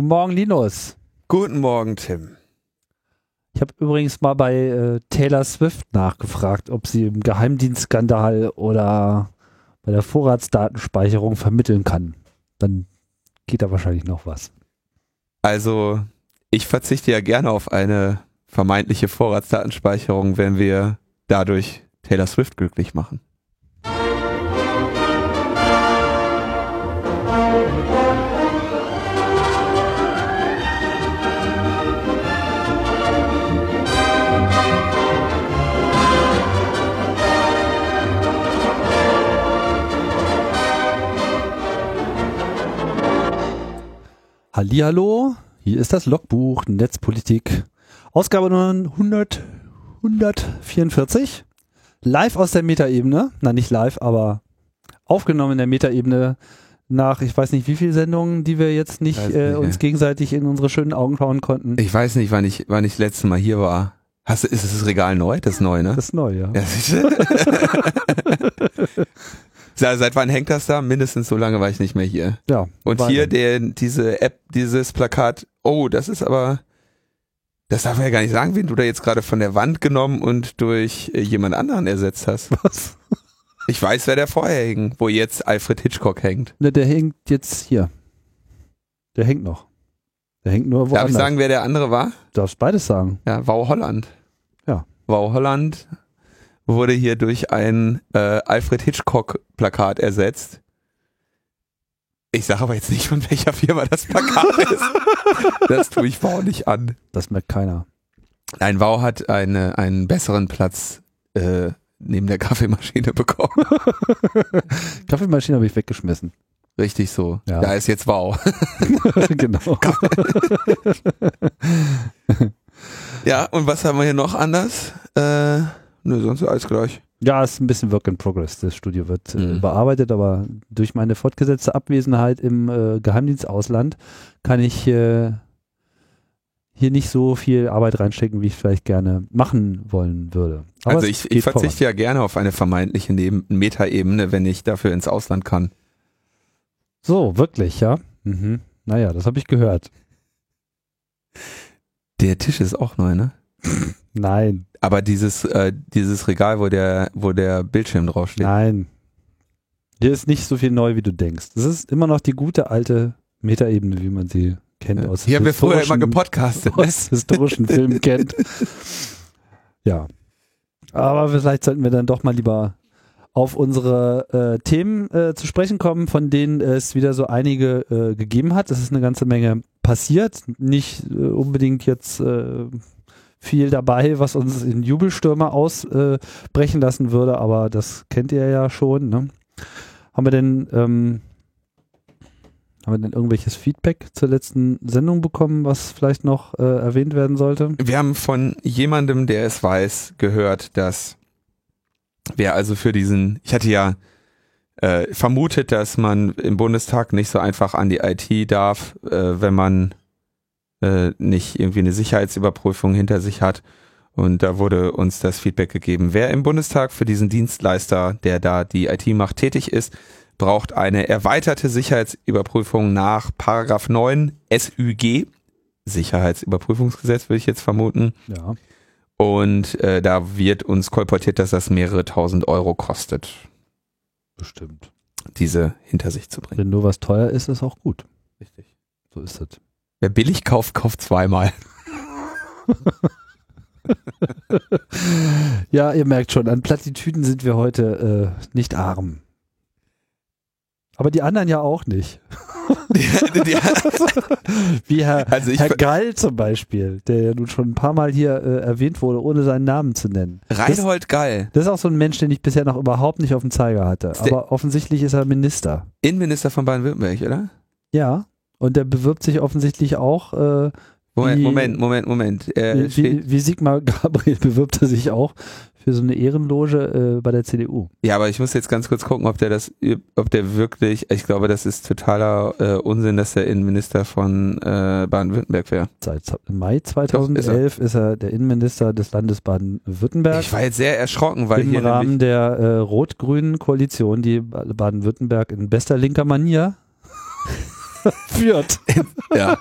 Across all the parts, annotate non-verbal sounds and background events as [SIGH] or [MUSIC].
Guten Morgen, Linus. Guten Morgen, Tim. Ich habe übrigens mal bei äh, Taylor Swift nachgefragt, ob sie im Geheimdienstskandal oder bei der Vorratsdatenspeicherung vermitteln kann. Dann geht da wahrscheinlich noch was. Also, ich verzichte ja gerne auf eine vermeintliche Vorratsdatenspeicherung, wenn wir dadurch Taylor Swift glücklich machen. Hallihallo, hier ist das Logbuch Netzpolitik. Ausgabe Nummer 100, 144. Live aus der Metaebene. Na, nicht live, aber aufgenommen in der Metaebene nach, ich weiß nicht, wie viele Sendungen, die wir jetzt nicht, äh, nicht, uns ja. gegenseitig in unsere schönen Augen schauen konnten. Ich weiß nicht, wann ich, wann ich das letzte Mal hier war. Hast du, ist das Regal neu? Das ist neu, ne? Das ist neu, ja. [LAUGHS] Seit wann hängt das da? Mindestens so lange war ich nicht mehr hier. ja Und hier der, diese App, dieses Plakat, oh, das ist aber, das darf man ja gar nicht sagen, wen du da jetzt gerade von der Wand genommen und durch äh, jemand anderen ersetzt hast. Was? Ich weiß, wer der vorher hing, wo jetzt Alfred Hitchcock hängt. Ne, der hängt jetzt hier. Der hängt noch. Der hängt nur Darf woanders. ich sagen, wer der andere war? Du darfst beides sagen. Ja, Wow Holland. Ja. Wow Holland wurde hier durch ein äh, Alfred Hitchcock Plakat ersetzt. Ich sage aber jetzt nicht, von welcher Firma das Plakat [LAUGHS] ist. Das tue ich Wow nicht an. Das merkt keiner. Nein, Wow hat eine, einen besseren Platz äh, neben der Kaffeemaschine bekommen. [LAUGHS] Kaffeemaschine habe ich weggeschmissen. Richtig so. Ja. Da ist jetzt Wow. [LAUGHS] genau. Ja, und was haben wir hier noch anders? Äh, nö, sonst alles gleich. Ja, ist ein bisschen Work in Progress. Das Studio wird äh, Mhm. überarbeitet, aber durch meine fortgesetzte Abwesenheit im äh, Geheimdienstausland kann ich äh, hier nicht so viel Arbeit reinstecken, wie ich vielleicht gerne machen wollen würde. Aber also ich, ich verzichte ja gerne auf eine vermeintliche Neben Metaebene, wenn ich dafür ins Ausland kann. voran. So, wirklich, ja. Mhm. Naja, das habe ich gehört. Der Tisch ist auch neu, ne? [LAUGHS] Nein, Aber dieses, äh, dieses Regal, wo der, wo der Bildschirm draufsteht. nein. Hier ist nicht so viel neu, wie du denkst. Das ist immer noch die gute alte Metaebene, wie man sie kennt aus Hier haben wir vorher immer gepodcastet. [LAUGHS] aus historischen Filmen kennt. Ja. Aber vielleicht sollten wir dann doch mal lieber auf unsere äh, Themen äh, zu sprechen kommen, von denen es wieder so einige äh, gegeben hat. Es ist eine ganze Menge passiert. Nicht äh, unbedingt jetzt äh, viel dabei, was uns in Jubelstürme ausbrechen lassen würde, aber das kennt ihr ja schon. Ne? Haben wir denn ähm, haben wir denn irgendwelches Feedback zur letzten Sendung bekommen, was vielleicht noch äh, erwähnt werden sollte? Wir haben von jemandem, der es weiß, gehört, dass wer also für diesen, ich hatte ja äh, vermutet, dass man im Bundestag nicht so einfach an die IT darf, äh, wenn man äh, nicht irgendwie eine Sicherheitsüberprüfung hinter sich hat. Und da wurde uns das Feedback gegeben. Wer im Bundestag für diesen Dienstleister, der da die IT macht, tätig ist, braucht eine erweiterte Sicherheitsüberprüfung nach Paragraph 9 SÜG, Sicherheitsüberprüfungsgesetz würde ich jetzt vermuten. Ja. Und äh, da wird uns kolportiert, dass das mehrere tausend Euro kostet, Bestimmt. diese hinter sich zu bringen. Wenn nur was teuer ist, ist auch gut. Richtig. So ist es. Wer billig kauft, kauft zweimal. [LAUGHS] Ja, ihr merkt schon, an Plattitüden sind wir heute äh, nicht arm. Aber die anderen ja auch nicht. Die- die- [LAUGHS] Wie Herr, Also Herr Gall zum Beispiel, der ja nun schon ein paar Mal hier äh, erwähnt wurde, ohne seinen Namen zu nennen. Reinhold Gall, Das ist auch so ein Mensch, den ich bisher noch überhaupt nicht auf dem Zeiger hatte. Aber offensichtlich ist er Minister. Innenminister von Baden-Württemberg, oder? Ja. Und der bewirbt sich offensichtlich auch, äh, Moment, Wie- Moment, Moment, Moment. Äh, wie, wie, Sigmar [LAUGHS] Gabriel bewirbt er sich auch für so eine Ehrenloge äh, bei der CDU. ja, aber ich muss jetzt ganz kurz gucken, ob der das, ob der wirklich, ich glaube, das ist totaler äh, Unsinn, dass der Innenminister von äh, Baden-Württemberg wäre. Seit Mai 2011 ist, er. der Innenminister des Landes Baden-Württemberg. Ich war jetzt sehr erschrocken, weil Im hier Rahmen der äh, rot-grünen Koalition, die Baden-Württemberg in bester linker Manier [LAUGHS] [LAUGHS] führt. Ja.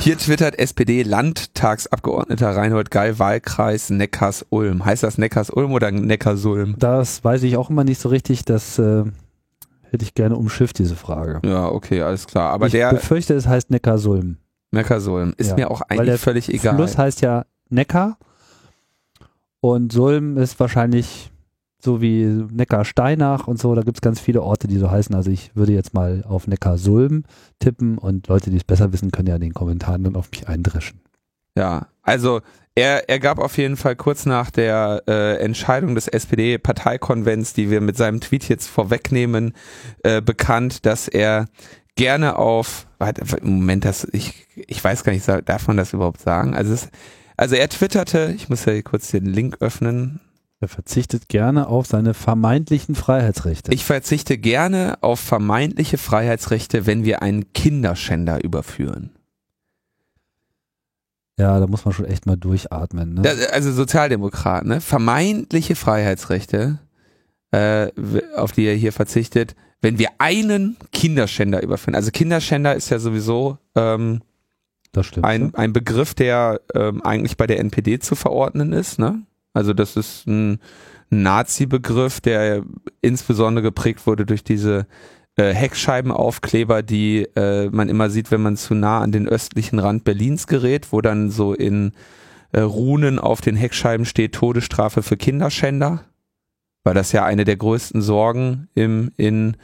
Hier twittert SPD-Landtagsabgeordneter Reinhold Geil, Wahlkreis Neckars-Ulm. Heißt das Neckars-Ulm oder Neckarsulm? Das weiß ich auch immer nicht so richtig. Das äh, hätte ich gerne umschifft, diese Frage. Ja, okay, alles klar. Aber ich der befürchte, es heißt Neckarsulm. Neckarsulm ist Ja, mir auch eigentlich der völlig egal. Fluss heißt ja Neckar und Sulm ist wahrscheinlich so wie Neckar-Steinach und so. Da gibt es ganz viele Orte, die so heißen. Also ich würde jetzt mal auf Neckar-Sulm tippen und Leute, die es besser wissen, können ja in den Kommentaren dann auf mich eindreschen. Ja, also er, er gab auf jeden Fall kurz nach der äh, Entscheidung des SPD-Parteikonvents, die wir mit seinem Tweet jetzt vorwegnehmen, äh, bekannt, dass er gerne auf, Moment, das, ich, ich weiß gar nicht, darf man das überhaupt sagen? Also, es, also er twitterte, ich muss ja kurz den Link öffnen. Er verzichtet gerne auf seine vermeintlichen Freiheitsrechte. Ich verzichte gerne auf vermeintliche Freiheitsrechte, wenn wir einen Kinderschänder überführen. ja, da muss man schon echt mal durchatmen. Ne? Da, also Sozialdemokrat, ne? Vermeintliche Freiheitsrechte, äh, auf die er hier verzichtet, wenn wir einen Kinderschänder überführen. Also Kinderschänder ist ja sowieso ähm, das stimmt. ein, ein Begriff, der ähm, eigentlich bei der NPD zu verordnen ist, ne? Also das ist ein Nazi-Begriff, der insbesondere geprägt wurde durch diese äh, Heckscheibenaufkleber, die äh, man immer sieht, wenn man zu nah an den östlichen Rand Berlins gerät, wo dann so in äh, Runen auf den Heckscheiben steht Todesstrafe für Kinderschänder, weil das ja eine der größten Sorgen im, in,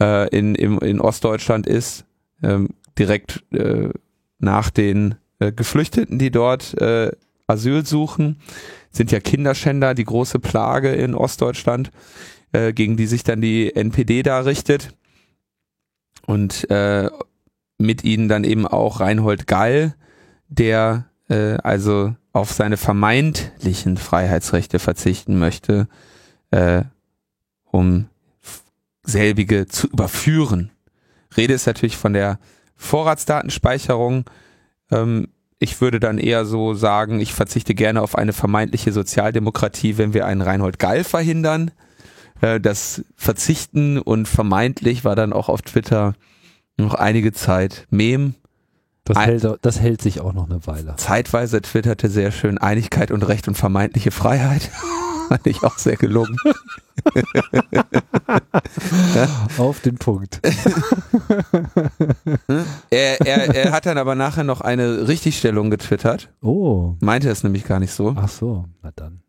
äh, in, im, in Ostdeutschland ist, ähm, direkt äh, nach den äh, Geflüchteten, die dort äh, Asyl suchen, sind ja Kinderschänder die große Plage in Ostdeutschland, äh, gegen die sich dann die NPD da richtet. Und äh, mit ihnen dann eben auch Reinhold Gall, der äh, also auf seine vermeintlichen Freiheitsrechte verzichten möchte, äh, um selbige zu überführen. Rede ist natürlich von der Vorratsdatenspeicherung. Ähm, ich würde dann eher so sagen, ich verzichte gerne auf eine vermeintliche Sozialdemokratie, wenn wir einen Reinhold Gall verhindern. Äh, das Verzichten und vermeintlich war dann auch auf Twitter noch einige Zeit Mem. das, hält, das hält sich auch noch eine Weile. Zeitweise twitterte sehr schön Einigkeit und Recht und vermeintliche Freiheit. [LAUGHS] [LAUGHS] Fand ich auch sehr gelungen. [LAUGHS] Auf den Punkt. [LAUGHS] Er, er, er hat dann aber nachher noch eine Richtigstellung getwittert. Oh, Meinte es nämlich gar nicht so. ach so, na dann.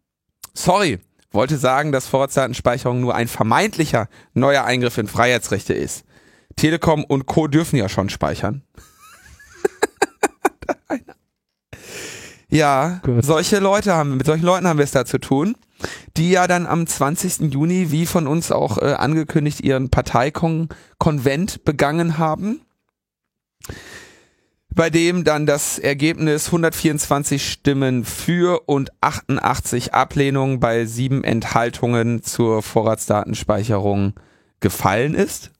Sorry, wollte sagen, dass Vorratsdatenspeicherung nur ein vermeintlicher neuer Eingriff in Freiheitsrechte ist. Telekom und Co. dürfen ja schon speichern. ja, Gut. solche Leute haben, mit solchen Leuten haben wir es da zu tun, die ja dann am 20. Juni, wie von uns auch äh, angekündigt, ihren Parteikonvent begangen haben bei dem dann das Ergebnis 124 Stimmen für und 88 Ablehnungen bei sieben Enthaltungen zur Vorratsdatenspeicherung gefallen ist.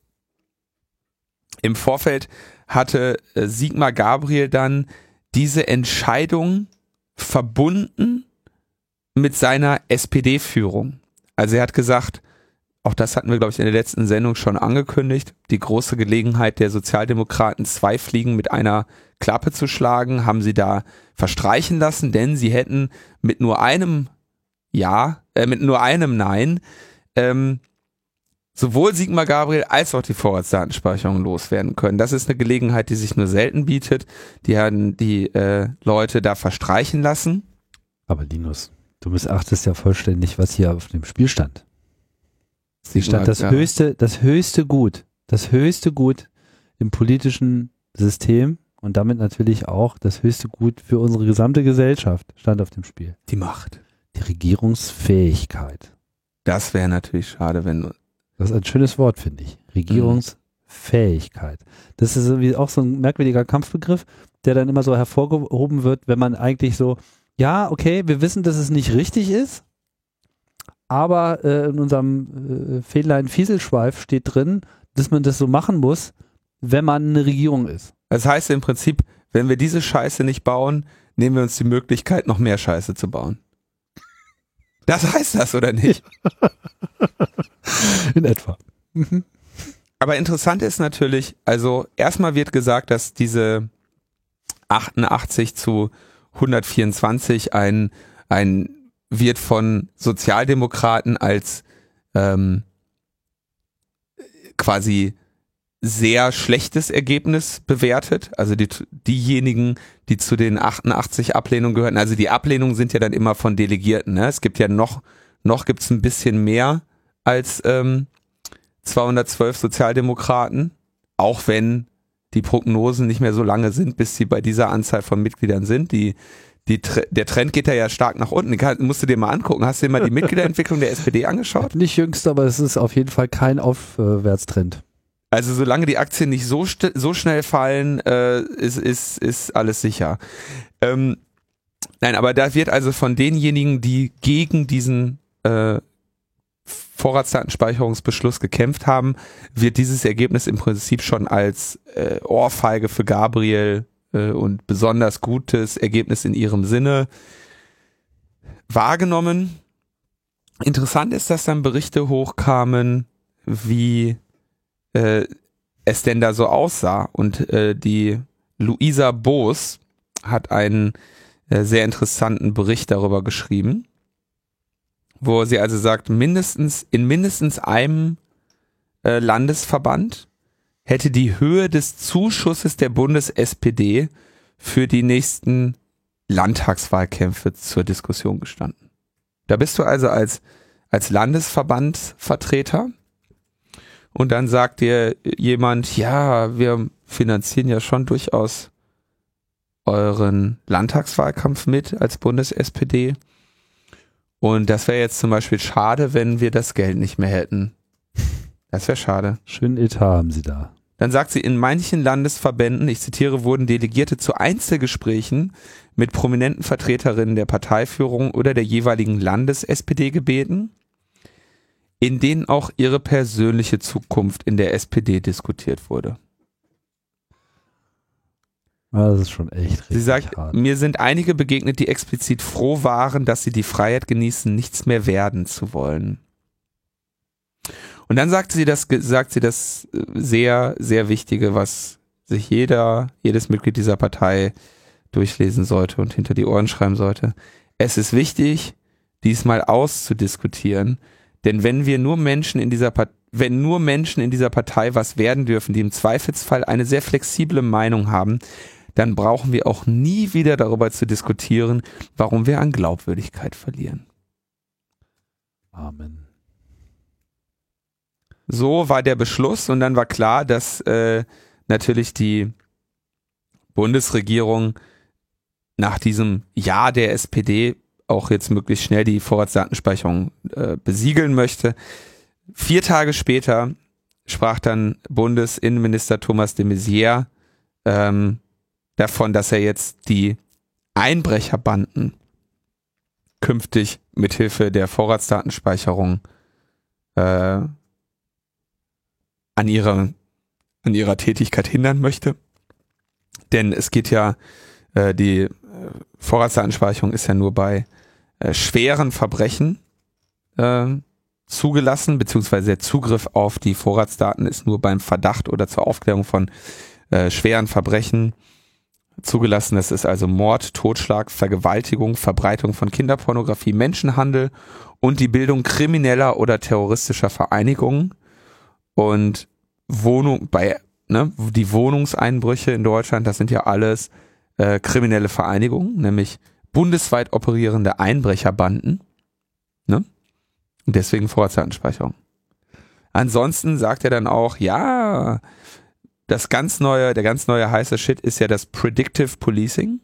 Im Vorfeld hatte äh, Sigmar Gabriel dann diese Entscheidung verbunden mit seiner SPD-Führung. Also er hat gesagt, auch das hatten wir, glaube ich, in der letzten Sendung schon angekündigt, die große Gelegenheit der Sozialdemokraten, zwei Fliegen mit einer Klappe zu schlagen, haben sie da verstreichen lassen, denn sie hätten mit nur einem Ja, äh, mit nur einem Nein, ähm, sowohl Sigmar Gabriel als auch die Vorratsdatenspeicherung loswerden können. Das ist eine Gelegenheit, die sich nur selten bietet. Die haben die äh, Leute da verstreichen lassen. Aber Linus, du missachtest ja vollständig, was hier auf dem Spiel stand. Hier stand das ja. höchste, das höchste Gut, das höchste Gut im politischen System und damit natürlich auch das höchste Gut für unsere gesamte Gesellschaft stand auf dem Spiel. Die Macht. Die Regierungsfähigkeit. Das wäre natürlich schade, wenn Das ist ein schönes Wort, finde ich. Regierungsfähigkeit. Das ist irgendwie auch so ein merkwürdiger Kampfbegriff, der dann immer so hervorgehoben wird, wenn man eigentlich so, ja, okay, wir wissen, dass es nicht richtig ist, aber äh, in unserem äh, Fähnlein Fieselschweif steht drin, dass man das so machen muss, wenn man eine Regierung ist. Das heißt im Prinzip, wenn wir diese Scheiße nicht bauen, nehmen wir uns die Möglichkeit, noch mehr Scheiße zu bauen. Das heißt das, oder nicht? [LAUGHS] In etwa. Mhm. aber interessant ist natürlich, also erstmal wird gesagt, dass diese 88 zu 124 ein, ein wird von Sozialdemokraten als ähm, quasi sehr schlechtes Ergebnis bewertet. Also die, diejenigen, die zu den 88 Ablehnungen gehören. Also die Ablehnungen sind ja dann immer von Delegierten. Ne? Es gibt ja noch, noch gibt's ein bisschen mehr als ähm, 212 Sozialdemokraten, auch wenn die Prognosen nicht mehr so lange sind, bis sie bei dieser Anzahl von Mitgliedern sind. Die, die, der Trend geht da ja stark nach unten. Kann, musst du dir mal angucken. Hast du dir mal die Mitgliederentwicklung der SPD angeschaut? Nicht jüngst, aber es ist auf jeden Fall kein Aufwärtstrend. Also solange die Aktien nicht so, so schnell fallen, äh, ist, ist, ist alles sicher. Ähm, nein, aber da wird also von denjenigen, die gegen diesen äh, Vorratsdatenspeicherungsbeschluss gekämpft haben, wird dieses Ergebnis im Prinzip schon als äh, Ohrfeige für Gabriel äh, und besonders gutes Ergebnis in ihrem Sinne wahrgenommen. Interessant ist, dass dann Berichte hochkamen, wie äh, es denn da so aussah. Und äh, die Luisa Boos hat einen äh, sehr interessanten Bericht darüber geschrieben, wo sie also sagt, mindestens in mindestens einem äh, Landesverband hätte die Höhe des Zuschusses der Bundes-SPD für die nächsten Landtagswahlkämpfe zur Diskussion gestanden. Da bist du also als, als Landesverbandsvertreter und dann sagt dir jemand, ja, wir finanzieren ja schon durchaus euren Landtagswahlkampf mit als Bundes-SPD. Und das wäre jetzt zum Beispiel schade, wenn wir das Geld nicht mehr hätten. Das wäre schade. Schönen Etat haben sie da. Dann sagt sie, in manchen Landesverbänden, ich zitiere, wurden Delegierte zu Einzelgesprächen mit prominenten Vertreterinnen der Parteiführung oder der jeweiligen Landes-SPD gebeten in denen auch ihre persönliche Zukunft in der SPD diskutiert wurde. Das ist schon echt richtig. Sie sagt, hart. mir sind einige begegnet, die explizit froh waren, dass sie die Freiheit genießen, nichts mehr werden zu wollen. Und dann sagt sie das, sagt sie das äh, sehr, sehr Wichtige, was sich jeder, jedes Mitglied dieser Partei durchlesen sollte und hinter die Ohren schreiben sollte. Es ist wichtig, diesmal auszudiskutieren, denn wenn wir nur Menschen in dieser Partei wenn nur Menschen in dieser Partei was werden dürfen, die im Zweifelsfall eine sehr flexible Meinung haben, dann brauchen wir auch nie wieder darüber zu diskutieren, warum wir an Glaubwürdigkeit verlieren. Amen. So war der Beschluss und dann war klar, dass äh, natürlich die Bundesregierung nach diesem Ja der SPD auch jetzt möglichst schnell die Vorratsdatenspeicherung äh, besiegeln möchte. Vier Tage später sprach dann Bundesinnenminister Thomas de Maizière ähm, davon, dass er jetzt die Einbrecherbanden künftig mithilfe der Vorratsdatenspeicherung äh, an ihrer an ihrer Tätigkeit hindern möchte. Denn es geht ja, äh, die äh, Vorratsdatenspeicherung ist ja nur bei äh, schweren Verbrechen äh, zugelassen, beziehungsweise der Zugriff auf die Vorratsdaten ist nur beim Verdacht oder zur Aufklärung von äh, schweren Verbrechen zugelassen. Das ist also Mord, Totschlag, Vergewaltigung, Verbreitung von Kinderpornografie, Menschenhandel und die Bildung krimineller oder terroristischer Vereinigungen und Wohnung bei ne, die Wohnungseinbrüche in Deutschland. Das sind ja alles äh, kriminelle Vereinigungen, nämlich bundesweit operierende Einbrecherbanden. Ne? Und deswegen Vorratsdatenspeicherung. Ansonsten sagt er dann auch, ja, das ganz neue, der ganz neue heiße Shit ist ja das Predictive Policing.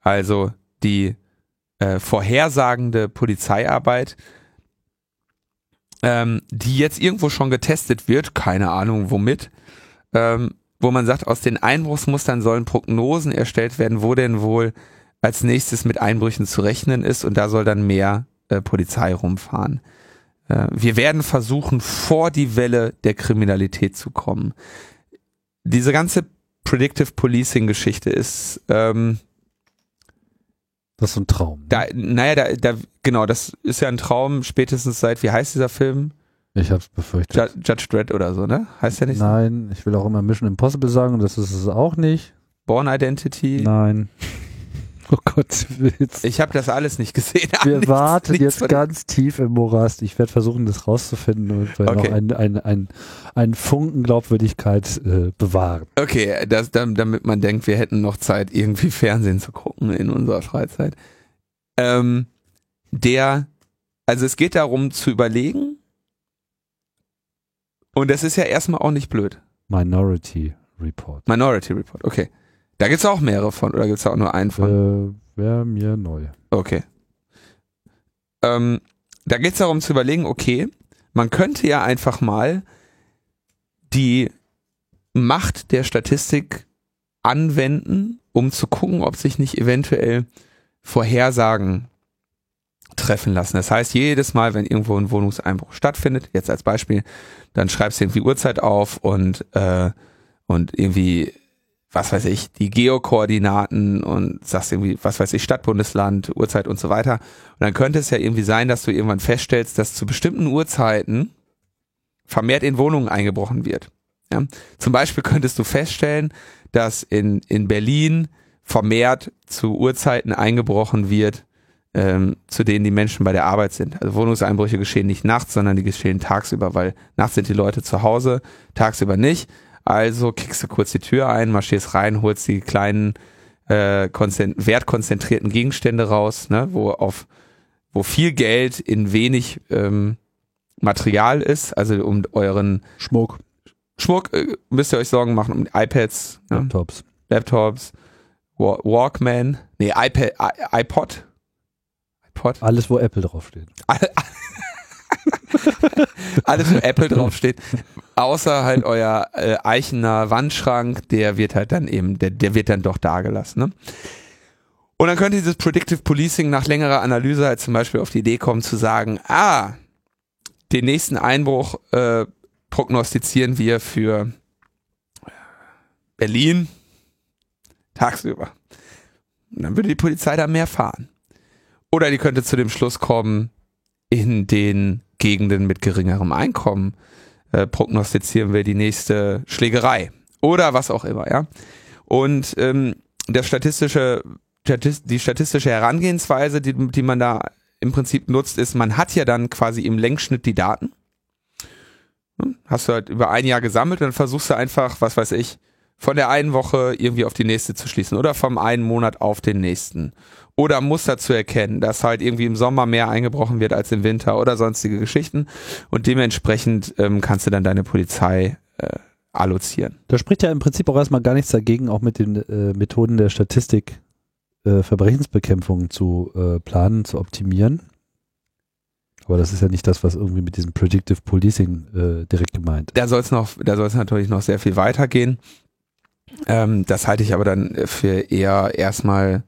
Also die äh, vorhersagende Polizeiarbeit, ähm, die jetzt irgendwo schon getestet wird, keine Ahnung womit, ähm, wo man sagt, aus den Einbruchsmustern sollen Prognosen erstellt werden, wo denn wohl als nächstes mit Einbrüchen zu rechnen ist und da soll dann mehr äh, Polizei rumfahren. Äh, wir werden versuchen, vor die Welle der Kriminalität zu kommen. Diese ganze Predictive Policing Geschichte ist ähm, das ist ein Traum. Ne? Da, naja, da, da, genau, das ist ja ein Traum, spätestens seit, wie heißt dieser Film? Ich hab's befürchtet. Ju Judge Dredd oder so, ne? Heißt der nicht so? Nein, ich will auch immer Mission Impossible sagen und das ist es auch nicht. Born Identity. Nein. Oh Gott, jetzt. Ich habe das alles nicht gesehen. Wir Nichts- warten nichts jetzt ganz tief im Morast. Ich werde versuchen, das rauszufinden und Okay. noch einen ein, ein, ein Funken Glaubwürdigkeit äh, bewahren. Okay, das, dam- damit man denkt, wir hätten noch Zeit, irgendwie Fernsehen zu gucken in unserer Freizeit. Ähm, der, also es geht darum zu überlegen, und das ist ja erstmal auch nicht blöd. Minority Report. Minority Report, okay. Da gibt's auch mehrere von, oder gibt's da auch nur einen von? Äh, Wäre mir neu. Okay. Ähm, da geht es darum zu überlegen, okay, man könnte ja einfach mal die Macht der Statistik anwenden, um zu gucken, ob sich nicht eventuell Vorhersagen treffen lassen. Das heißt, jedes Mal, wenn irgendwo ein Wohnungseinbruch stattfindet, jetzt als Beispiel, dann schreibst du irgendwie Uhrzeit auf und, äh, und irgendwie was weiß ich, die Geokoordinaten und sagst irgendwie, was weiß ich, Stadt, Bundesland, Uhrzeit und so weiter. Und dann könnte es ja irgendwie sein, dass du irgendwann feststellst, dass zu bestimmten Uhrzeiten vermehrt in Wohnungen eingebrochen wird. Ja? Zum Beispiel könntest du feststellen, dass in, in Berlin vermehrt zu Uhrzeiten eingebrochen wird, ähm, zu denen die Menschen bei der Arbeit sind. Also Wohnungseinbrüche geschehen nicht nachts, sondern die geschehen tagsüber, weil nachts sind die Leute zu Hause, tagsüber nicht. Also kickst du kurz die Tür ein, marschierst rein, holst die kleinen äh, konzent wertkonzentrierten Gegenstände raus, ne, wo auf wo viel Geld in wenig ähm, Material ist, also um euren Schmuck, Schmuck äh, müsst ihr euch Sorgen machen um iPads, ne, Laptops. Laptops, Wa- Walkman, nee, iPad, I, iPod, iPod, Alles, wo Apple draufsteht. [LAUGHS] alles, wo Apple draufsteht, außer halt euer äh, Eichener Wandschrank, der wird halt dann eben, der, der wird dann doch dagelassen. Ne? Und dann könnte dieses Predictive Policing nach längerer Analyse halt zum Beispiel auf die Idee kommen zu sagen, ah, den nächsten Einbruch äh, prognostizieren wir für Berlin tagsüber. Und dann würde die Polizei da mehr fahren. Oder die könnte zu dem Schluss kommen, in den Gegenden mit geringerem Einkommen äh, prognostizieren wir die nächste Schlägerei oder was auch immer, ja. Und ähm, das statistische, Statis- die statistische Herangehensweise, die, die man da im Prinzip nutzt, ist, man hat ja dann quasi im Längsschnitt die Daten. Hm, Hast du halt über ein Jahr gesammelt dann versuchst du einfach, was weiß ich, von der einen Woche irgendwie auf die nächste zu schließen oder vom einen Monat auf den nächsten. Oder Muster zu erkennen, dass halt irgendwie im Sommer mehr eingebrochen wird als im Winter oder sonstige Geschichten. Und dementsprechend ähm, kannst du dann deine Polizei äh, allozieren. Da spricht ja im Prinzip auch erstmal gar nichts dagegen, auch mit den äh, Methoden der Statistik äh, Verbrechensbekämpfung zu äh, planen, zu optimieren. Aber das ist ja nicht das, was irgendwie mit diesem Predictive Policing äh, direkt gemeint ist. Da soll es noch, da soll es natürlich noch sehr viel weitergehen. Ähm, das halte ich aber dann für eher erstmal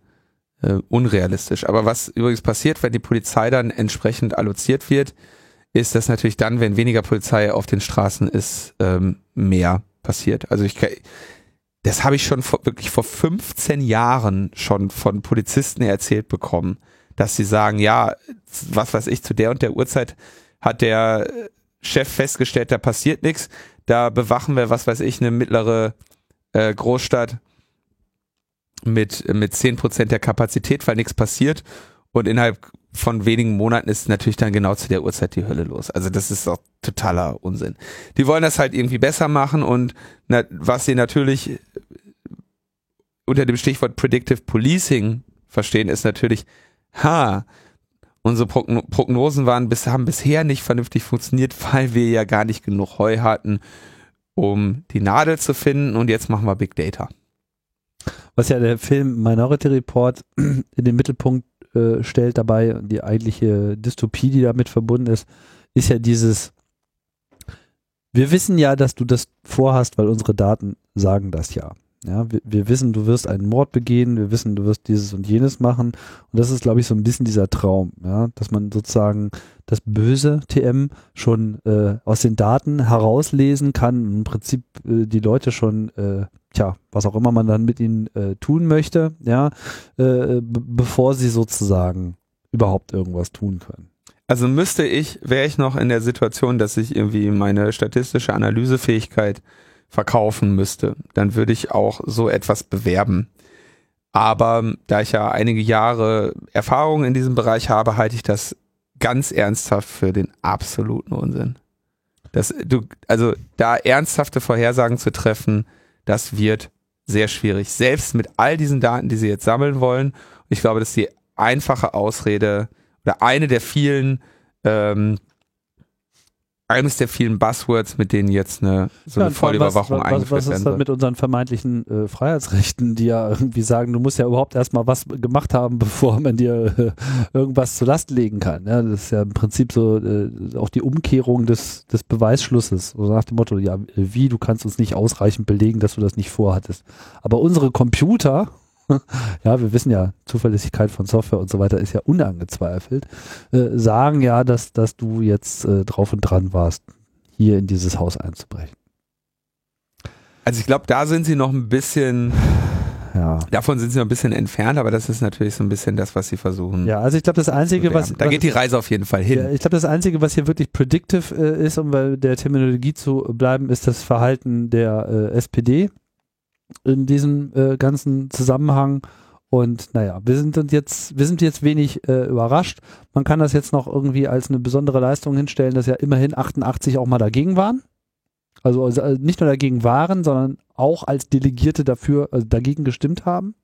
äh, unrealistisch. Aber was übrigens passiert, wenn die Polizei dann entsprechend alloziert wird, ist, dass natürlich dann, wenn weniger Polizei auf den Straßen ist, ähm, mehr passiert. Also ich, das habe ich schon vor, wirklich vor 15 Jahren schon von Polizisten erzählt bekommen, dass sie sagen, ja, was weiß ich, zu der und der Uhrzeit hat der Chef festgestellt, da passiert nichts, da bewachen wir, was weiß ich, eine mittlere äh, Großstadt mit, mit 10% der Kapazität, weil nichts passiert und innerhalb von wenigen Monaten ist natürlich dann genau zu der Uhrzeit die Hölle los. Also das ist auch totaler Unsinn. Die wollen das halt irgendwie besser machen und na, was sie natürlich unter dem Stichwort Predictive Policing verstehen, ist natürlich, ha, unsere Progno Prognosen waren bis, haben bisher nicht vernünftig funktioniert, weil wir ja gar nicht genug Heu hatten, um die Nadel zu finden und jetzt machen wir Big Data. Was ja der Film Minority Report [CLEARS THROAT] in den Mittelpunkt äh, stellt dabei, die eigentliche Dystopie, die damit verbunden ist, ist ja dieses, wir wissen ja, dass du das vorhast, weil unsere Daten sagen das ja. Ja, wir, wir wissen, du wirst einen Mord begehen, wir wissen, du wirst dieses und jenes machen. Und das ist, glaube ich, so ein bisschen dieser Traum, ja, dass man sozusagen das böse TM schon äh, aus den Daten herauslesen kann, im Prinzip äh, die Leute schon, äh, tja, was auch immer man dann mit ihnen äh, tun möchte, ja, äh, bevor sie sozusagen überhaupt irgendwas tun können. also müsste ich, wäre ich noch in der Situation, dass ich irgendwie meine statistische Analysefähigkeit verkaufen müsste, dann würde ich auch so etwas bewerben. Aber da ich ja einige Jahre Erfahrung in diesem Bereich habe, halte ich das ganz ernsthaft für den absoluten Unsinn. Das, du, also da ernsthafte Vorhersagen zu treffen, das wird sehr schwierig. Selbst mit all diesen Daten, die sie jetzt sammeln wollen. Ich glaube, das ist die einfache Ausrede oder eine der vielen ähm, eines der vielen Buzzwords, mit denen jetzt eine so eine ja, Vollüberwachung was, was, eingeführt was, was ist dann mit unseren vermeintlichen äh, Freiheitsrechten, die ja irgendwie sagen, du musst ja überhaupt erstmal was gemacht haben, [LAUGHS] bevor man dir äh, irgendwas zur Last legen kann. Ja, das ist ja im Prinzip so äh, auch die Umkehrung des, des Beweisschlusses. So nach dem Motto, ja, wie, du kannst uns nicht ausreichend belegen, dass du das nicht vorhattest. Aber unsere Computer [LAUGHS] ja, wir wissen ja, Zuverlässigkeit von Software und so weiter ist ja unangezweifelt, äh, sagen ja, dass, dass du jetzt äh, drauf und dran warst, hier in dieses Haus einzubrechen. Also ich glaube, da sind sie noch ein bisschen, [SIGHS] ja. davon sind sie noch ein bisschen entfernt, aber das ist natürlich so ein bisschen das, was sie versuchen. Ja, also ich glaube, das Einzige, was... Da geht die Reise auf jeden Fall hin. Ja, ich glaube, das Einzige, was hier wirklich predictive äh, ist, um bei der Terminologie zu bleiben, ist das Verhalten der äh, SPD in diesem äh, ganzen Zusammenhang. Und naja, wir sind jetzt, wir sind jetzt wenig äh, überrascht. Man kann das jetzt noch irgendwie als eine besondere Leistung hinstellen, dass ja immerhin 88 auch mal dagegen waren. Also, also nicht nur dagegen waren, sondern auch als Delegierte dafür, also dagegen gestimmt haben.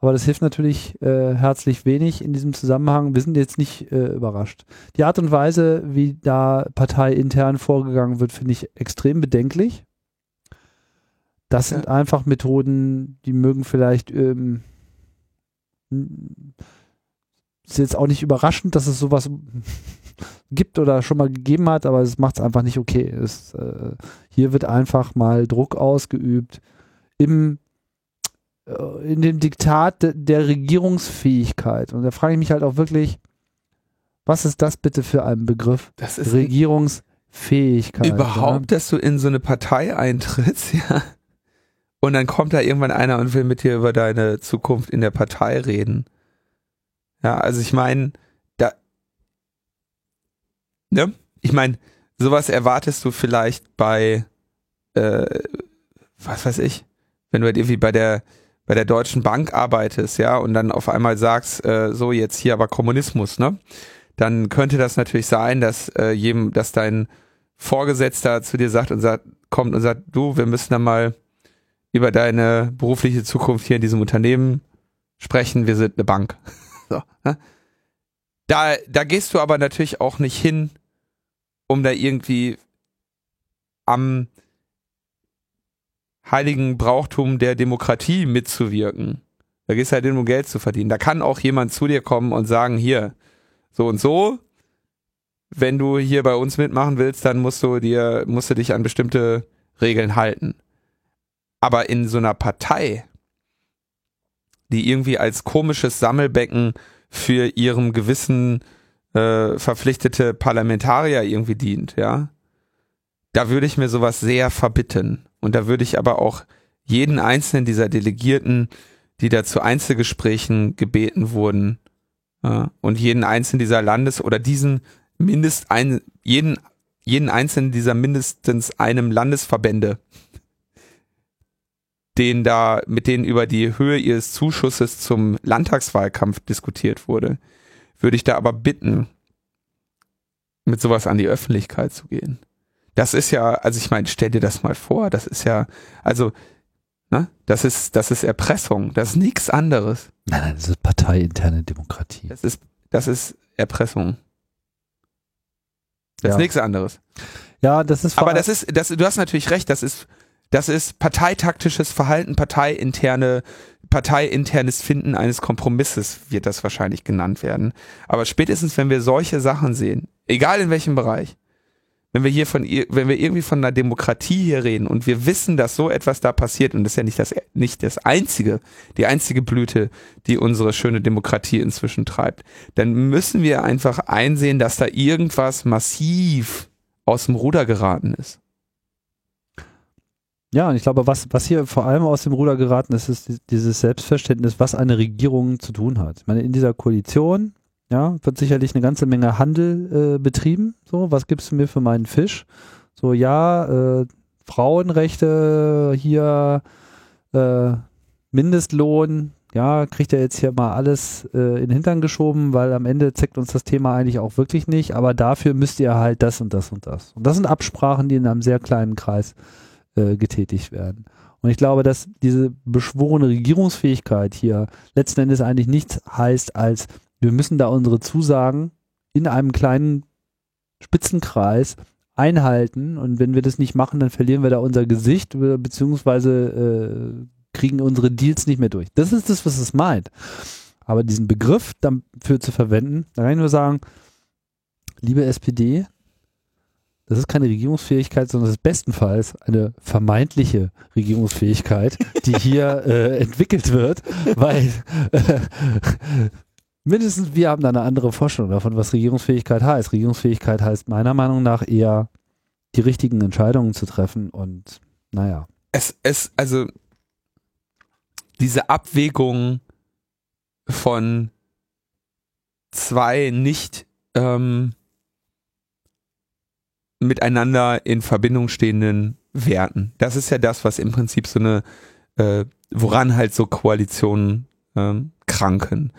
Aber das hilft natürlich äh, herzlich wenig in diesem Zusammenhang. Wir sind jetzt nicht äh, überrascht. Die Art und Weise, wie da parteiintern vorgegangen wird, finde ich extrem bedenklich. Das sind einfach Methoden, die mögen vielleicht ähm, ist jetzt auch nicht überraschend, dass es sowas [LAUGHS] gibt oder schon mal gegeben hat, aber es macht es einfach nicht okay. Es, äh, hier wird einfach mal Druck ausgeübt im äh, in dem Diktat de, der Regierungsfähigkeit. Und da frage ich mich halt auch wirklich, was ist das bitte für ein Begriff? Das ist Regierungsfähigkeit. Überhaupt, ja? dass du in so eine Partei eintrittst, [LAUGHS] ja. Und dann kommt da irgendwann einer und will mit dir über deine Zukunft in der Partei reden. Ja, also ich meine, da, ne? Ich meine, sowas erwartest du vielleicht bei, äh, was weiß ich, wenn du halt irgendwie bei der, bei der Deutschen Bank arbeitest, ja, und dann auf einmal sagst, äh, so jetzt hier aber Kommunismus, ne? Dann könnte das natürlich sein, dass äh, jedem, dass dein Vorgesetzter zu dir sagt und sagt, kommt und sagt, du, wir müssen da mal über deine berufliche Zukunft hier in diesem Unternehmen sprechen. Wir sind eine Bank. [LAUGHS] So, ne? da, da gehst du aber natürlich auch nicht hin, um da irgendwie am heiligen Brauchtum der Demokratie mitzuwirken. Da gehst du halt hin, um Geld zu verdienen. Da kann auch jemand zu dir kommen und sagen, hier, so und so, wenn du hier bei uns mitmachen willst, dann musst du dir, musst du dich an bestimmte Regeln halten. Aber in so einer Partei, die irgendwie als komisches Sammelbecken für ihrem Gewissen äh, verpflichtete Parlamentarier irgendwie dient, ja, da würde ich mir sowas sehr verbitten. Und da würde ich aber auch jeden einzelnen dieser Delegierten, die da zu Einzelgesprächen gebeten wurden, ja, und jeden einzelnen dieser Landes- oder diesen mindest ein, jeden, jeden einzelnen dieser mindestens einem Landesverbände denen da, mit denen über die Höhe ihres Zuschusses zum Landtagswahlkampf diskutiert wurde, würde ich da aber bitten, mit sowas an die Öffentlichkeit zu gehen. Das ist ja, also ich meine, stell dir das mal vor, das ist ja, also, ne, das ist, das ist Erpressung, das ist nichts anderes. Nein, nein, das ist parteiinterne Demokratie. Das ist, das ist Erpressung. Das ja. ist nichts anderes. Ja, das ist. Aber das ist, das, du hast natürlich recht, das ist das ist parteitaktisches Verhalten, parteiinterne, parteiinternes Finden eines Kompromisses wird das wahrscheinlich genannt werden. Aber spätestens, wenn wir solche Sachen sehen, egal in welchem Bereich, wenn wir hier von, wenn wir irgendwie von einer Demokratie hier reden und wir wissen, dass so etwas da passiert und das ist ja nicht das, nicht das einzige, die einzige Blüte, die unsere schöne Demokratie inzwischen treibt, dann müssen wir einfach einsehen, dass da irgendwas massiv aus dem Ruder geraten ist. Ja, und ich glaube, was, was hier vor allem aus dem Ruder geraten ist, ist dieses Selbstverständnis, was eine Regierung zu tun hat. Ich meine, in dieser Koalition Ja, wird sicherlich eine ganze Menge Handel äh, betrieben. So, was gibst du mir für meinen Fisch? So, ja, äh, Frauenrechte hier, äh, Mindestlohn, ja, kriegt er jetzt hier mal alles äh, in den Hintern geschoben, weil am Ende zeckt uns das Thema eigentlich auch wirklich nicht, aber dafür müsst ihr halt das und das und das. Und das sind Absprachen, die in einem sehr kleinen Kreis äh, getätigt werden. Und ich glaube, dass diese beschworene Regierungsfähigkeit hier letzten Endes eigentlich nichts heißt, als wir müssen da unsere Zusagen in einem kleinen Spitzenkreis einhalten und wenn wir das nicht machen, dann verlieren wir da unser Gesicht beziehungsweise äh, kriegen unsere Deals nicht mehr durch. Das ist das, was es meint. Aber diesen Begriff dafür zu verwenden, da kann ich nur sagen, liebe SPD, das ist keine Regierungsfähigkeit, sondern das ist bestenfalls eine vermeintliche Regierungsfähigkeit, die hier [LAUGHS] äh, entwickelt wird, weil äh, mindestens wir haben da eine andere Vorstellung davon, was Regierungsfähigkeit heißt. Regierungsfähigkeit heißt meiner Meinung nach eher die richtigen Entscheidungen zu treffen und naja. Es, es, also diese Abwägung von zwei nicht ähm, miteinander in Verbindung stehenden Werten. Das ist ja das, was im Prinzip so eine, äh, woran halt so Koalitionen ähm, kranken.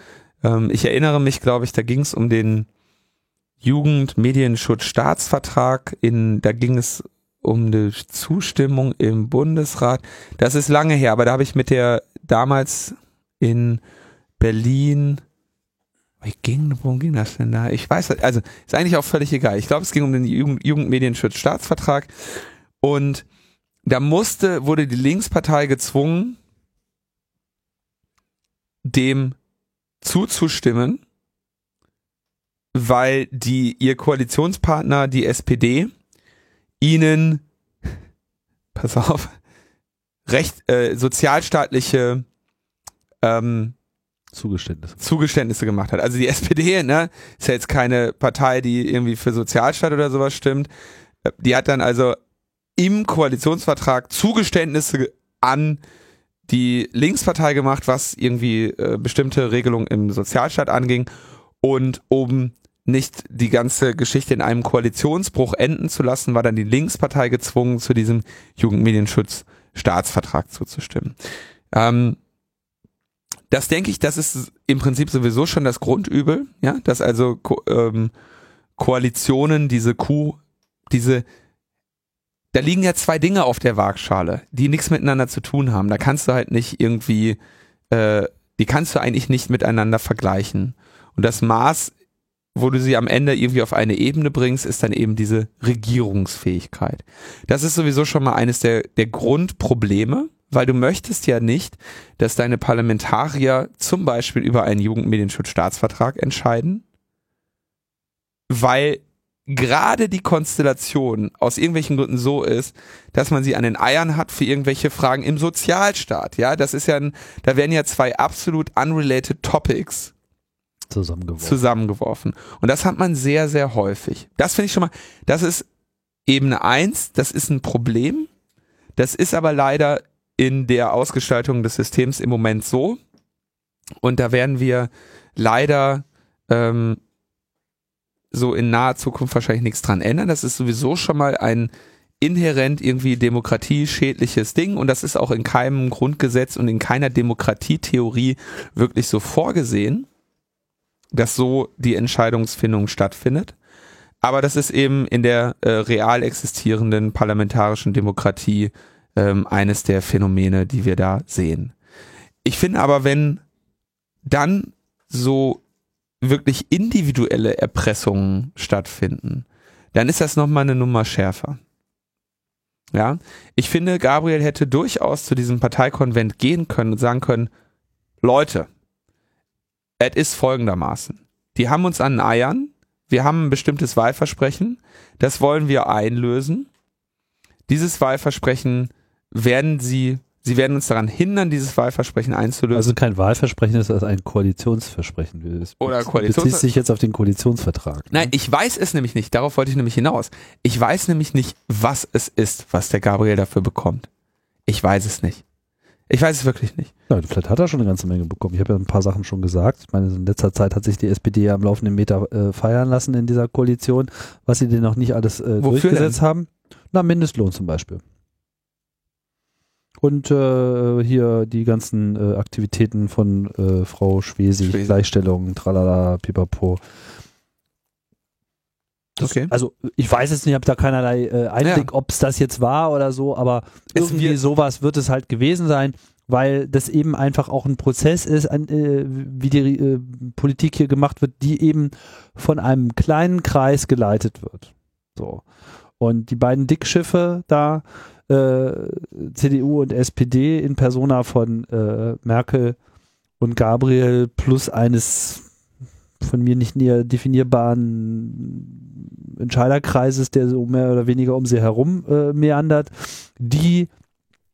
Ähm, ich erinnere mich, glaube ich, da ging es um den Jugendmedienschutzstaatsvertrag. In, da ging es um eine Zustimmung im Bundesrat. Das ist lange her, aber da habe ich mit der damals in Berlin wie ging, worum ging das denn da? Ich weiß, also ist eigentlich auch völlig egal. Ich glaube, es ging um den Jugend, Jugendmedienschutzstaatsvertrag und da musste, wurde die Linkspartei gezwungen, dem zuzustimmen, weil die ihr Koalitionspartner, die SPD, ihnen, pass auf, recht äh, sozialstaatliche ähm, Zugeständnisse. Zugeständnisse gemacht hat. Also die [LAUGHS] SPD, ne, ist ja jetzt keine Partei, die irgendwie für Sozialstaat oder sowas stimmt. Die hat dann also im Koalitionsvertrag Zugeständnisse an die Linkspartei gemacht, was irgendwie äh, bestimmte Regelungen im Sozialstaat anging. Und um nicht die ganze Geschichte in einem Koalitionsbruch enden zu lassen, war dann die Linkspartei gezwungen, zu diesem Jugendmedienschutz-Staatsvertrag zuzustimmen. Ähm, das denke ich, das ist im Prinzip sowieso schon das Grundübel, ja, dass also Ko ähm, Koalitionen diese Kuh, diese, da liegen ja zwei Dinge auf der Waagschale, die nichts miteinander zu tun haben. Da kannst du halt nicht irgendwie, äh, die kannst du eigentlich nicht miteinander vergleichen. Und das Maß, wo du sie am Ende irgendwie auf eine Ebene bringst, ist dann eben diese Regierungsfähigkeit. Das ist sowieso schon mal eines der, der Grundprobleme weil du möchtest ja nicht, dass deine Parlamentarier zum Beispiel über einen Jugendmedienschutzstaatsvertrag entscheiden, weil gerade die Konstellation aus irgendwelchen Gründen so ist, dass man sie an den Eiern hat für irgendwelche Fragen im Sozialstaat. Ja, das ist ja, ein, da werden ja zwei absolut unrelated Topics zusammengeworfen. zusammengeworfen. Und das hat man sehr, sehr häufig. Das finde ich schon mal, das ist Ebene eins. das ist ein Problem. Das ist aber leider in der Ausgestaltung des Systems im Moment so. Und da werden wir leider ähm, so in naher Zukunft wahrscheinlich nichts dran ändern. Das ist sowieso schon mal ein inhärent irgendwie demokratieschädliches Ding und das ist auch in keinem Grundgesetz und in keiner Demokratietheorie wirklich so vorgesehen, dass so die Entscheidungsfindung stattfindet. Aber das ist eben in der äh, real existierenden parlamentarischen Demokratie ähm, eines der Phänomene, die wir da sehen. Ich finde aber, wenn dann so wirklich individuelle Erpressungen stattfinden, dann ist das nochmal eine Nummer schärfer. Ja, ich finde, Gabriel hätte durchaus zu diesem Parteikonvent gehen können und sagen können, Leute, es ist folgendermaßen. Die haben uns an Eiern, wir haben ein bestimmtes Wahlversprechen, das wollen wir einlösen. Dieses Wahlversprechen werden sie, sie werden uns daran hindern, dieses Wahlversprechen einzulösen. Also kein Wahlversprechen ist das ein Koalitionsversprechen. Das Oder Koalitionsversprechen. Bezieht sich jetzt auf den Koalitionsvertrag. Ne? Nein, ich weiß es nämlich nicht. Darauf wollte ich nämlich hinaus. Ich weiß nämlich nicht, was es ist, was der Gabriel dafür bekommt. Ich weiß es nicht. Ich weiß es wirklich nicht. Ja, vielleicht hat er schon eine ganze Menge bekommen. Ich habe ja ein paar Sachen schon gesagt. Ich meine, in letzter Zeit hat sich die SPD ja am laufenden Meter äh, feiern lassen in dieser Koalition, was sie denn noch nicht alles äh, durchgesetzt denn? haben. Na, Mindestlohn zum Beispiel. Und äh, hier die ganzen äh, Aktivitäten von äh, Frau Schwesi, Schwesi, Gleichstellung, tralala, pipapo. Das, okay. Also ich weiß jetzt nicht, ich habe da keinerlei äh, Einblick, ja. ob es das jetzt war oder so, aber es irgendwie sowas wird es halt gewesen sein, weil das eben einfach auch ein Prozess ist, ein, äh, wie die äh, Politik hier gemacht wird, die eben von einem kleinen Kreis geleitet wird. So. Und die beiden Dickschiffe da, äh, CDU und SPD in Persona von äh, Merkel und Gabriel plus eines von mir nicht näher definierbaren Entscheiderkreises, der so mehr oder weniger um sie herum äh, meandert, die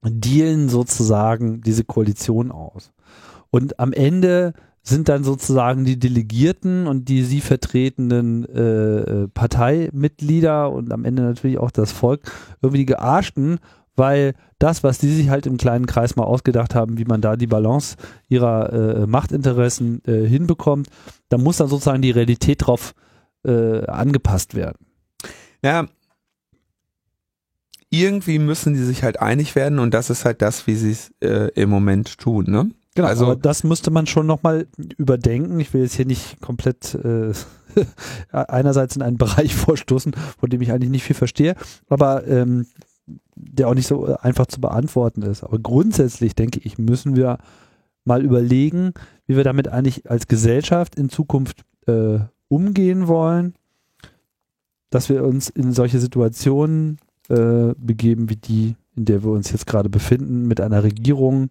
dealen sozusagen diese Koalition aus. Und am Ende sind dann sozusagen die Delegierten und die sie vertretenden äh, Parteimitglieder und am Ende natürlich auch das Volk irgendwie die Gearschten, weil das, was die sich halt im kleinen Kreis mal ausgedacht haben, wie man da die Balance ihrer äh, Machtinteressen äh, hinbekommt, da muss dann sozusagen die Realität drauf äh, angepasst werden. Ja, irgendwie müssen die sich halt einig werden und das ist halt das, wie sie es äh, im Moment tun, ne? Genau, also aber das müsste man schon nochmal überdenken. Ich will jetzt hier nicht komplett äh, [LAUGHS] einerseits in einen Bereich [LAUGHS] vorstoßen, von dem ich eigentlich nicht viel verstehe, aber ähm, der auch nicht so einfach zu beantworten ist. Aber grundsätzlich denke ich, müssen wir mal überlegen, wie wir damit eigentlich als Gesellschaft in Zukunft äh, umgehen wollen, dass wir uns in solche Situationen äh, begeben wie die, in der wir uns jetzt gerade befinden, mit einer Regierung,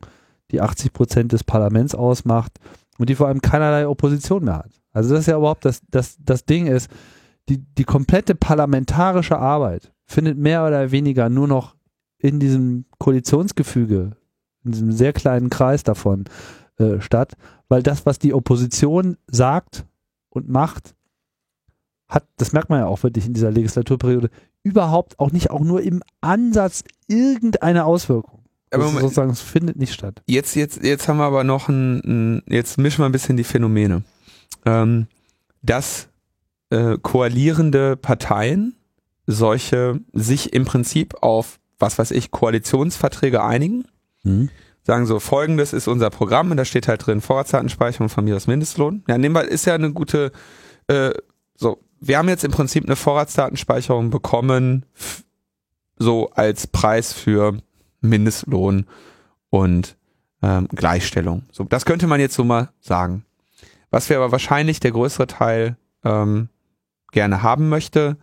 die 80 Prozent des Parlaments ausmacht und die vor allem keinerlei Opposition mehr hat. Also das ist ja überhaupt das, das, das Ding ist, die, die komplette parlamentarische Arbeit findet mehr oder weniger nur noch in diesem Koalitionsgefüge, in diesem sehr kleinen Kreis davon äh, statt, weil das, was die Opposition sagt und macht, hat, das merkt man ja auch wirklich in dieser Legislaturperiode, überhaupt auch nicht auch nur im Ansatz irgendeine Auswirkung. Aber Moment, sozusagen, es findet nicht statt. Jetzt, jetzt, jetzt haben wir aber noch ein, ein jetzt mischen wir ein bisschen die Phänomene. Ähm, dass äh, koalierende Parteien solche sich im Prinzip auf, was weiß ich, Koalitionsverträge einigen. Mhm. Sagen so, folgendes ist unser Programm und da steht halt drin Vorratsdatenspeicherung von mir aus Mindestlohn. Ja, nehmen wir, ist ja eine gute, äh, so, wir haben jetzt im Prinzip eine Vorratsdatenspeicherung bekommen, so als Preis für Mindestlohn und ähm, Gleichstellung. So, das könnte man jetzt so mal sagen. Was wir aber wahrscheinlich der größere Teil ähm, gerne haben möchte,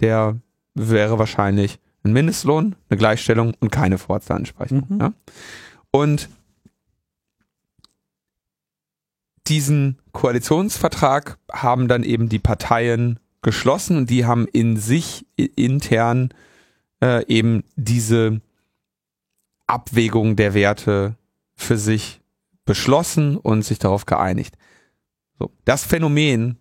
der wäre wahrscheinlich ein Mindestlohn, eine Gleichstellung und keine Vorratsdatenspeicherung. Mhm. Ja? Und diesen Koalitionsvertrag haben dann eben die Parteien geschlossen und die haben in sich intern äh, eben diese Abwägung der Werte für sich beschlossen und sich darauf geeinigt. So, das Phänomen,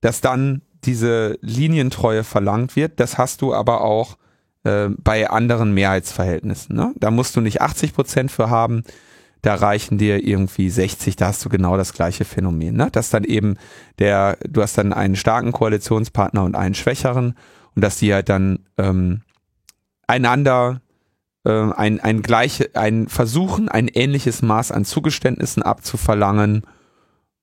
dass dann diese Linientreue verlangt wird, das hast du aber auch äh, bei anderen Mehrheitsverhältnissen. Ne? Da musst du nicht 80 Prozent für haben, da reichen dir irgendwie 60, da hast du genau das gleiche Phänomen. Ne? Dass dann eben der, du hast dann einen starken Koalitionspartner und einen schwächeren und dass die halt dann ähm, einander ein, ein gleiche, ein Versuchen, ein ähnliches Maß an Zugeständnissen abzuverlangen,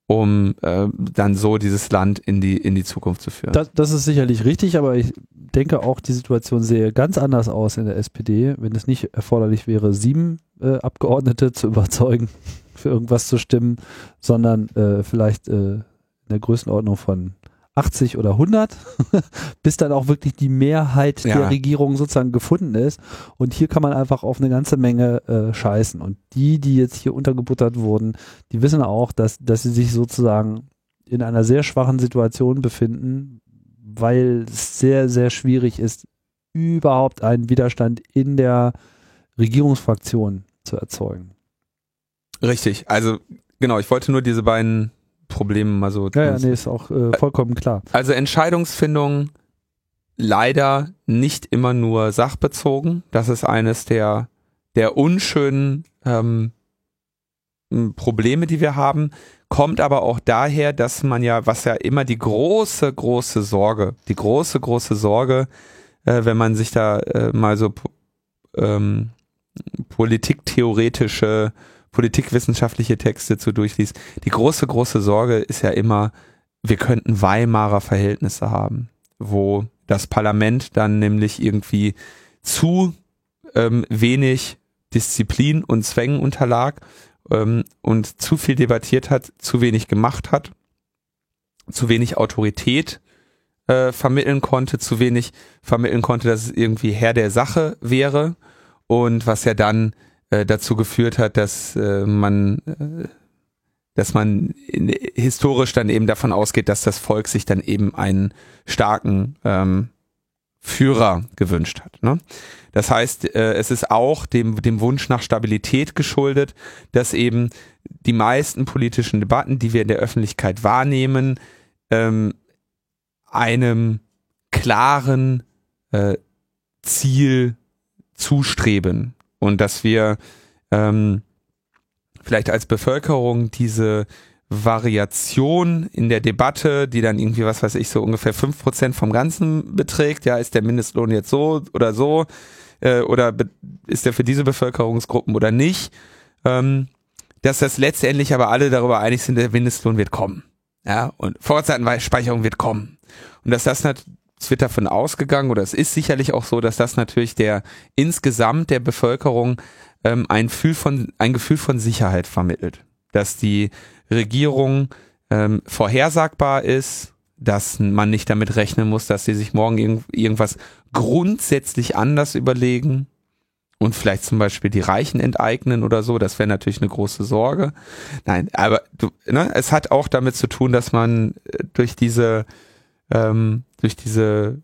um äh, dann so dieses Land in die, in die Zukunft zu führen. Das, das ist sicherlich richtig, aber ich denke auch, die Situation sähe ganz anders aus in der SPD, wenn es nicht erforderlich wäre, sieben äh, Abgeordnete zu überzeugen, für irgendwas zu stimmen, sondern äh, vielleicht äh, in der Größenordnung von 80 oder 100, [LAUGHS] bis dann auch wirklich die Mehrheit ja. der Regierung sozusagen gefunden ist. Und hier kann man einfach auf eine ganze Menge äh, scheißen. Und die, die jetzt hier untergebuttert wurden, die wissen auch, dass, dass sie sich sozusagen in einer sehr schwachen Situation befinden, weil es sehr, sehr schwierig ist, überhaupt einen Widerstand in der Regierungsfraktion zu erzeugen. Richtig, also genau, ich wollte nur diese beiden Probleme mal so. Ja, ja nee, ist auch äh, vollkommen klar. Also Entscheidungsfindung leider nicht immer nur sachbezogen. Das ist eines der, der unschönen ähm, Probleme, die wir haben, kommt aber auch daher, dass man ja, was ja immer die große, große Sorge, die große, große Sorge, äh, wenn man sich da äh, mal so ähm, politiktheoretische, politikwissenschaftliche Texte zu durchliest, die große, große Sorge ist ja immer, wir könnten Weimarer Verhältnisse haben, wo das Parlament dann nämlich irgendwie zu ähm, wenig Disziplin und Zwängen unterlag ähm, und zu viel debattiert hat, zu wenig gemacht hat, zu wenig Autorität äh, vermitteln konnte, zu wenig vermitteln konnte, dass es irgendwie Herr der Sache wäre. Und was ja dann äh, dazu geführt hat, dass äh, man äh, dass man in, historisch dann eben davon ausgeht, dass das Volk sich dann eben einen starken ähm, Führer gewünscht hat. Ne? Das heißt, äh, es ist auch dem, dem Wunsch nach Stabilität geschuldet, dass eben die meisten politischen Debatten, die wir in der Öffentlichkeit wahrnehmen, ähm, einem klaren äh, Ziel zustreben und dass wir ähm, vielleicht als Bevölkerung diese Variation in der Debatte, die dann irgendwie, was weiß ich, so ungefähr fünf Prozent vom Ganzen beträgt. Ja, ist der Mindestlohn jetzt so oder so? Äh, oder ist der für diese Bevölkerungsgruppen oder nicht? Ähm, dass das letztendlich aber alle darüber einig sind, der Mindestlohn wird kommen. Ja, und Vorratsdatenspeicherung wird kommen. Und dass das es wird davon ausgegangen, oder es ist sicherlich auch so, dass das natürlich der insgesamt der Bevölkerung ähm, ein, Gefühl von, ein Gefühl von Sicherheit vermittelt. Dass die Regierung ähm, vorhersagbar ist, dass man nicht damit rechnen muss, dass sie sich morgen irgend, irgendwas grundsätzlich anders überlegen und vielleicht zum Beispiel die Reichen enteignen oder so. Das wäre natürlich eine große Sorge. Nein, aber du, ne, es hat auch damit zu tun, dass man äh, durch diese ähm, durch diese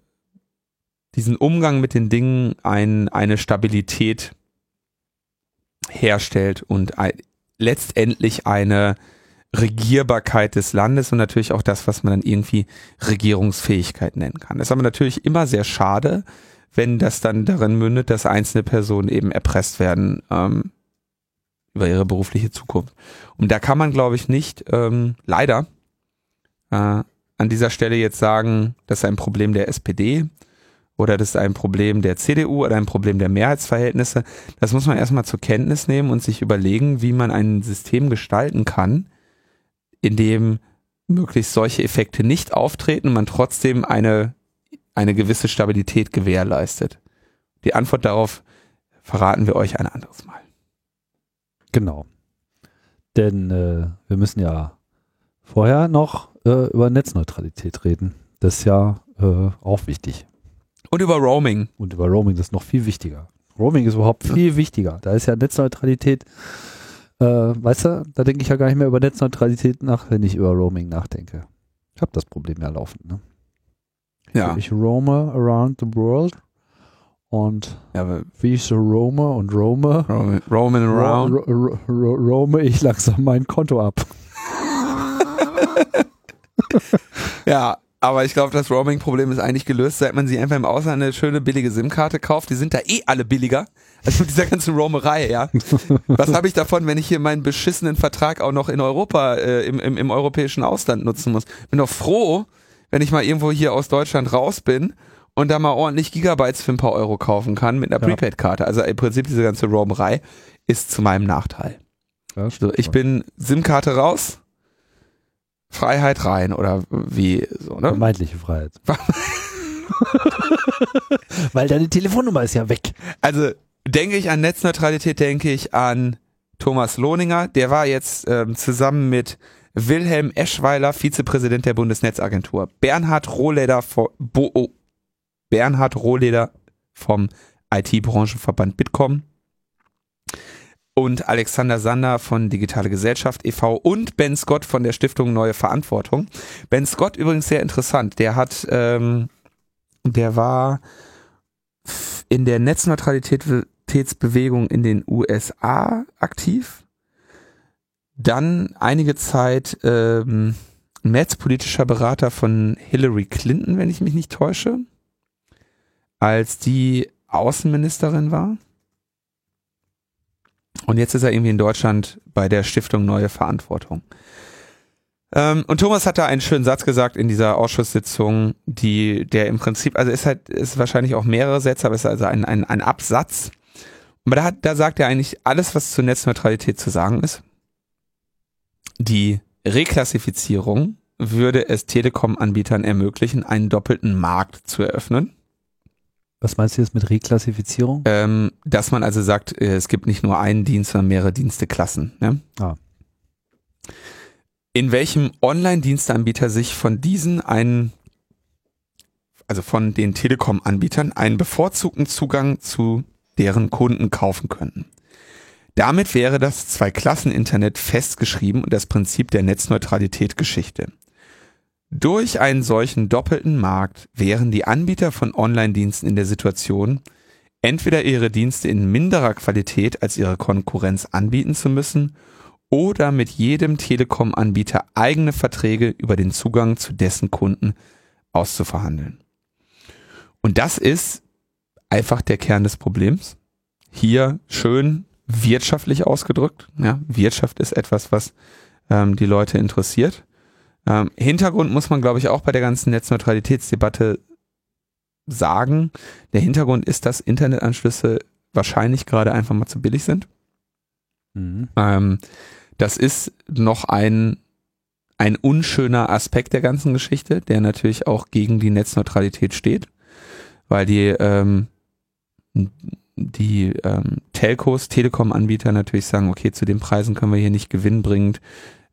diesen Umgang mit den Dingen ein, eine Stabilität herstellt und ein, letztendlich eine Regierbarkeit des Landes und natürlich auch das, was man dann irgendwie Regierungsfähigkeit nennen kann. Das ist aber natürlich immer sehr schade, wenn das dann darin mündet, dass einzelne Personen eben erpresst werden ähm, über ihre berufliche Zukunft. Und da kann man, glaube ich, nicht ähm, leider äh, an dieser Stelle jetzt sagen, das ist ein Problem der SPD oder das ist ein Problem der CDU oder ein Problem der Mehrheitsverhältnisse. Das muss man erstmal zur Kenntnis nehmen und sich überlegen, wie man ein System gestalten kann, in dem möglichst solche Effekte nicht auftreten man trotzdem eine, eine gewisse Stabilität gewährleistet. Die Antwort darauf verraten wir euch ein anderes Mal. Genau. Denn äh, wir müssen ja vorher noch äh, über Netzneutralität reden. Das ist ja äh, auch wichtig. Und über Roaming. Und über Roaming, das ist noch viel wichtiger. Roaming ist überhaupt viel wichtiger. Da ist ja Netzneutralität äh, weißt du, da denke ich ja gar nicht mehr über Netzneutralität nach, wenn ich über Roaming nachdenke. Ich habe das Problem ja laufend, ne? Ja. Ich roame around the world und ja, wie ich so roame und roame, roaming, roaming around, ro, ro, ro, roame ich langsam mein Konto ab. [LAUGHS] [LAUGHS] ja, aber ich glaube, das Roaming-Problem ist eigentlich gelöst, seit man sich einfach im Ausland eine schöne billige SIM-Karte kauft. Die sind da eh alle billiger. Also mit dieser ganzen Roamerei, ja. Was habe ich davon, wenn ich hier meinen beschissenen Vertrag auch noch in Europa, äh, im, im, im europäischen Ausland nutzen muss? Bin doch froh, wenn ich mal irgendwo hier aus Deutschland raus bin und da mal ordentlich Gigabytes für ein paar Euro kaufen kann mit einer ja. Prepaid-Karte. Also im Prinzip diese ganze Roamerei ist zu meinem Nachteil. Ja, so, ich bin SIM-Karte raus, Freiheit rein oder wie so, ne? Vermeintliche Freiheit. [LAUGHS] Weil deine Telefonnummer ist ja weg. Also denke ich an Netzneutralität, denke ich an Thomas Lohninger. Der war jetzt ähm, zusammen mit Wilhelm Eschweiler, Vizepräsident der Bundesnetzagentur. Bernhard Rohleder, Bo oh, Bernhard Rohleder vom IT-Branchenverband Bitkom und Alexander Sander von Digitale Gesellschaft e.V. und Ben Scott von der Stiftung Neue Verantwortung. Ben Scott übrigens sehr interessant. Der hat, ähm, der war in der Netzneutralitätsbewegung in den USA aktiv. Dann einige Zeit ähm, netzpolitischer Berater von Hillary Clinton, wenn ich mich nicht täusche, als die Außenministerin war Und jetzt ist er irgendwie in Deutschland bei der Stiftung Neue Verantwortung. Ähm, und Thomas hat da einen schönen Satz gesagt in dieser Ausschusssitzung, die, der im Prinzip, also ist halt, ist wahrscheinlich auch mehrere Sätze, aber ist also ein, ein, ein Absatz. Aber da, hat, da sagt er eigentlich alles, was zur Netzneutralität zu sagen ist. Die Reklassifizierung würde es Telekom-Anbietern ermöglichen, einen doppelten Markt zu eröffnen. Was meinst du jetzt mit Reklassifizierung? Ähm, dass man also sagt, äh, es gibt nicht nur einen Dienst, sondern mehrere Diensteklassen. Ne? Ah. In welchem Online-Diensteanbieter sich von diesen einen, also von den Telekom-Anbietern, einen bevorzugten Zugang zu deren Kunden kaufen könnten. Damit wäre das Zwei-Klassen-Internet festgeschrieben und das Prinzip der Netzneutralität Geschichte. Durch einen solchen doppelten Markt wären die Anbieter von Online-Diensten in der Situation, entweder ihre Dienste in minderer Qualität als ihre Konkurrenz anbieten zu müssen oder mit jedem Telekom-Anbieter eigene Verträge über den Zugang zu dessen Kunden auszuverhandeln. Und das ist einfach der Kern des Problems. Hier schön wirtschaftlich ausgedrückt. Ja, Wirtschaft ist etwas, was ähm, die Leute interessiert. Ähm, Hintergrund muss man, glaube ich, auch bei der ganzen Netzneutralitätsdebatte sagen. Der Hintergrund ist, dass Internetanschlüsse wahrscheinlich gerade einfach mal zu billig sind. Mhm. Ähm, das ist noch ein, ein unschöner Aspekt der ganzen Geschichte, der natürlich auch gegen die Netzneutralität steht, weil die, ähm, die ähm, Telcos, Telekom-Anbieter natürlich sagen, okay, zu den Preisen können wir hier nicht gewinnbringend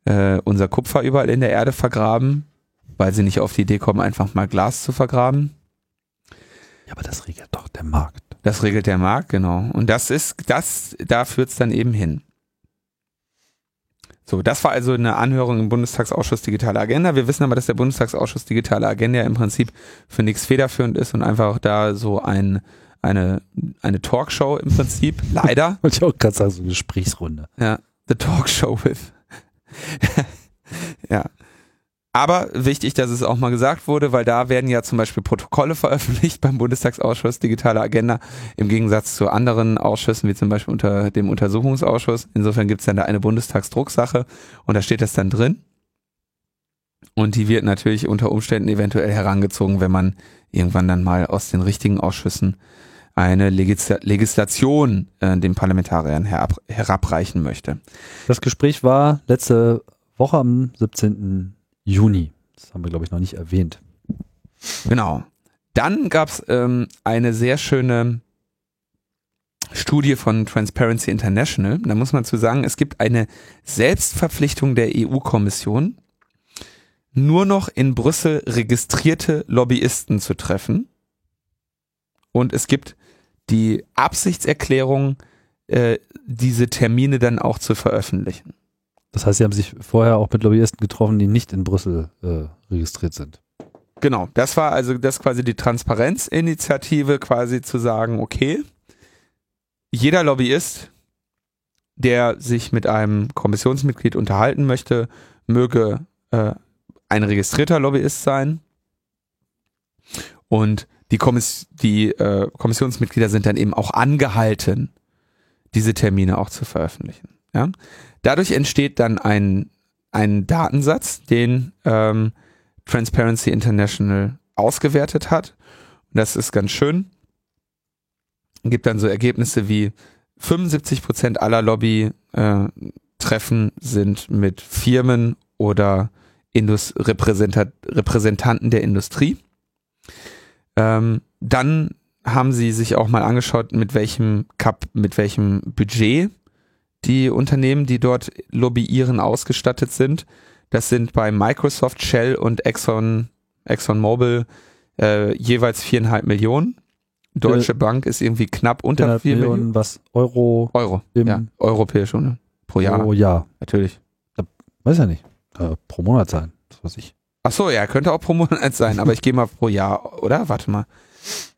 äh, unser Kupfer überall in der Erde vergraben, weil sie nicht auf die Idee kommen, einfach mal Glas zu vergraben. Ja, aber das regelt doch der Markt. Das regelt der Markt, genau. Und das ist, das, da führt's dann eben hin. So, das war also eine Anhörung im Bundestagsausschuss Digitale Agenda. Wir wissen aber, dass der Bundestagsausschuss Digitale Agenda im Prinzip für nichts federführend ist und einfach da so ein, eine, eine Talkshow im Prinzip. Leider. [LAUGHS] Wollte ich auch gerade sagen, so eine Gesprächsrunde. Ja, the Talkshow with [LAUGHS] ja. Aber wichtig, dass es auch mal gesagt wurde, weil da werden ja zum Beispiel Protokolle veröffentlicht beim Bundestagsausschuss Digitale Agenda im Gegensatz zu anderen Ausschüssen, wie zum Beispiel unter dem Untersuchungsausschuss. Insofern gibt es dann da eine Bundestagsdrucksache und da steht das dann drin. Und die wird natürlich unter Umständen eventuell herangezogen, wenn man irgendwann dann mal aus den richtigen Ausschüssen eine Legisla Legislation äh, den Parlamentariern herab herabreichen möchte. Das Gespräch war letzte Woche am 17. Juni. Das haben wir, glaube ich, noch nicht erwähnt. Genau. Dann gab es ähm, eine sehr schöne Studie von Transparency International. Da muss man zu sagen, es gibt eine Selbstverpflichtung der EU-Kommission, nur noch in Brüssel registrierte Lobbyisten zu treffen. Und es gibt die Absichtserklärung, äh, diese Termine dann auch zu veröffentlichen. Das heißt, Sie haben sich vorher auch mit Lobbyisten getroffen, die nicht in Brüssel äh, registriert sind. Genau, das war also das quasi die Transparenzinitiative, quasi zu sagen, okay, jeder Lobbyist, der sich mit einem Kommissionsmitglied unterhalten möchte, möge äh, ein registrierter Lobbyist sein. Und die, Kommiss die äh, Kommissionsmitglieder sind dann eben auch angehalten, diese Termine auch zu veröffentlichen. Ja? Dadurch entsteht dann ein, ein Datensatz, den ähm, Transparency International ausgewertet hat. Und das ist ganz schön. Gibt dann so Ergebnisse wie 75 Prozent aller Lobby-Treffen äh, sind mit Firmen oder Indus Repräsentanten der Industrie. Ähm, dann haben sie sich auch mal angeschaut, mit welchem Cup, mit welchem Budget die Unternehmen, die dort lobbyieren, ausgestattet sind. Das sind bei Microsoft, Shell und Exxon, ExxonMobil äh, jeweils viereinhalb Millionen. Deutsche äh, Bank ist irgendwie knapp unter vier Millionen. Millionen. Was? Euro? Euro, ja. Europäische Union. Pro Jahr. Pro Jahr. Natürlich. weiß ja nicht. Äh, pro Monat sein. Das weiß ich. Ach so, ja, könnte auch pro Monat [LAUGHS] sein, aber ich gehe mal pro Jahr, oder? Warte mal.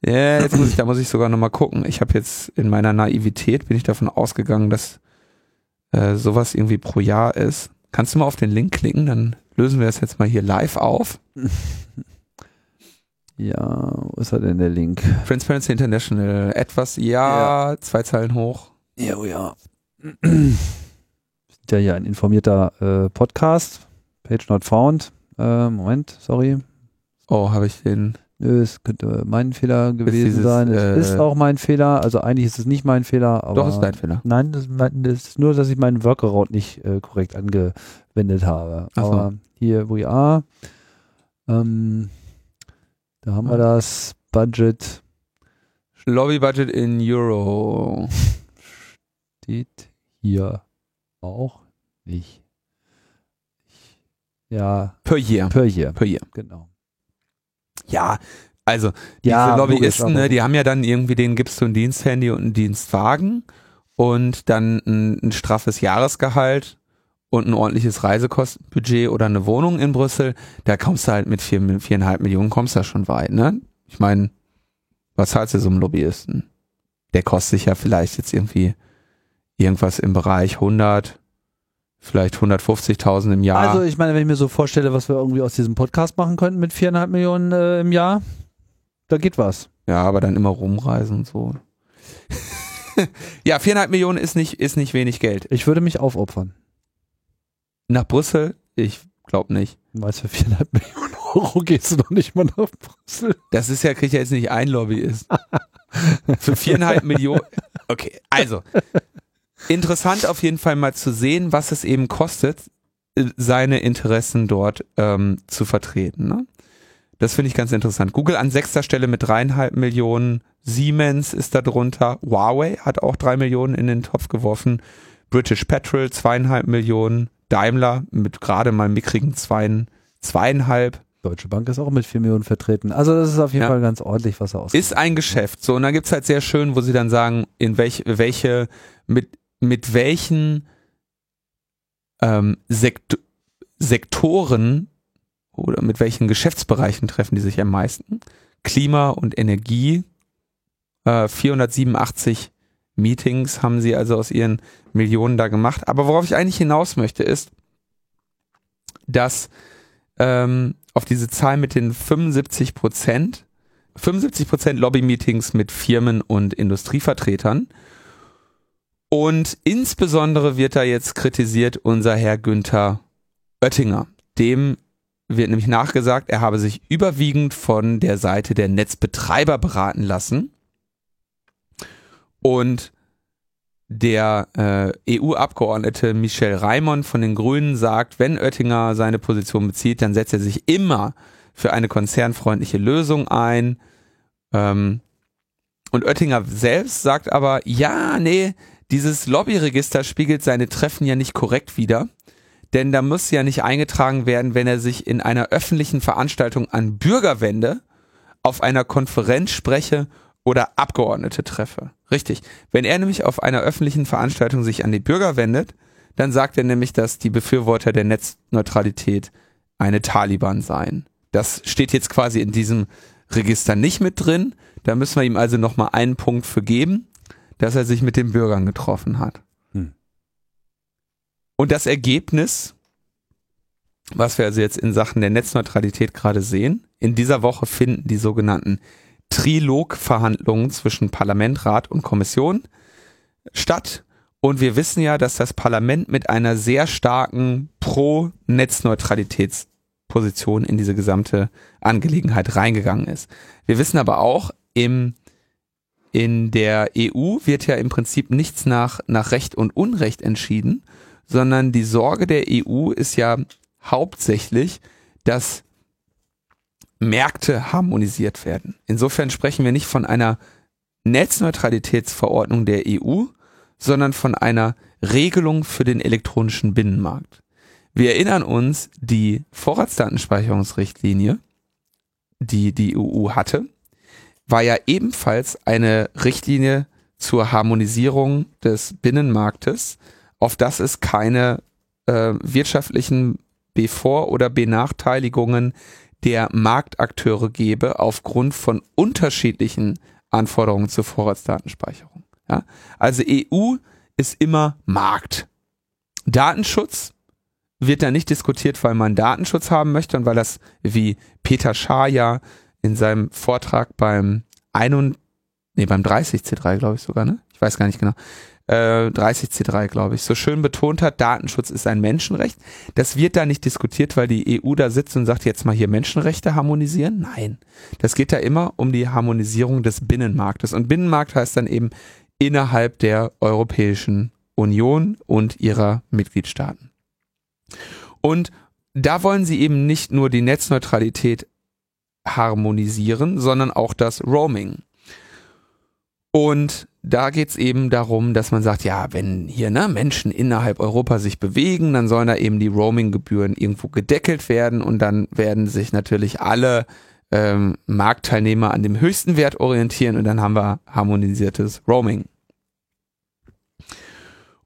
Ja, jetzt muss ich, da muss ich sogar nochmal gucken. Ich habe jetzt in meiner Naivität bin ich davon ausgegangen, dass äh, sowas irgendwie pro Jahr ist. Kannst du mal auf den Link klicken, dann lösen wir das jetzt mal hier live auf. [LAUGHS] Ja, wo ist er denn der Link? Transparency International, etwas, ja, ja. zwei Zeilen hoch. Ja, oh ja. [CLEARS THROAT] ja hier ein informierter äh, Podcast. Page not found. Äh, Moment, sorry. Oh, habe ich den. Nö, es könnte mein Fehler gewesen dieses, sein. Es äh, ist auch mein Fehler. Also eigentlich ist es nicht mein Fehler, aber. Doch, ist dein Fehler. Nein, das, das ist nur, dass ich meinen Workaround nicht äh, korrekt angewendet habe. Ach so. Aber hier, we are. Ähm, da haben wir das Budget. Lobby-Budget in Euro. [LAUGHS] Steht hier auch nicht. Ja, Per year. per year. Per year. Genau. Ja, also diese Ja, Lobbyisten, logisch, aber- ne, die haben ja dann irgendwie, denen gibst du ein Diensthandy und einen Dienstwagen und dann ein, ein straffes Jahresgehalt und ein ordentliches Reisekostenbudget oder eine Wohnung in Brüssel. Da kommst du halt mit vier, viereinhalb Millionen kommst du da schon weit, ne? Ich meine, was zahlst du so einem Lobbyisten? Der kostet sich ja vielleicht jetzt irgendwie irgendwas im Bereich 100, vielleicht 150.000 im Jahr. Also ich meine, wenn ich mir so vorstelle, was wir irgendwie aus diesem Podcast machen könnten mit viereinhalb Millionen äh, im Jahr, da geht was. Ja, aber dann immer rumreisen und so. [LAUGHS] ja, viereinhalb Millionen ist nicht, ist nicht wenig Geld. Ich würde mich aufopfern. Nach Brüssel? Ich glaube nicht. Weißt für viereinhalb [LAUGHS] Millionen Euro gehst du doch nicht mal nach Brüssel. Das ist ja, kriegt ja jetzt nicht ein Lobbyist. Für viereinhalb [LAUGHS] Millionen. Okay, also. Interessant auf jeden Fall mal zu sehen, was es eben kostet, äh, seine Interessen dort ähm, zu vertreten. Ne? Das finde ich ganz interessant. Google an sechster Stelle mit dreieinhalb Millionen. Siemens ist da drunter. Huawei hat auch drei Millionen in den Topf geworfen. British Petrol zweieinhalb Millionen. Daimler mit gerade mal mickrigen zweien, zweieinhalb. Deutsche Bank ist auch mit vier Millionen vertreten. Also das ist auf jeden Ja. Fall ganz ordentlich, was er ausgibt. Ist ein Geschäft. So, und dann gibt's halt sehr schön, wo sie dann sagen, in welch, welche, mit, mit welchen ähm, Sekt Sektoren oder mit welchen Geschäftsbereichen treffen die sich am meisten? Klima und Energie. Äh, 487 Meetings haben sie also aus ihren Millionen da gemacht. Aber worauf ich eigentlich hinaus möchte, ist, dass ähm, auf diese Zahl mit den 75 Prozent 75 Prozent Lobby-Meetings mit Firmen und Industrievertretern. Und insbesondere wird da jetzt kritisiert unser Herr Günther Oettinger. Dem wird nämlich nachgesagt, er habe sich überwiegend von der Seite der Netzbetreiber beraten lassen. Und der äh, EU-Abgeordnete Michel Raimond von den Grünen sagt, wenn Oettinger seine Position bezieht, dann setzt er sich immer für eine konzernfreundliche Lösung ein. Ähm, und Oettinger selbst sagt aber, ja, nee, dieses Lobbyregister spiegelt seine Treffen ja nicht korrekt wider. Denn da muss ja nicht eingetragen werden, wenn er sich in einer öffentlichen Veranstaltung an Bürger wende, auf einer Konferenz spreche oder Abgeordnete treffe. Richtig. Wenn er nämlich auf einer öffentlichen Veranstaltung sich an die Bürger wendet, dann sagt er nämlich, dass die Befürworter der Netzneutralität eine Taliban seien. Das steht jetzt quasi in diesem Register nicht mit drin. Da müssen wir ihm also nochmal einen Punkt für geben, dass er sich mit den Bürgern getroffen hat. Hm. Und das Ergebnis, was wir also jetzt in Sachen der Netzneutralität gerade sehen, in dieser Woche finden die sogenannten Trilogverhandlungen zwischen Parlament, Rat und Kommission statt. Und wir wissen ja, dass das Parlament mit einer sehr starken Pro-Netzneutralitätsposition in diese gesamte Angelegenheit reingegangen ist. Wir wissen aber auch, im, in der EU wird ja im Prinzip nichts nach, nach Recht und Unrecht entschieden, sondern die Sorge der EU ist ja hauptsächlich, dass Märkte harmonisiert werden. Insofern sprechen wir nicht von einer Netzneutralitätsverordnung der EU, sondern von einer Regelung für den elektronischen Binnenmarkt. Wir erinnern uns, die Vorratsdatenspeicherungsrichtlinie, die die EU hatte, war ja ebenfalls eine Richtlinie zur Harmonisierung des Binnenmarktes, auf das es keine äh, wirtschaftlichen Bevor- oder Benachteiligungen der Marktakteure gebe aufgrund von unterschiedlichen Anforderungen zur Vorratsdatenspeicherung. Ja? Also EU ist immer Markt. Datenschutz wird da nicht diskutiert, weil man Datenschutz haben möchte und weil das, wie Peter Schaar ja in seinem Vortrag beim 31, nee, beim 30 C3, glaube ich sogar, ne? Ich weiß gar nicht genau, äh, 30C3, glaube ich, so schön betont hat, Datenschutz ist ein Menschenrecht. Das wird da nicht diskutiert, weil die EU da sitzt und sagt, jetzt mal hier Menschenrechte harmonisieren. Nein, das geht da immer um die Harmonisierung des Binnenmarktes. Und Binnenmarkt heißt dann eben innerhalb der Europäischen Union und ihrer Mitgliedstaaten. Und da wollen sie eben nicht nur die Netzneutralität harmonisieren, sondern auch das Roaming. Und da geht's eben darum, dass man sagt, ja, wenn hier ne, Menschen innerhalb Europa sich bewegen, dann sollen da eben die Roaming-Gebühren irgendwo gedeckelt werden und dann werden sich natürlich alle ähm, Marktteilnehmer an dem höchsten Wert orientieren und dann haben wir harmonisiertes Roaming.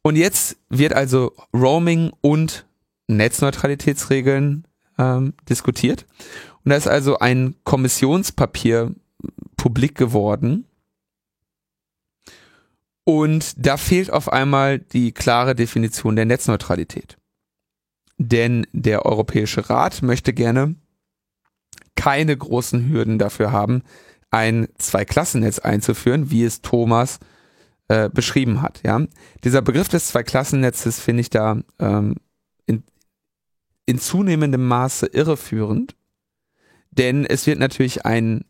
Und jetzt wird also Roaming und Netzneutralitätsregeln ähm, diskutiert. Und da ist also ein Kommissionspapier publik geworden. Und da fehlt auf einmal die klare Definition der Netzneutralität. Denn der Europäische Rat möchte gerne keine großen Hürden dafür haben, ein Zweiklassennetz einzuführen, wie es Thomas äh, beschrieben hat. Ja, dieser Begriff des Zweiklassennetzes finde ich da ähm, in, in zunehmendem Maße irreführend, denn es wird natürlich ein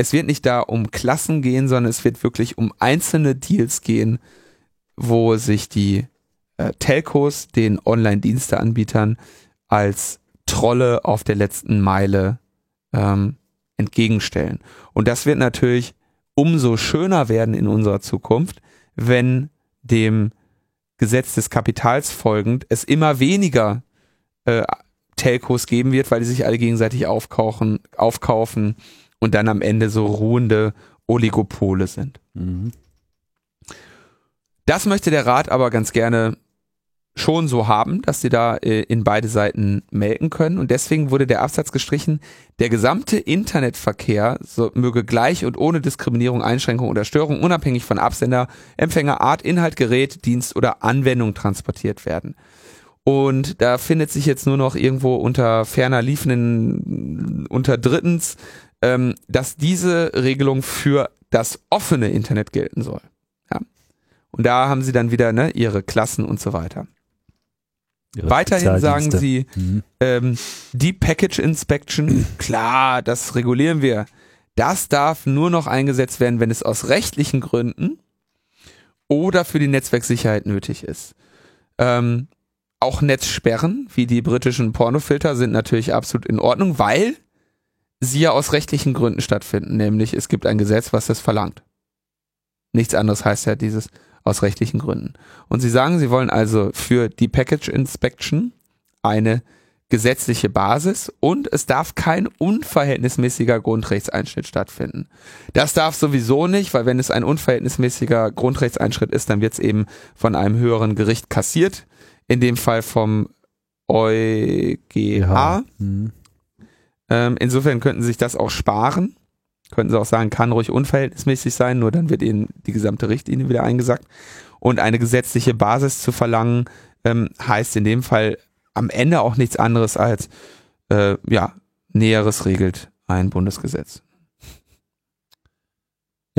es wird nicht da um Klassen gehen, sondern es wird wirklich um einzelne Deals gehen, wo sich die äh, Telcos den Online-Diensteanbietern als Trolle auf der letzten Meile ähm, entgegenstellen. Und das wird natürlich umso schöner werden in unserer Zukunft, wenn dem Gesetz des Kapitals folgend es immer weniger äh, Telcos geben wird, weil die sich alle gegenseitig aufkaufen, aufkaufen und dann am Ende so ruhende Oligopole sind. Mhm. Das möchte der Rat aber ganz gerne schon so haben, dass sie da äh, in beide Seiten melken können. Und deswegen wurde der Absatz gestrichen, der gesamte Internetverkehr so, möge gleich und ohne Diskriminierung, Einschränkung oder Störung unabhängig von Absender, Empfänger, Art, Inhalt, Gerät, Dienst oder Anwendung transportiert werden. Und da findet sich jetzt nur noch irgendwo unter ferner liefenden, unter drittens, ähm, dass diese Regelung für das offene Internet gelten soll. Ja. Und da haben sie dann wieder ne, ihre Klassen und so weiter. Weiterhin sagen sie, mhm. ähm, die Package Inspection, klar, das regulieren wir. Das darf nur noch eingesetzt werden, wenn es aus rechtlichen Gründen oder für die Netzwerksicherheit nötig ist. Ähm, auch Netzsperren, wie die britischen Pornofilter, sind natürlich absolut in Ordnung, weil sie ja aus rechtlichen Gründen stattfinden. Nämlich es gibt ein Gesetz, was das verlangt. Nichts anderes heißt ja dieses aus rechtlichen Gründen. Und sie sagen, sie wollen also für die Package Inspection eine gesetzliche Basis und es darf kein unverhältnismäßiger Grundrechtseinschnitt stattfinden. Das darf sowieso nicht, weil wenn es ein unverhältnismäßiger Grundrechtseinschnitt ist, dann wird es eben von einem höheren Gericht kassiert, in dem Fall vom EuGH. Ja. Mhm. Ähm, insofern könnten sie sich das auch sparen. Könnten sie auch sagen, kann ruhig unverhältnismäßig sein, nur dann wird ihnen die gesamte Richtlinie wieder eingesagt. Und eine gesetzliche Basis zu verlangen, ähm, heißt in dem Fall am Ende auch nichts anderes als, äh, ja, Näheres regelt ein Bundesgesetz.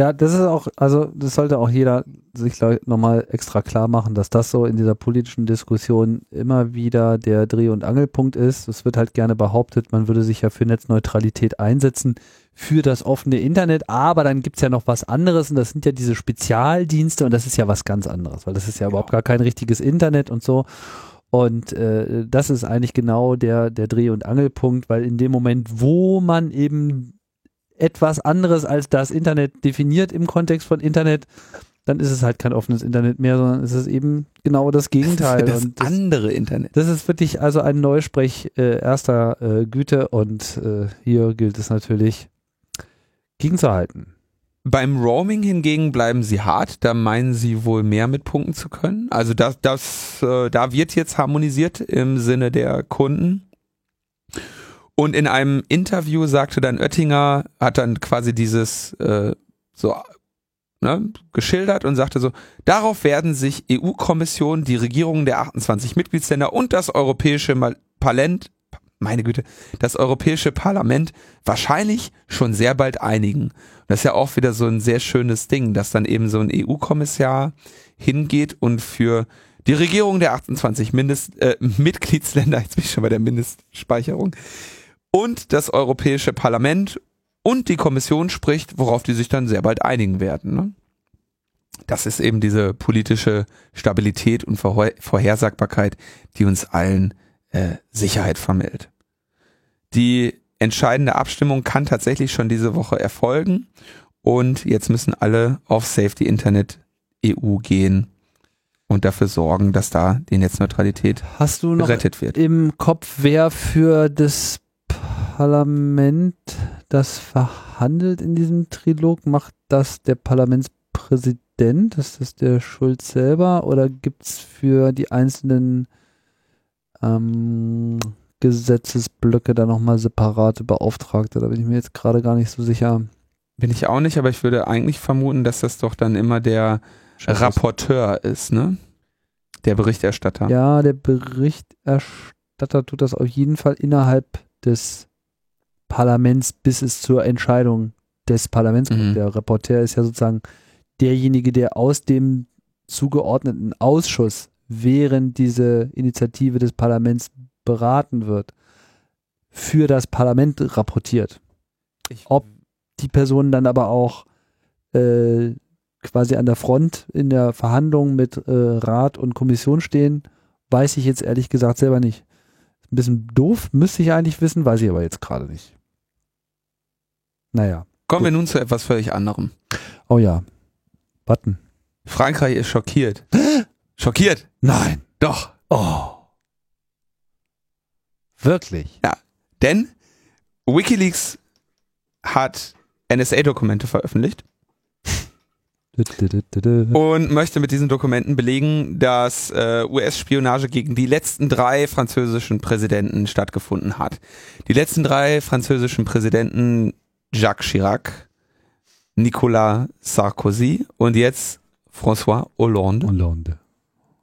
Ja, das ist auch, also das sollte auch jeder sich nochmal extra klar machen, dass das so in dieser politischen Diskussion immer wieder der Dreh- und Angelpunkt ist. Es wird halt gerne behauptet, man würde sich ja für Netzneutralität einsetzen, für das offene Internet, aber dann gibt's ja noch was anderes und das sind ja diese Spezialdienste und das ist ja was ganz anderes, weil das ist ja, ja. überhaupt gar kein richtiges Internet und so. Und äh, das ist eigentlich genau der, der Dreh- und Angelpunkt, weil in dem Moment, wo man eben etwas anderes als das Internet definiert im Kontext von Internet, dann ist es halt kein offenes Internet mehr, sondern es ist eben genau das Gegenteil. Das, das andere Internet. Das ist wirklich also ein Neusprech äh, erster äh, Güte und äh, hier gilt es natürlich gegenzuhalten. Beim Roaming hingegen bleiben sie hart, da meinen sie wohl mehr mit punkten zu können. Also das, das, äh, da wird jetzt harmonisiert im Sinne der Kunden. Und in einem Interview sagte dann Oettinger, hat dann quasi dieses äh, so ne, geschildert und sagte so, darauf werden sich EU-Kommission, die Regierungen der 28 Mitgliedsländer und das Europäische Parlament, meine Güte, das Europäische Parlament wahrscheinlich schon sehr bald einigen. Und das ist ja auch wieder so ein sehr schönes Ding, dass dann eben so ein EU-Kommissar hingeht und für die Regierung der 28 Mindest, äh, Mitgliedsländer, [LAUGHS] jetzt bin ich schon bei der Mindestspeicherung, und das Europäische Parlament und die Kommission spricht, worauf die sich dann sehr bald einigen werden. Ne? Das ist eben diese politische Stabilität und Vorhersagbarkeit, die uns allen äh, Sicherheit vermittelt. Die entscheidende Abstimmung kann tatsächlich schon diese Woche erfolgen und jetzt müssen alle auf Safety Internet EU gehen und dafür sorgen, dass da die Netzneutralität Hast du noch gerettet wird. im Kopf, wer für das Parlament das verhandelt in diesem Trilog? Macht das der Parlamentspräsident? Ist das der Schulz selber? Oder gibt es für die einzelnen ähm, Gesetzesblöcke da nochmal separate Beauftragte? Da bin ich mir jetzt gerade gar nicht so sicher. Bin ich auch nicht, aber ich würde eigentlich vermuten, dass das doch dann immer der Rapporteur ist, ne? Der Berichterstatter. Ja, der Berichterstatter tut das auf jeden Fall innerhalb des Parlaments, bis es zur Entscheidung des Parlaments kommt. Mhm. Der Reporter ist ja sozusagen derjenige, der aus dem zugeordneten Ausschuss, während diese Initiative des Parlaments beraten wird, für das Parlament rapportiert. Ob die Personen dann aber auch äh, quasi an der Front in der Verhandlung mit äh, Rat und Kommission stehen, weiß ich jetzt ehrlich gesagt selber nicht. Ein bisschen doof, müsste ich eigentlich wissen, weiß ich aber jetzt gerade nicht. Naja. Kommen gut. wir nun zu etwas völlig anderem. Oh ja. Button. Frankreich ist schockiert. [GASPS] schockiert? Nein. Doch. Oh. Wirklich? Ja. Denn Wikileaks hat NSA-Dokumente veröffentlicht und möchte mit diesen Dokumenten belegen, dass äh, US-Spionage gegen die letzten drei französischen Präsidenten stattgefunden hat. Die letzten drei französischen Präsidenten Jacques Chirac, Nicolas Sarkozy und jetzt François Hollande. Hollande.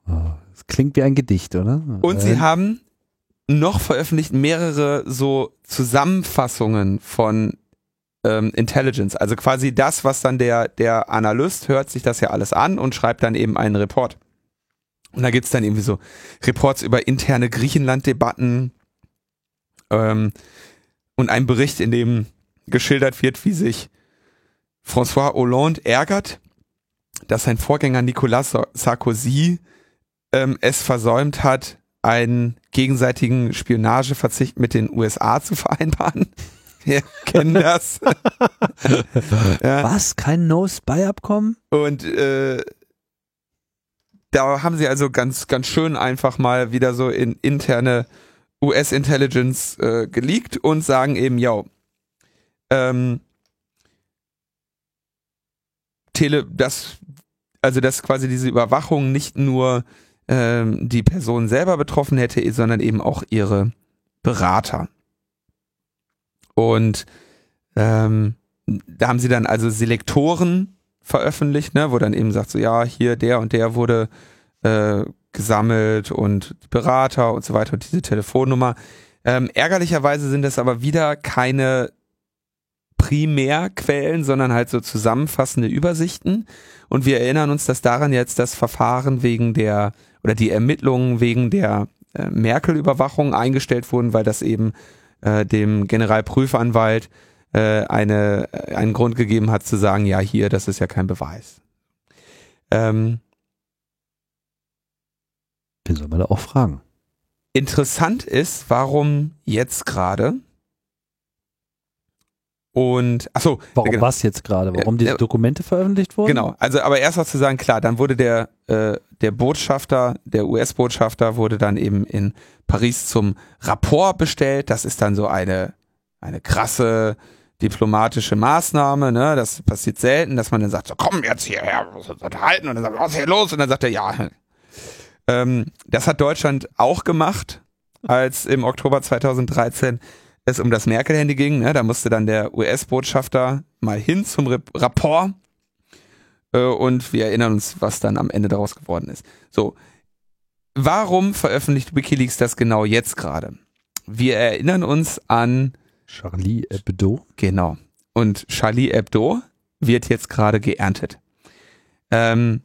Oh, das klingt wie ein Gedicht, oder? Und sie haben noch veröffentlicht mehrere so Zusammenfassungen von ähm, Intelligence. Also quasi das, was dann der, der Analyst hört sich das ja alles an und schreibt dann eben einen Report. Und da gibt's dann irgendwie so Reports über interne Griechenland-Debatten ähm, und ein Bericht, in dem geschildert wird, wie sich François Hollande ärgert, dass sein Vorgänger Nicolas Sarkozy ähm, es versäumt hat, einen gegenseitigen Spionageverzicht mit den USA zu [LAUGHS] vereinbaren. [LAUGHS] Wir kennen das. [LAUGHS] ja. Was? Kein No-Spy-Abkommen? Und äh, da haben sie also ganz, ganz schön einfach mal wieder so in interne US-Intelligence äh, geleakt und sagen eben, ja, ähm, Tele, das, also dass quasi diese Überwachung nicht nur ähm, die Person selber betroffen hätte, sondern eben auch ihre Berater. Und ähm, da haben sie dann also Selektoren veröffentlicht, ne, wo dann eben sagt so, ja, hier der und der wurde äh, gesammelt und Berater und so weiter und diese Telefonnummer. Ähm, ärgerlicherweise sind das aber wieder keine Primärquellen, sondern halt so zusammenfassende Übersichten. Und wir erinnern uns, dass daran jetzt das Verfahren wegen der oder die Ermittlungen wegen der äh, Merkel-Überwachung eingestellt wurden, weil das eben äh, dem Generalprüfanwalt äh, eine, äh, einen Grund gegeben hat zu sagen, ja, hier, das ist ja kein Beweis. Ähm, Wen soll man da auch fragen? Interessant ist, warum jetzt gerade und achso. Warum genau. was jetzt gerade? Warum diese Dokumente veröffentlicht wurden? Genau, also aber erst mal zu sagen, klar, dann wurde der, äh, der Botschafter, der US-Botschafter wurde dann eben in Paris zum Rapport bestellt. Das ist dann so eine, eine krasse diplomatische Maßnahme, ne? Das passiert selten, dass man dann sagt, so komm jetzt hierher, wir uns unterhalten und dann sagt, was ist hier los? Und dann sagt er, ja. Ähm, das hat Deutschland auch gemacht, als im Oktober 2013 es um das Merkel-Handy ging. Ne? Da musste dann der US-Botschafter mal hin zum Rep Rapport. Äh, und wir erinnern uns, was dann am Ende daraus geworden ist. So. Warum veröffentlicht Wikileaks das genau jetzt gerade? wir erinnern uns an Charlie Hebdo. Genau. Und Charlie Hebdo wird jetzt gerade geerntet. Ähm,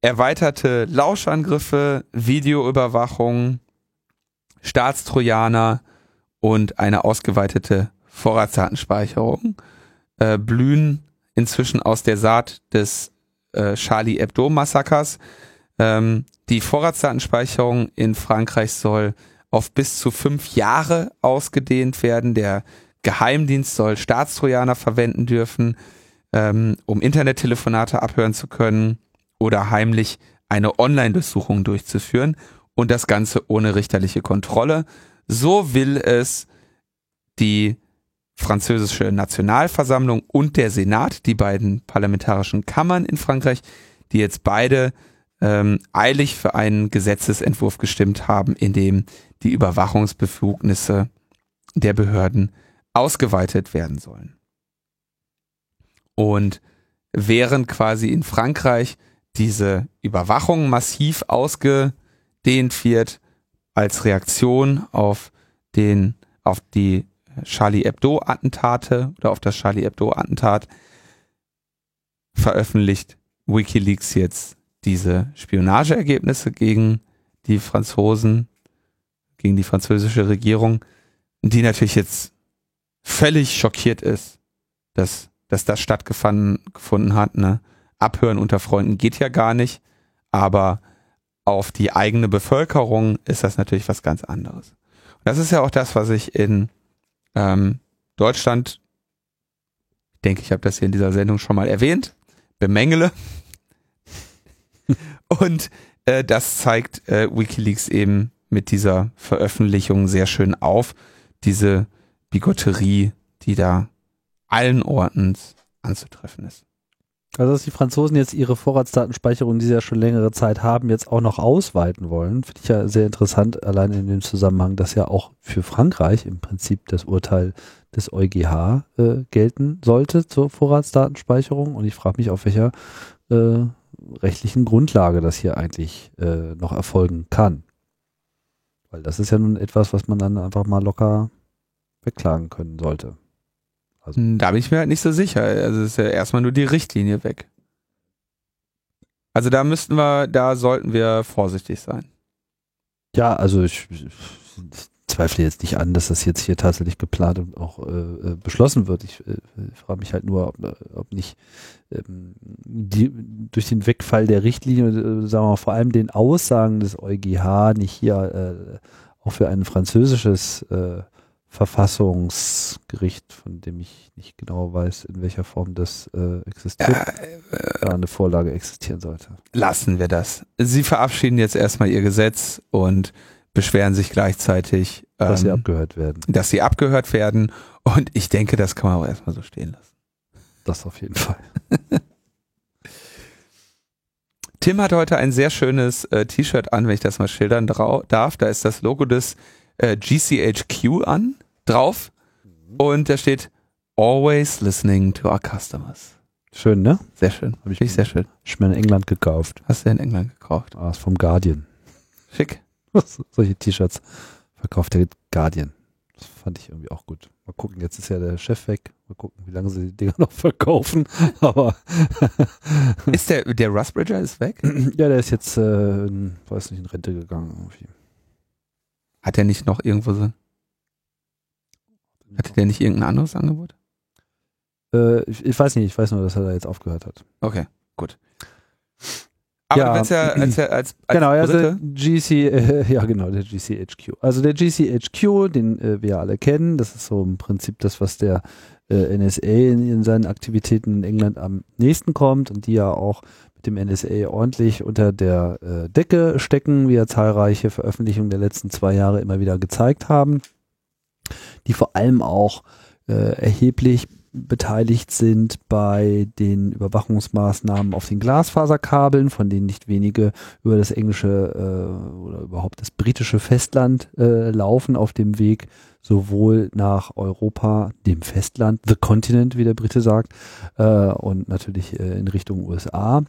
erweiterte Lauschangriffe, Videoüberwachung, Staatstrojaner und eine ausgeweitete Vorratsdatenspeicherung äh, blühen inzwischen aus der Saat des äh, Charlie Hebdo-Massakers. Ähm, die Vorratsdatenspeicherung in Frankreich soll auf bis zu fünf Jahre ausgedehnt werden. Der Geheimdienst soll Staatstrojaner verwenden dürfen, ähm, um Internettelefonate abhören zu können oder heimlich eine Online-Durchsuchung durchzuführen und das Ganze ohne richterliche Kontrolle. So will es die französische Nationalversammlung und der Senat, die beiden parlamentarischen Kammern in Frankreich, die jetzt beide ähm, eilig für einen Gesetzesentwurf gestimmt haben, in dem die Überwachungsbefugnisse der Behörden ausgeweitet werden sollen. Und während quasi in Frankreich diese Überwachung massiv ausgedehnt wird als Reaktion auf den, auf die Charlie Hebdo Attentate oder auf das Charlie Hebdo Attentat veröffentlicht WikiLeaks jetzt diese Spionageergebnisse gegen die Franzosen, gegen die französische Regierung, die natürlich jetzt völlig schockiert ist, dass, dass das stattgefunden hat. Ne? Abhören unter Freunden geht ja gar nicht, aber auf die eigene Bevölkerung ist das natürlich was ganz anderes. Und das ist ja auch das, was ich in ähm, Deutschland, ich denke, ich habe das hier in dieser Sendung schon mal erwähnt, bemängele. [LAUGHS] Und äh, das zeigt äh, Wikileaks eben mit dieser Veröffentlichung sehr schön auf, diese Bigotterie, die da allen Ortens anzutreffen ist. Also, dass die Franzosen jetzt ihre Vorratsdatenspeicherung, die sie ja schon längere Zeit haben, jetzt auch noch ausweiten wollen, finde ich ja sehr interessant, allein in dem Zusammenhang, dass ja auch für Frankreich im Prinzip das Urteil des EuGH äh, gelten sollte zur Vorratsdatenspeicherung. Und ich frage mich, auf welcher äh, rechtlichen Grundlage das hier eigentlich äh, noch erfolgen kann. Weil das ist ja nun etwas, was man dann einfach mal locker wegklagen können sollte. Also, da bin ich mir halt nicht so sicher. Also es ist ja erstmal nur die Richtlinie weg. Also da müssten wir, da sollten wir vorsichtig sein. Ja, also ich, ich zweifle jetzt nicht an, dass das jetzt hier tatsächlich geplant und auch äh, äh beschlossen wird. Ich äh, frage mich halt nur, ob, ob nicht ähm, die, durch den Wegfall der Richtlinie, äh, sagen wir mal, vor allem den Aussagen des EuGH nicht hier äh, auch für ein französisches äh, Verfassungsgericht, von dem ich nicht genau weiß, in welcher Form das äh, existiert, ja, äh, eine Vorlage existieren sollte. Lassen wir das. Sie verabschieden jetzt erstmal ihr Gesetz und beschweren sich gleichzeitig, ähm, dass sie abgehört werden. Dass sie abgehört werden. Und ich denke, das kann man auch erstmal so stehen lassen. Das auf jeden Fall. [LAUGHS] Tim hat heute ein sehr schönes äh, T-Shirt an, wenn ich das mal schildern darf. Da ist das Logo des äh, GCHQ an drauf und da steht Always listening to our customers. Schön, ne? Sehr schön. Habe ich mich sehr schön. Ich mir in England gekauft. Hast du in England gekauft? Ah, ist vom Guardian. Schick. [LAUGHS] Solche T-Shirts verkauft der Guardian. Das fand ich irgendwie auch gut. Mal gucken, jetzt ist ja der Chef weg. Mal gucken, wie lange sie die Dinger [LAUGHS] noch verkaufen. Aber [LAUGHS] ist der, der Rusbridger ist weg? [CLEARS THROAT] ja, der ist jetzt, äh, in, weiß nicht, in Rente gegangen. Irgendwie. Hat er nicht noch irgendwo so hatte der nicht irgendein anderes Angebot? Äh, ich, ich, weiß nicht, ich weiß nur, dass er da jetzt aufgehört hat. Okay, gut. Aber ja, du ja als, als, als genau, also GC, äh, ja genau, der GCHQ. Also der GCHQ, den äh, wir alle kennen, das ist so im Prinzip das, was der äh, NSA in, in, seinen Aktivitäten in England am nächsten kommt und die ja auch mit dem NSA ordentlich unter der äh, Decke stecken, wie ja zahlreiche Veröffentlichungen der letzten zwei Jahre immer wieder gezeigt haben die vor allem auch äh, erheblich beteiligt sind bei den Überwachungsmaßnahmen auf den Glasfaserkabeln, von denen nicht wenige über das englische äh, oder überhaupt das britische Festland äh, laufen auf dem Weg sowohl nach Europa, dem Festland, the continent, wie der Brite sagt, äh, und natürlich äh, in Richtung USA.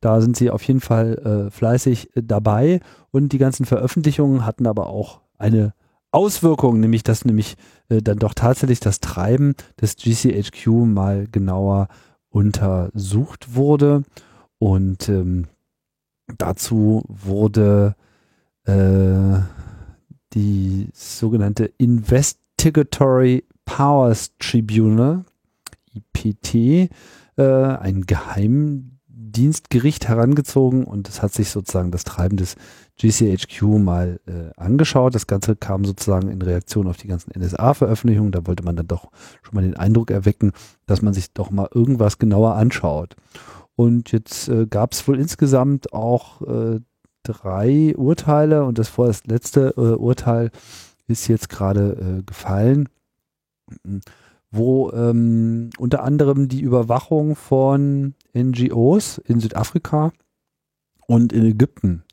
Da sind sie auf jeden Fall äh, fleißig dabei und die ganzen Veröffentlichungen hatten aber auch eine Auswirkungen, nämlich dass nämlich äh, dann doch tatsächlich das Treiben des GCHQ mal genauer untersucht wurde. Und ähm, dazu wurde äh, die sogenannte Investigatory Powers Tribunal, IPT, äh, ein Geheimdienstgericht herangezogen und es hat sich sozusagen das Treiben des GCHQ mal äh, angeschaut. Das Ganze kam sozusagen in Reaktion auf die ganzen NSA-Veröffentlichungen. Da wollte man dann doch schon mal den Eindruck erwecken, dass man sich doch mal irgendwas genauer anschaut. Und jetzt äh, gab es wohl insgesamt auch äh, drei Urteile und das vorerst letzte äh, Urteil ist jetzt gerade äh, gefallen, wo ähm, unter anderem die Überwachung von NGOs in Südafrika und in Ägypten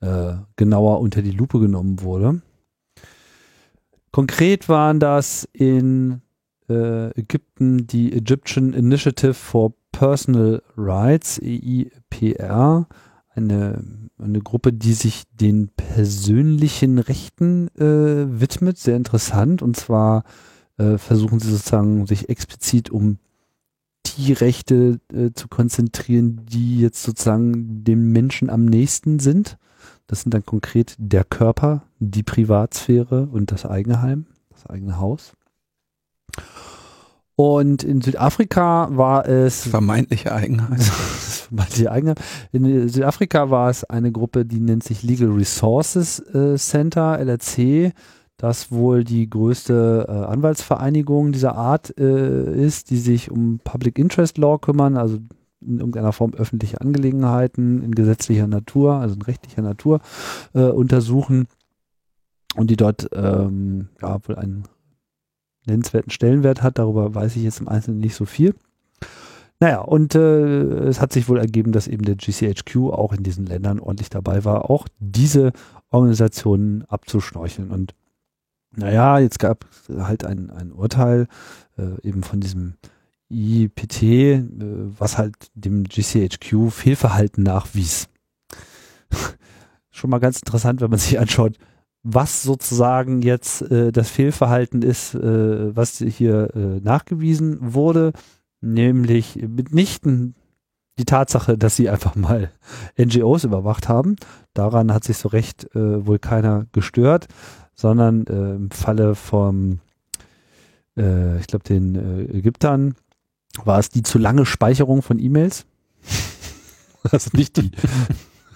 äh, genauer unter die Lupe genommen wurde. Konkret waren das in äh, Ägypten die Egyptian Initiative for Personal Rights, EIPR, eine, eine Gruppe, die sich den persönlichen Rechten äh, widmet, sehr interessant. Und zwar äh, versuchen sie sozusagen sich explizit um die Rechte äh, zu konzentrieren, die jetzt sozusagen dem Menschen am nächsten sind. Das sind dann konkret der Körper, die Privatsphäre und das Eigenheim, das eigene Haus. Und in Südafrika war es. Vermeintliche Eigenheit. [LAUGHS] vermeintliche Eigenheit. In Südafrika war es eine Gruppe, die nennt sich Legal Resources äh, Center, LRC, das wohl die größte äh, Anwaltsvereinigung dieser Art äh, ist, die sich um Public Interest Law kümmern, also in irgendeiner Form öffentliche Angelegenheiten in gesetzlicher Natur, also in rechtlicher Natur äh, untersuchen und die dort ähm, ja, wohl einen nennenswerten Stellenwert hat. Darüber weiß ich jetzt im Einzelnen nicht so viel. Naja, und äh, es hat sich wohl ergeben, dass eben der GCHQ auch in diesen Ländern ordentlich dabei war, auch diese Organisationen abzuschnorcheln. Und naja, jetzt gab halt ein, ein Urteil äh, eben von diesem IPT, äh, was halt dem GCHQ Fehlverhalten nachwies. [LAUGHS] Schon mal ganz interessant, wenn man sich anschaut, was sozusagen jetzt äh, das Fehlverhalten ist, äh, was hier äh, nachgewiesen wurde, nämlich mitnichten die Tatsache, dass sie einfach mal NGOs überwacht haben. Daran hat sich so recht äh, wohl keiner gestört, sondern äh, im Falle vom, äh, ich glaube, den äh, Ägyptern war es die zu lange Speicherung von E-Mails. [LAUGHS] also nicht die,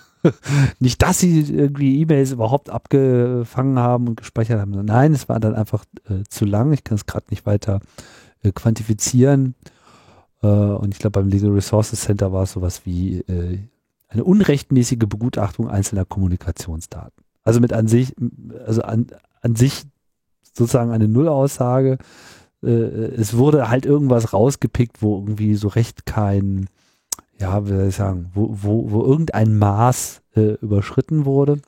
[LAUGHS] nicht, dass sie irgendwie E-Mails überhaupt abgefangen haben und gespeichert haben. Nein, es war dann einfach äh, zu lang. Ich kann es gerade nicht weiter äh, quantifizieren. Äh, und ich glaube, beim Legal Resources Center war es sowas wie eine unrechtmäßige Begutachtung einzelner Kommunikationsdaten. Also mit an sich, also an, an sich sozusagen eine Nullaussage. Äh, es wurde halt irgendwas rausgepickt, wo irgendwie so recht kein, ja, wie soll ich sagen, wo, wo, wo irgendein Maß äh, überschritten wurde.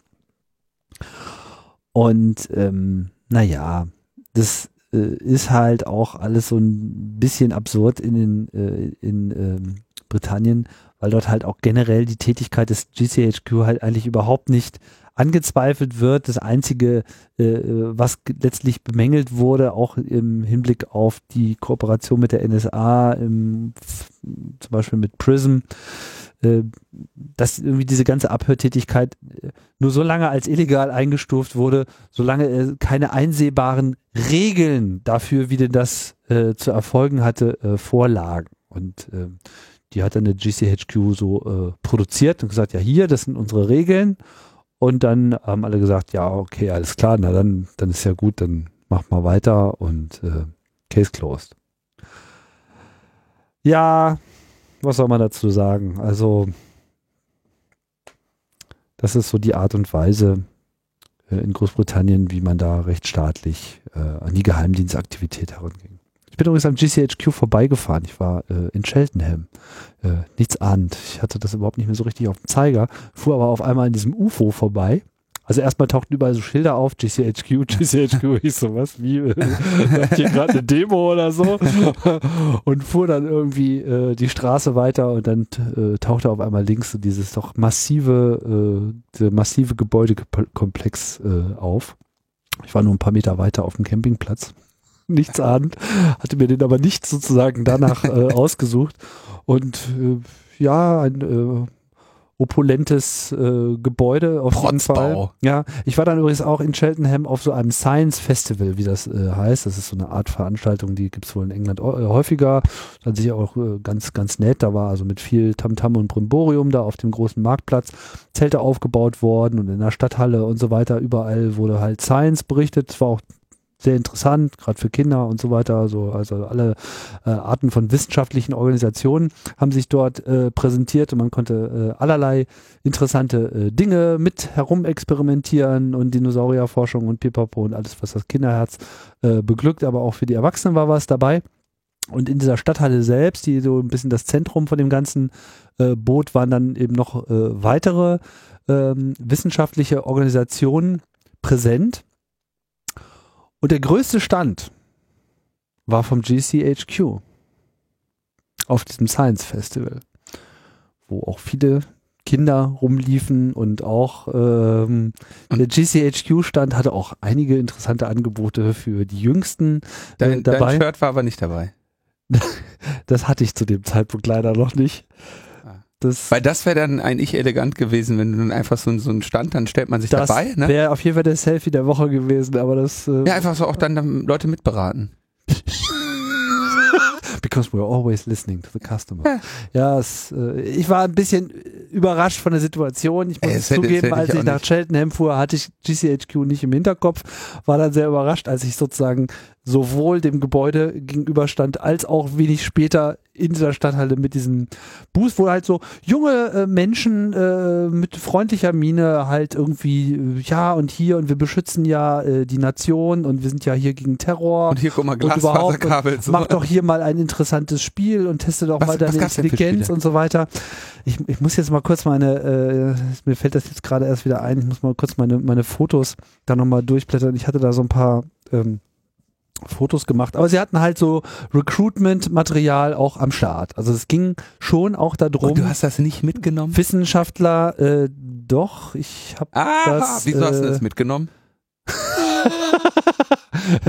Und ähm, naja, das äh, ist halt auch alles so ein bisschen absurd in, den, äh, in ähm, Britannien, weil dort halt auch generell die Tätigkeit des GCHQ halt eigentlich überhaupt nicht angezweifelt wird. Das Einzige, äh, was letztlich bemängelt wurde, auch im Hinblick auf die Kooperation mit der NSA, im, zum Beispiel mit PRISM, äh, dass irgendwie diese ganze Abhörtätigkeit äh, nur so lange als illegal eingestuft wurde, solange keine einsehbaren Regeln dafür, wie denn das äh, zu erfolgen hatte, vorlagen. Und äh, die hat dann der GCHQ so äh, produziert und gesagt, ja hier, das sind unsere Regeln und dann haben alle gesagt, ja, okay, alles klar, na dann, dann ist ja gut, dann mach mal weiter und äh, Case closed. Ja, was soll man dazu sagen? Also, das ist so die Art und Weise äh, in Großbritannien, wie man da rechtsstaatlich äh, an die Geheimdienstaktivität heranging. Ich bin übrigens am GCHQ vorbeigefahren. Ich war äh, in Cheltenham. Äh, nichts ahnt. Ich hatte das überhaupt nicht mehr so richtig auf dem Zeiger, fuhr aber auf einmal an diesem UFO vorbei. Also erstmal tauchten überall so Schilder auf, GCHQ, GCHQ, [LAUGHS] hieß sowas wie äh, [LAUGHS] hier gerade eine Demo oder so [LAUGHS] und fuhr dann irgendwie äh, die Straße weiter und dann äh, tauchte auf einmal links so dieses doch massive, äh, massive Gebäudekomplex äh, auf. Ich war nur ein paar Meter weiter auf dem Campingplatz. Nichts ahnend, hatte mir den aber nicht sozusagen danach äh, [LAUGHS] ausgesucht. Und äh, ja, ein äh, opulentes äh, Gebäude auf jeden Fall. Ja, ich war dann übrigens auch in Cheltenham auf so einem Science Festival, wie das äh, heißt. Das ist so eine Art Veranstaltung, die gibt's wohl in England äh, häufiger. Dann sicher auch äh, ganz, ganz nett. Da war also mit viel Tamtam und Brimborium da auf dem großen Marktplatz Zelte aufgebaut worden und in der Stadthalle und so weiter. Überall wurde halt Science berichtet. Es war auch sehr interessant, gerade für Kinder und so weiter. Also, also alle äh, Arten von wissenschaftlichen Organisationen haben sich dort äh, präsentiert und man konnte äh, allerlei interessante äh, Dinge mit herumexperimentieren und Dinosaurierforschung und Pipapo und alles, was das Kinderherz äh, beglückt, aber auch für die Erwachsenen war was dabei. Und in dieser Stadthalle selbst, die so ein bisschen das Zentrum von dem ganzen äh, Boot, waren dann eben noch äh, weitere ähm, wissenschaftliche Organisationen präsent. Und der größte Stand war vom GCHQ auf diesem Science Festival, wo auch viele Kinder rumliefen und auch ähm, der GCHQ-Stand hatte auch einige interessante Angebote für die Jüngsten äh, Dein, dabei. dein Shirt war aber nicht dabei. [LAUGHS] Das hatte ich zu dem Zeitpunkt leider noch nicht. Das, Weil das wäre dann eigentlich elegant gewesen, wenn du dann einfach so, so einen Stand, dann stellt man sich das dabei, ne? wäre auf jeden Fall der Selfie der Woche gewesen, aber das äh, Ja, einfach so auch dann, dann Leute mitberaten. [LAUGHS] because we're always listening to the customer. Ja. Ja, es, äh, ich war ein bisschen überrascht von der Situation. Ich muss Ey, zugeben, hätte als ich ich nach nicht. Cheltenham fuhr, hatte ich GCHQ nicht im Hinterkopf, war dann sehr überrascht, als ich sozusagen sowohl dem Gebäude gegenüberstand, als auch wenig später in dieser Stadthalle mit diesem Booth, wo halt so junge äh, Menschen äh, mit freundlicher Miene halt irgendwie, äh, ja und hier und wir beschützen ja äh, die Nation und wir sind ja hier gegen Terror. Und hier, guck mal, Glasfaserkabel. So. Mach doch hier mal ein interessantes Spiel und teste doch Was- mal deine Intelligenz und so weiter. Ich, ich muss jetzt mal kurz meine, äh, mir fällt das jetzt gerade erst wieder ein, ich muss mal kurz meine, meine Fotos da nochmal durchblättern. Ich hatte da so ein paar ähm, Fotos gemacht, aber sie hatten halt so Recruitment-Material auch am Start. Also es ging schon auch Und darum, du hast das nicht mitgenommen? Wissenschaftler, äh, doch, ich habe Ah, das, wieso hast du äh, das mitgenommen? [LAUGHS]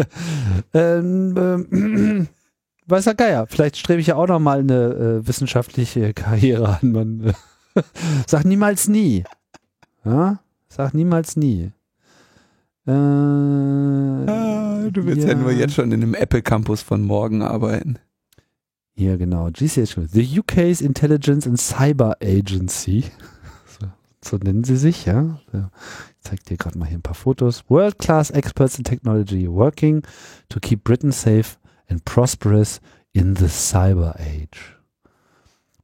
ähm, ähm, [CLEARS THROAT] weiß der Geier. Vielleicht strebe ich ja auch noch mal eine äh, wissenschaftliche Karriere an. Man äh, [LAUGHS] sag niemals nie. Ja? Sag niemals nie. Äh, Ah, du willst ja. nur jetzt schon in dem Apple Campus von morgen arbeiten. Hier, genau. GCHQ. The UK's Intelligence and Cyber Agency. [LAUGHS] So, so nennen sie sich, ja. So, Ich zeig dir gerade mal hier ein paar Fotos. World-class experts in technology working to keep Britain safe and prosperous in the cyber age.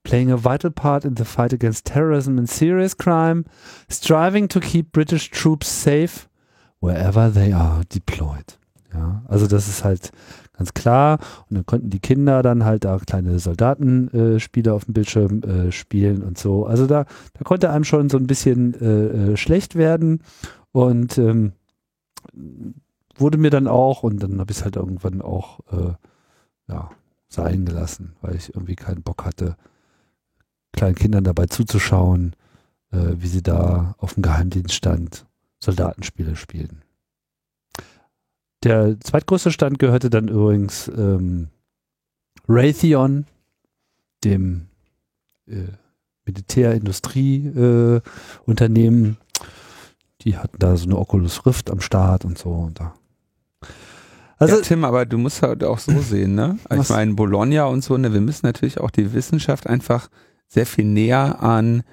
Playing a vital part in the fight against terrorism and serious crime, striving to keep British troops safe wherever they are deployed. Ja, also das ist halt ganz klar. Und dann konnten die Kinder dann halt da kleine Soldatenspiele äh, auf dem Bildschirm äh, spielen und so. Also da, da konnte einem schon so ein bisschen äh, äh, schlecht werden. Und ähm, wurde mir dann auch, und dann habe ich es halt irgendwann auch äh, ja, sein gelassen, weil ich irgendwie keinen Bock hatte, kleinen Kindern dabei zuzuschauen, äh, wie sie da auf dem Geheimdienststand Soldatenspiele spielen. Der zweitgrößte Stand gehörte dann übrigens ähm, Raytheon, dem äh, Militärindustrieunternehmen. Äh, die hatten da so eine Oculus Rift am Start und so. Und da. Also, ja, Tim, aber du musst halt auch so sehen, ne? [LAUGHS] Ich meine, Bologna und so, ne, wir müssen natürlich auch die Wissenschaft einfach sehr viel näher an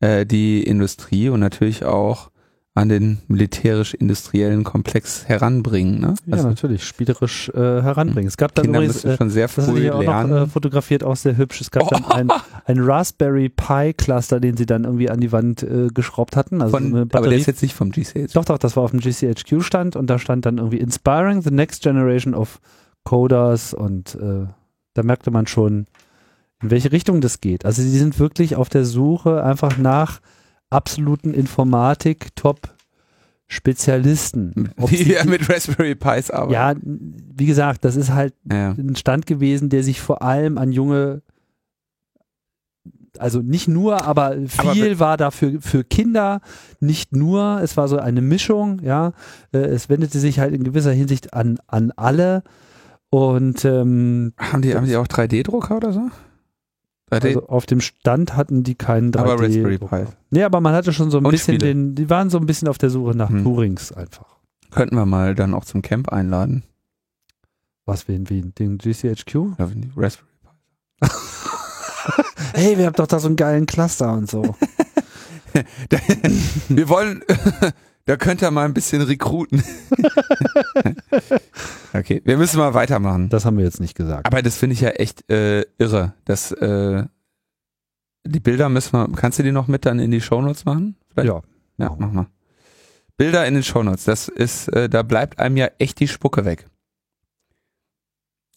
äh, die Industrie und natürlich auch an den militärisch-industriellen Komplex heranbringen, ne? ja, natürlich, spielerisch äh, heranbringen. Es gab dann Kinder übrigens, äh, schon sehr das früh ich auch noch lernen. äh, fotografiert, auch sehr hübsch. Es gab dann [LAUGHS] ein, ein Raspberry Pi Cluster, den sie dann irgendwie an die Wand äh, geschraubt hatten. Also von, aber der ist jetzt nicht vom GCH. Doch, doch, das war auf dem GCHQ stand und da stand dann irgendwie Inspiring the Next Generation of Coders und äh, da merkte man schon, in welche Richtung das geht. Also sie sind wirklich auf der Suche einfach nach absoluten Informatik-Top-Spezialisten. Die ja mit Raspberry Pis arbeiten. ja, wie gesagt, das ist halt ja. ein Stand gewesen, der sich vor allem an junge also nicht nur, aber viel Aber- war da für, für Kinder, nicht nur, es war so eine Mischung, ja. Äh, es wendete sich halt in gewisser Hinsicht an, an alle. Und ähm, Haben die, haben die auch 3D-Drucker oder so? 3D? also auf dem Stand hatten die keinen 3D. Aber Raspberry Pi. Nee, aber man hatte schon so ein Und bisschen Spiele. den, die waren so ein bisschen auf der Suche nach Hm. Turings einfach. Könnten wir mal dann auch zum Camp einladen. Was wen, wen? Den GCHQ? Ja, Raspberry Pi. [LAUGHS] Hey, wir haben doch da so einen geilen Cluster und so. [LAUGHS] Wir wollen, [LAUGHS] da könnt ihr mal ein bisschen rekruten. [LAUGHS] okay, wir müssen mal weitermachen. Das haben wir jetzt nicht gesagt. Aber das finde ich ja echt äh, irre. Das, äh, die Bilder müssen wir, kannst du die noch mit dann in die Shownotes machen? Vielleicht? Ja. Ja, mach mal. Bilder in den Shownotes, das ist, äh, da bleibt einem ja echt die Spucke weg.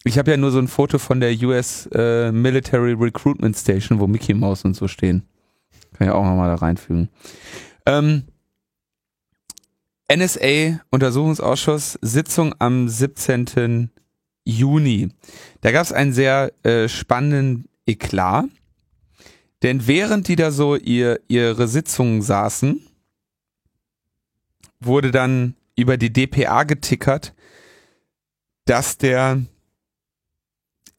Ich habe ja nur so ein Foto von der US äh, Military Recruitment Station, wo Mickey Mouse und so stehen. Kann ich auch nochmal da reinfügen. Ähm, NSA-Untersuchungsausschuss, Sitzung am 17. Juni. Da gab es einen sehr äh, spannenden Eklat. Denn während die da so ihr, ihre Sitzungen saßen, wurde dann über die DPA getickert, dass der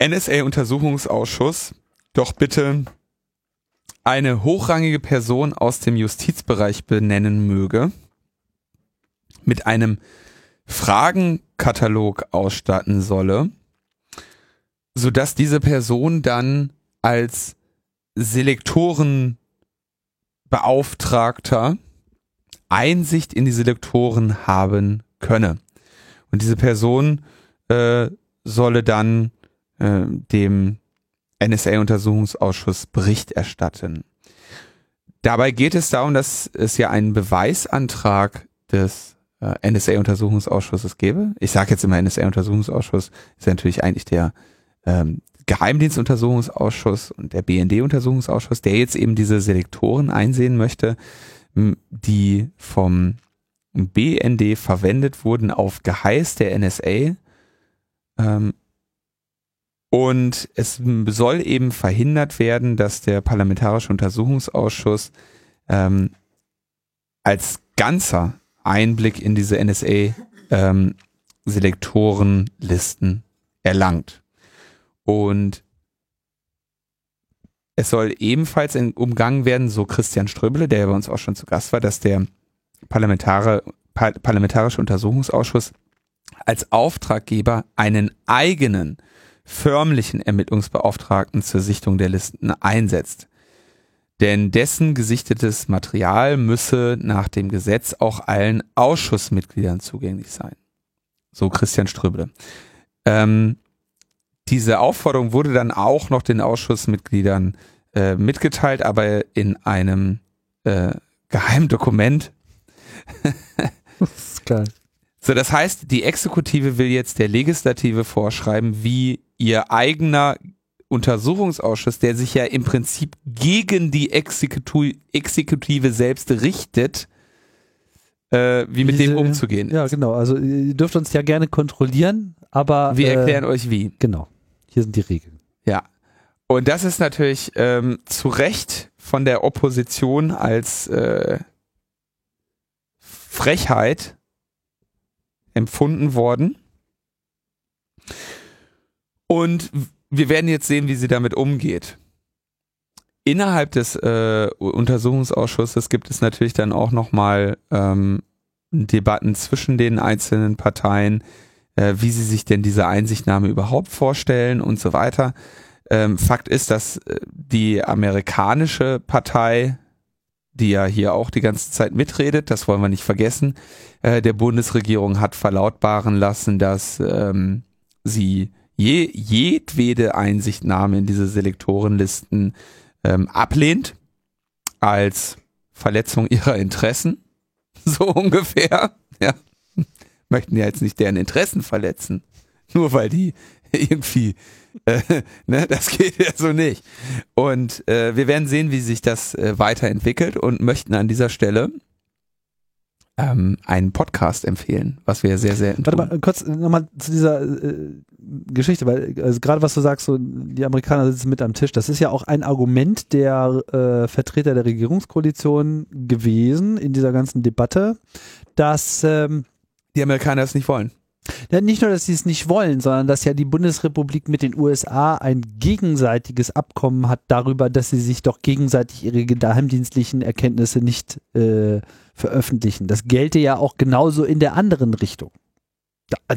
NSA-Untersuchungsausschuss doch bitte eine hochrangige Person aus dem Justizbereich benennen möge, mit einem Fragenkatalog ausstatten solle, sodass diese Person dann als Selektorenbeauftragter Einsicht in die Selektoren haben könne. Und diese Person äh, solle dann äh, dem NSA-Untersuchungsausschuss Bericht erstatten. Dabei geht es darum, dass es ja einen Beweisantrag des äh, NSA-Untersuchungsausschusses gäbe. Ich sage jetzt immer NSA-Untersuchungsausschuss, ist ja natürlich eigentlich der ähm, Geheimdienstuntersuchungsausschuss und der BND-Untersuchungsausschuss, der jetzt eben diese Selektoren einsehen möchte, die vom BND verwendet wurden auf Geheiß der NSA. Ähm, und es soll eben verhindert werden, dass der Parlamentarische Untersuchungsausschuss ähm, als ganzer Einblick in diese NSA-Selektorenlisten erlangt. Und es soll ebenfalls umgangen werden, so Christian Ströbele, der bei uns auch schon zu Gast war, dass der Parlamentare, Par Parlamentarische Untersuchungsausschuss als Auftraggeber einen eigenen förmlichen Ermittlungsbeauftragten zur Sichtung der Listen einsetzt. Denn dessen gesichtetes Material müsse nach dem Gesetz auch allen Ausschussmitgliedern zugänglich sein. So Christian Ströbele. Ähm, diese Aufforderung wurde dann auch noch den Ausschussmitgliedern äh, mitgeteilt, aber in einem äh, Geheimdokument. [LAUGHS] Das ist geil. So, das heißt, die Exekutive will jetzt der Legislative vorschreiben, wie ihr eigener Untersuchungsausschuss, der sich ja im Prinzip gegen die Exekutu Exekutive selbst richtet, äh, wie mit dem Diese- umzugehen Ja, ist. genau. Also ihr dürft uns ja gerne kontrollieren, aber Wir äh, erklären euch wie. Genau. Hier sind die Regeln. Ja. Und das ist natürlich ähm, zu Recht von der Opposition als äh, Frechheit empfunden worden. Und wir werden jetzt sehen, wie sie damit umgeht. Innerhalb des äh, Untersuchungsausschusses gibt es natürlich dann auch nochmal ähm, Debatten zwischen den einzelnen Parteien, äh, wie sie sich denn diese Einsichtnahme überhaupt vorstellen und so weiter. Ähm, Fakt ist, dass äh, die amerikanische Partei, die ja hier auch die ganze Zeit mitredet, das wollen wir nicht vergessen, äh, der Bundesregierung hat verlautbaren lassen, dass ähm, sie je, jedwede Einsichtnahme in diese Selektorenlisten ähm, ablehnt als Verletzung ihrer Interessen. [LAUGHS] So ungefähr. [LAUGHS] Ja. Möchten ja jetzt nicht deren Interessen verletzen. Nur weil die [LAUGHS] irgendwie, äh, ne, das geht ja so nicht. Und äh, wir werden sehen, wie sich das äh, weiterentwickelt und möchten an dieser Stelle ähm, einen Podcast empfehlen, was wir sehr, sehr Warte mal, kurz nochmal zu dieser äh, Geschichte, weil also gerade was du sagst, so die Amerikaner sitzen mit am Tisch, das ist ja auch ein Argument der äh, Vertreter der Regierungskoalition gewesen in dieser ganzen Debatte, dass ähm, die Amerikaner es nicht wollen. Nicht nur, dass sie es nicht wollen, sondern dass ja die Bundesrepublik mit den USA ein gegenseitiges Abkommen hat darüber, dass sie sich doch gegenseitig ihre geheimdienstlichen Erkenntnisse nicht äh, veröffentlichen. Das gelte ja auch genauso in der anderen Richtung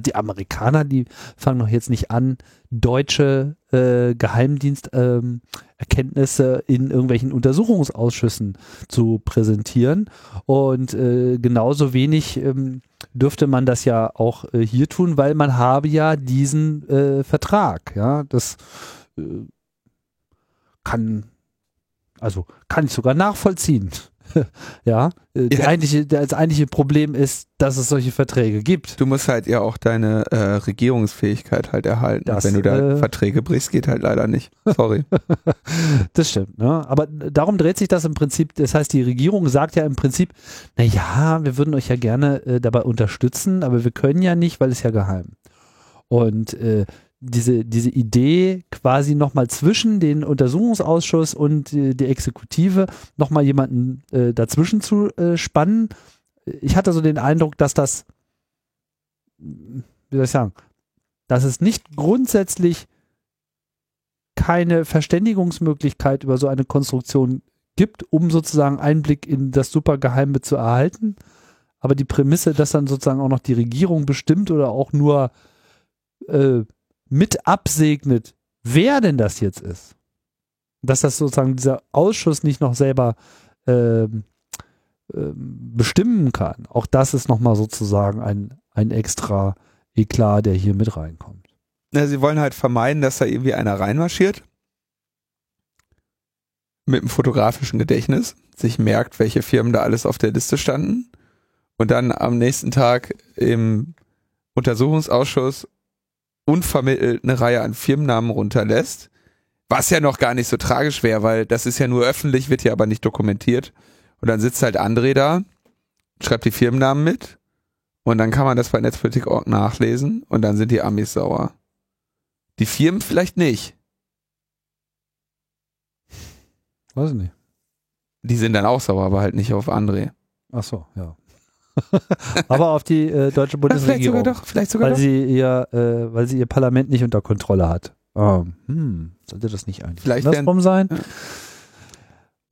die Amerikaner, die fangen doch jetzt nicht an, deutsche äh, Geheimdiensterkenntnisse ähm, in irgendwelchen Untersuchungsausschüssen zu präsentieren. Und äh, genauso wenig ähm, dürfte man das ja auch äh, hier tun, weil man habe ja diesen äh, Vertrag. Ja, das äh, kann, also kann ich sogar nachvollziehen. [LAUGHS] ja, äh, ja. Eigentliche, das eigentliche Problem ist, dass es solche Verträge gibt. Du musst halt ja auch deine äh, Regierungsfähigkeit halt erhalten. Das, Wenn du da äh, Verträge brichst, geht halt leider nicht. Sorry. [LAUGHS] das stimmt, ne? Aber darum dreht sich das im Prinzip. Das heißt, die Regierung sagt ja im Prinzip, na ja, wir würden euch ja gerne äh, dabei unterstützen, aber wir können ja nicht, weil es ja geheim. Und äh, diese, diese Idee quasi nochmal zwischen den Untersuchungsausschuss und äh, die Exekutive nochmal jemanden äh, dazwischen zu äh, spannen. Ich hatte so den Eindruck, dass das, wie soll ich sagen, dass es nicht grundsätzlich keine Verständigungsmöglichkeit über so eine Konstruktion gibt, um sozusagen Einblick in das Supergeheime zu erhalten. Aber die Prämisse, dass dann sozusagen auch noch die Regierung bestimmt oder auch nur äh, mit absegnet, wer denn das jetzt ist. Dass das sozusagen dieser Ausschuss nicht noch selber ähm, ähm, bestimmen kann. Auch das ist nochmal sozusagen ein, ein extra Eklat, der hier mit reinkommt. Ja, sie wollen halt vermeiden, dass da irgendwie einer reinmarschiert. Mit einem fotografischen Gedächtnis, sich merkt, welche Firmen da alles auf der Liste standen. Und dann am nächsten Tag im Untersuchungsausschuss unvermittelt eine Reihe an Firmennamen runterlässt, was ja noch gar nicht so tragisch wäre, weil das ist ja nur öffentlich, wird ja aber nicht dokumentiert. Und dann sitzt halt André da, schreibt die Firmennamen mit und dann kann man das bei Netzpolitik.org nachlesen und dann sind die Amis sauer. Die Firmen vielleicht nicht. Weiß ich nicht. Die sind dann auch sauer, aber halt nicht auf André. Ach so, ja. [LAUGHS] aber auf die äh, deutsche Bundesregierung. Vielleicht sogar doch, vielleicht sogar weil doch. Sie ihr, äh, weil sie ihr Parlament nicht unter Kontrolle hat. Oh, hm, sollte das nicht eigentlich vielleicht andersrum sein? Ja.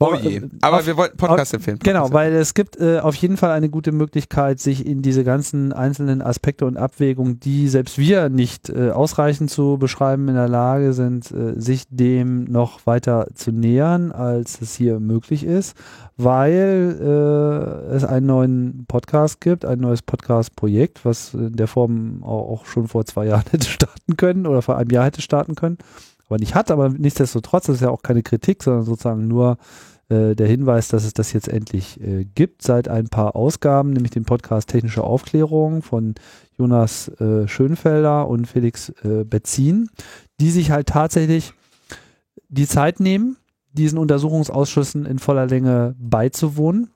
Oh je. Äh, Aber auf, wir wollten Podcast empfehlen. Podcast genau, weil es gibt äh, auf jeden Fall eine gute Möglichkeit, sich in diese ganzen einzelnen Aspekte und Abwägungen, die selbst wir nicht äh, ausreichend zu beschreiben in der Lage sind, äh, sich dem noch weiter zu nähern, als es hier möglich ist, weil äh, es einen neuen Podcast gibt, ein neues Podcast-Projekt, was in der Form auch, auch schon vor zwei Jahren [LAUGHS] hätte starten können oder vor einem Jahr hätte starten können aber nicht hat, aber nichtsdestotrotz, das ist ja auch keine Kritik, sondern sozusagen nur äh, der Hinweis, dass es das jetzt endlich äh, gibt, seit ein paar Ausgaben, nämlich den Podcast Technische Aufklärung von Jonas äh, Schönfelder und Felix äh, Betzin, die sich halt tatsächlich die Zeit nehmen, diesen Untersuchungsausschüssen in voller Länge beizuwohnen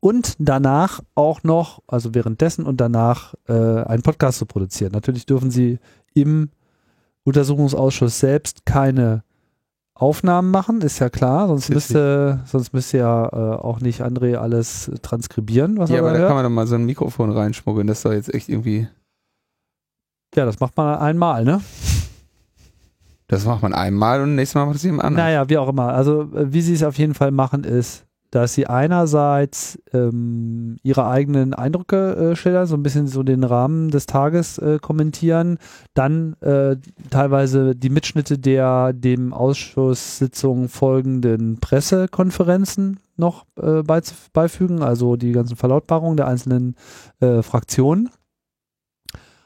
und danach auch noch, also währenddessen und danach äh, einen Podcast zu produzieren. Natürlich dürfen sie im Untersuchungsausschuss selbst keine Aufnahmen machen, ist ja klar, sonst müsste, sonst müsste ja äh, auch nicht André alles transkribieren, was ja, er aber da hört. kann man doch mal so ein Mikrofon reinschmuggeln, das ist doch jetzt echt irgendwie. Ja, das macht man einmal, ne? Das macht man einmal und nächstes Mal macht es jemand anders. Naja, wie auch immer. Also, äh, wie sie es auf jeden Fall machen, ist, dass sie einerseits ähm, ihre eigenen Eindrücke äh, schildern, so ein bisschen so den Rahmen des Tages äh, kommentieren, dann äh, teilweise die Mitschnitte der dem Ausschusssitzung folgenden Pressekonferenzen noch äh, beifügen, also die ganzen Verlautbarungen der einzelnen äh, Fraktionen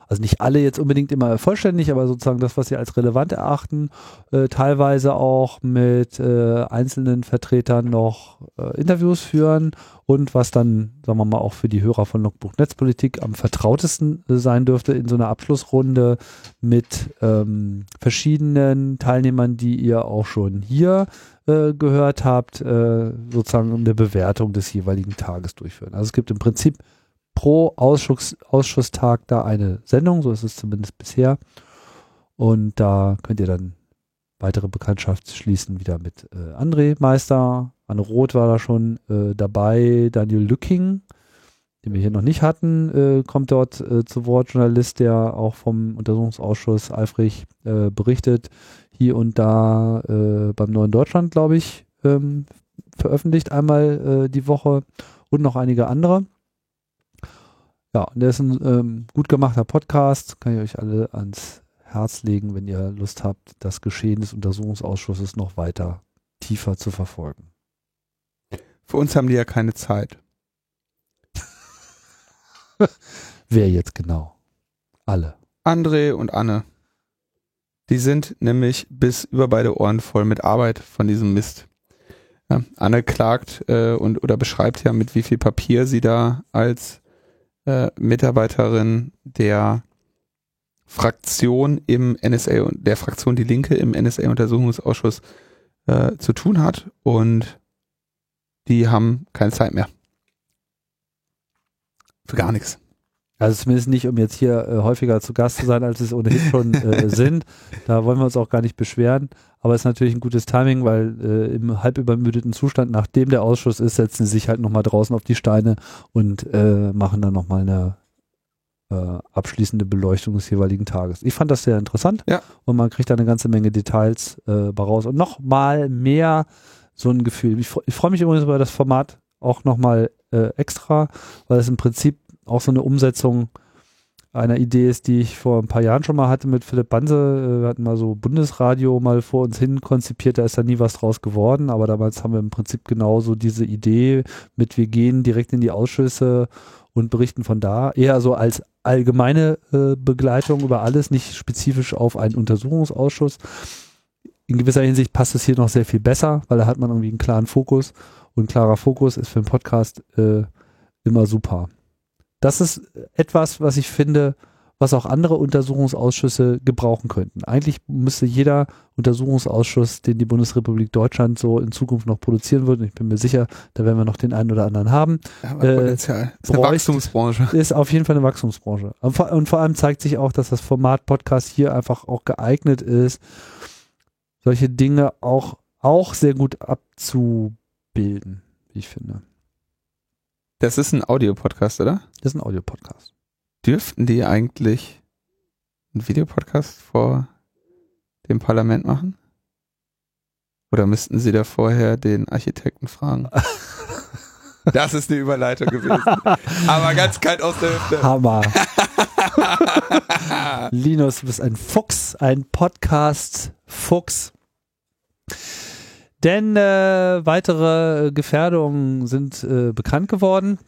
also nicht alle jetzt unbedingt immer vollständig, aber sozusagen das, was sie als relevant erachten, äh, teilweise auch mit äh, einzelnen Vertretern noch äh, Interviews führen und was dann, sagen wir mal, auch für die Hörer von Logbuch Netzpolitik am vertrautesten äh, sein dürfte in so einer Abschlussrunde mit ähm, verschiedenen Teilnehmern, die ihr auch schon hier äh, gehört habt, äh, sozusagen eine Bewertung des jeweiligen Tages durchführen. Also es gibt im Prinzip pro Ausschuss, Ausschusstag da eine Sendung, so ist es zumindest bisher. Und da könnt ihr dann weitere Bekanntschaft schließen, wieder mit äh, André Meister. Anne Roth war da schon äh, dabei, Daniel Lücking, den wir hier noch nicht hatten, äh, kommt dort äh, zu Wort, Journalist, der auch vom Untersuchungsausschuss eifrig äh, berichtet, hier und da äh, beim Neuen Deutschland, glaube ich, ähm, veröffentlicht einmal äh, die Woche und noch einige andere. Ja, und der ist ein ähm, gut gemachter Podcast, kann ich euch alle ans Herz legen, wenn ihr Lust habt, das Geschehen des Untersuchungsausschusses noch weiter tiefer zu verfolgen. Für uns haben die ja keine Zeit. [LAUGHS] Wer jetzt genau? Alle. André und Anne. Die sind nämlich bis über beide Ohren voll mit Arbeit von diesem Mist. Ja, Anne klagt äh, und oder beschreibt ja, mit wie viel Papier sie da als äh, Mitarbeiterin der Fraktion im NSA und der Fraktion Die Linke im NSA-Untersuchungsausschuss äh, zu tun hat und die haben keine Zeit mehr. Für gar nichts. Also zumindest nicht, um jetzt hier äh, häufiger zu Gast zu sein, als es ohnehin schon äh, [LAUGHS] sind. Da wollen wir uns auch gar nicht beschweren. Aber es ist natürlich ein gutes Timing, weil äh, im halb übermüdeten Zustand, nachdem der Ausschuss ist, setzen sie sich halt nochmal draußen auf die Steine und äh, machen dann nochmal eine äh, abschließende Beleuchtung des jeweiligen Tages. Ich fand das sehr interessant Ja. und man kriegt da eine ganze Menge Details äh, raus und nochmal mehr so ein Gefühl. Ich, ich freue mich übrigens über das Format auch nochmal äh, extra, weil es im Prinzip auch so eine Umsetzung einer Idee ist, die ich vor ein paar Jahren schon mal hatte mit Philipp Banse. Äh, Wir hatten mal so Bundesradio mal vor uns hin konzipiert, da ist da nie was draus geworden, aber damals haben wir im Prinzip genauso diese Idee mit, wir gehen direkt in die Ausschüsse und berichten von da, eher so als allgemeine äh, Begleitung über alles, nicht spezifisch auf einen Untersuchungsausschuss. In gewisser Hinsicht passt es hier noch sehr viel besser, weil da hat man irgendwie einen klaren Fokus und klarer Fokus ist für einen Podcast äh, immer super. Das ist etwas, was ich finde, was auch andere Untersuchungsausschüsse gebrauchen könnten. Eigentlich müsste jeder Untersuchungsausschuss, den die Bundesrepublik Deutschland so in Zukunft noch produzieren würde, ich bin mir sicher, da werden wir noch den einen oder anderen haben, Ja, Äh, Potenzial. Ist eine Wachstumsbranche. ist auf jeden Fall eine Wachstumsbranche. Und vor, und vor allem zeigt sich auch, dass das Format Podcast hier einfach auch geeignet ist, solche Dinge auch, auch sehr gut abzubilden, wie ich finde. Das ist ein Audiopodcast, oder? Das ist ein Audiopodcast. Dürften die eigentlich einen Videopodcast vor dem Parlament machen? Oder müssten sie da vorher den Architekten fragen? [LAUGHS] Das ist eine Überleitung gewesen. Aber ganz kalt aus der Hüfte. Hammer. [LAUGHS] Linus, du bist ein Fuchs, ein Podcast-Fuchs. Denn äh, weitere Gefährdungen sind äh, bekannt geworden.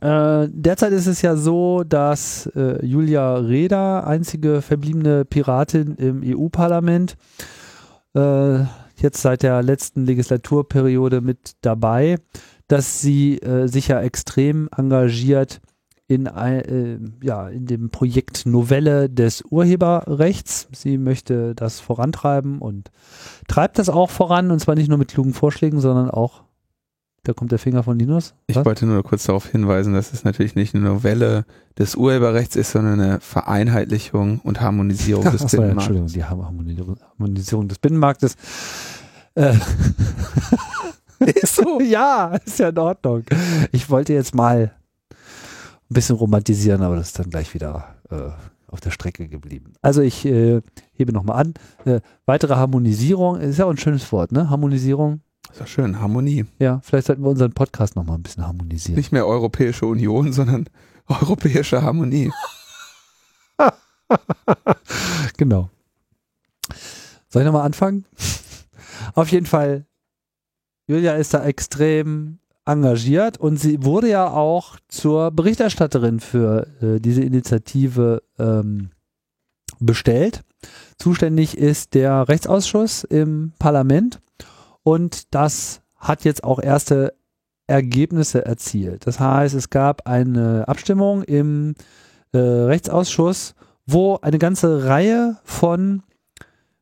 Äh, derzeit ist es ja so, dass äh, Julia Reda, einzige verbliebene Piratin im EU-Parlament, äh, jetzt seit der letzten Legislaturperiode mit dabei, dass sie äh, sich ja extrem engagiert in, äh, ja, in dem Projekt Novelle des Urheberrechts. Sie möchte das vorantreiben und treibt das auch voran und zwar nicht nur mit klugen Vorschlägen, sondern auch, da kommt der Finger von Linus. Ich Was? wollte nur kurz darauf hinweisen, dass es natürlich nicht eine Novelle des Urheberrechts ist, sondern eine Vereinheitlichung und Harmonisierung [LAUGHS] des Achso, ja, Binnenmarkts. Entschuldigung, die Harmonisierung, Harmonisierung des Binnenmarktes. Äh, [LAUGHS] Ist so. [LAUGHS] ja, ist ja in Ordnung. Ich wollte jetzt mal ein bisschen romantisieren, aber das ist dann gleich wieder äh, auf der Strecke geblieben. Also ich äh, hebe nochmal an. Äh, weitere Harmonisierung, ist ja auch ein schönes Wort, ne? Harmonisierung. Ist doch schön, Harmonie. Ja, vielleicht sollten wir unseren Podcast nochmal ein bisschen harmonisieren. Nicht mehr Europäische Union, [LAUGHS] sondern europäische Harmonie. [LAUGHS] genau. Soll ich nochmal anfangen? [LAUGHS] Auf jeden Fall, Julia ist da extrem engagiert und sie wurde ja auch zur Berichterstatterin für äh, diese Initiative ähm, bestellt. Zuständig ist der Rechtsausschuss im Parlament und das hat jetzt auch erste Ergebnisse erzielt. Das heißt, es gab eine Abstimmung im äh, Rechtsausschuss, wo eine ganze Reihe von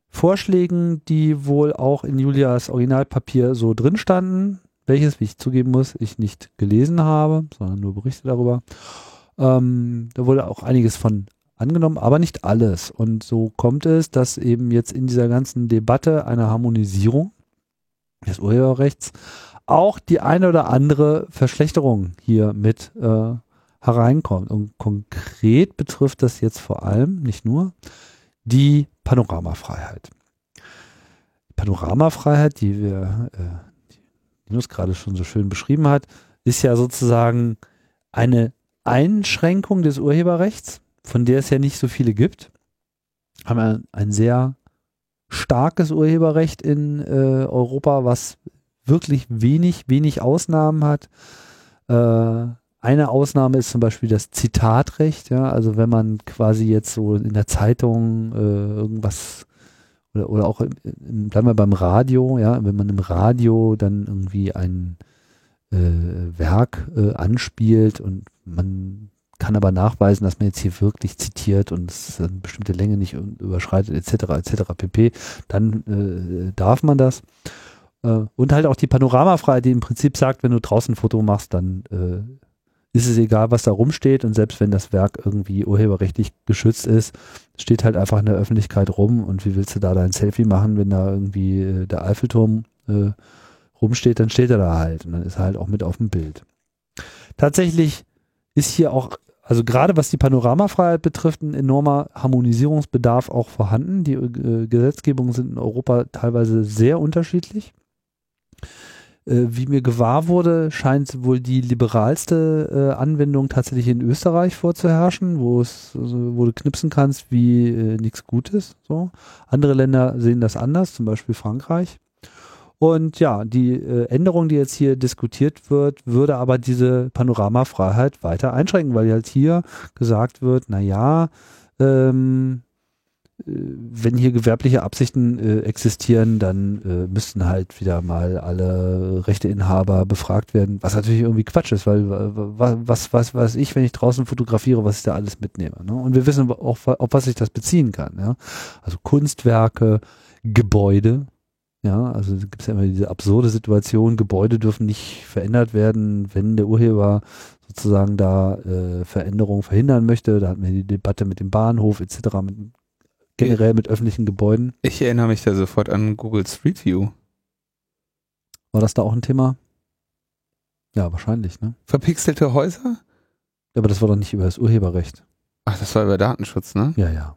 Vorschlägen, die wohl auch in Julias Originalpapier so drin standen, welches, wie ich zugeben muss, ich nicht gelesen habe, sondern nur Berichte darüber. Ähm, da wurde auch einiges von angenommen, aber nicht alles. Und so kommt es, dass eben jetzt in dieser ganzen Debatte einer Harmonisierung des Urheberrechts auch die eine oder andere Verschlechterung hier mit äh, hereinkommt. Und konkret betrifft das jetzt vor allem, nicht nur, die Panoramafreiheit. Panoramafreiheit, die wir, äh, Linus gerade schon so schön beschrieben hat, ist ja sozusagen eine Einschränkung des Urheberrechts, von der es ja nicht so viele gibt. Haben wir ein sehr starkes Urheberrecht in äh, Europa, was wirklich wenig, wenig Ausnahmen hat. Äh, eine Ausnahme ist zum Beispiel das Zitatrecht, ja, also wenn man quasi jetzt so in der Zeitung äh, irgendwas oder, oder auch, im, bleiben wir beim Radio, ja, wenn man im Radio dann irgendwie ein äh, Werk äh, anspielt und man kann aber nachweisen, dass man jetzt hier wirklich zitiert und es eine bestimmte Länge nicht überschreitet, etc., etc., pp., dann äh, darf man das. Äh, und halt auch die Panoramafreiheit, die im Prinzip sagt, wenn du draußen ein Foto machst, dann äh, ist es egal, was da rumsteht und selbst wenn das Werk irgendwie urheberrechtlich geschützt ist, steht halt einfach in der Öffentlichkeit rum und wie willst du da dein Selfie machen, wenn da irgendwie äh, der Eiffelturm äh, rumsteht, dann steht er da halt und dann ist er halt auch mit auf dem Bild. Tatsächlich ist hier auch, also gerade was die Panoramafreiheit betrifft, ein enormer Harmonisierungsbedarf auch vorhanden. Die äh, Gesetzgebungen sind in Europa teilweise sehr unterschiedlich. Äh, wie mir gewahr wurde, scheint wohl die liberalste äh, Anwendung tatsächlich in Österreich vorzuherrschen, wo es, also, wo du knipsen kannst wie äh, nichts Gutes. So. Andere Länder sehen das anders, zum Beispiel Frankreich. Und ja, die äh, Änderung, die jetzt hier diskutiert wird, würde aber diese Panoramafreiheit weiter einschränken, weil halt hier gesagt wird, na ja, ähm, äh, wenn hier gewerbliche Absichten äh, existieren, dann äh, müssten halt wieder mal alle Rechteinhaber befragt werden, was natürlich irgendwie Quatsch ist, weil was, was weiß ich, wenn ich draußen fotografiere, was ich da alles mitnehme. Ne? Und wir wissen auch, auf was sich das beziehen kann. Ja? Also Kunstwerke, Gebäude, ja, also gibt es ja immer diese absurde Situation, Gebäude dürfen nicht verändert werden, wenn der Urheber sozusagen da äh, Veränderungen verhindern möchte. Da hatten wir die Debatte mit dem Bahnhof etc., mit generell mit öffentlichen Gebäuden. Ich erinnere mich da sofort an Google Street View. War das da auch ein Thema? Ja, wahrscheinlich, ne? Verpixelte Häuser? Aber das war doch nicht über das Urheberrecht. Ach, das war über Datenschutz, ne? Ja, ja.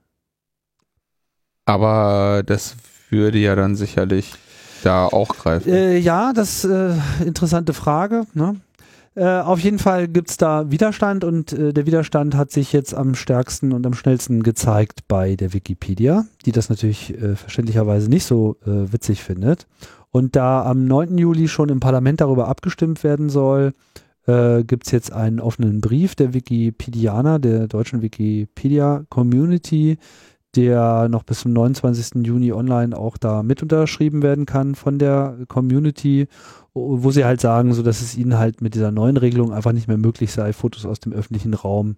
Aber das würde ja dann sicherlich da auch greifen. Äh, ja, das ist äh, interessante Frage. Ne? Äh, auf jeden Fall gibt's da Widerstand und äh, der Widerstand hat sich jetzt am stärksten und am schnellsten gezeigt bei der Wikipedia, die das natürlich äh, verständlicherweise nicht so äh, witzig findet. Und da am 9. Juli schon im Parlament darüber abgestimmt werden soll, äh, gibt's jetzt einen offenen Brief der Wikipedianer, der deutschen Wikipedia-Community, der noch bis zum 29. Juni online auch da mit unterschrieben werden kann von der Community, wo sie halt sagen, so dass es ihnen halt mit dieser neuen Regelung einfach nicht mehr möglich sei, Fotos aus dem öffentlichen Raum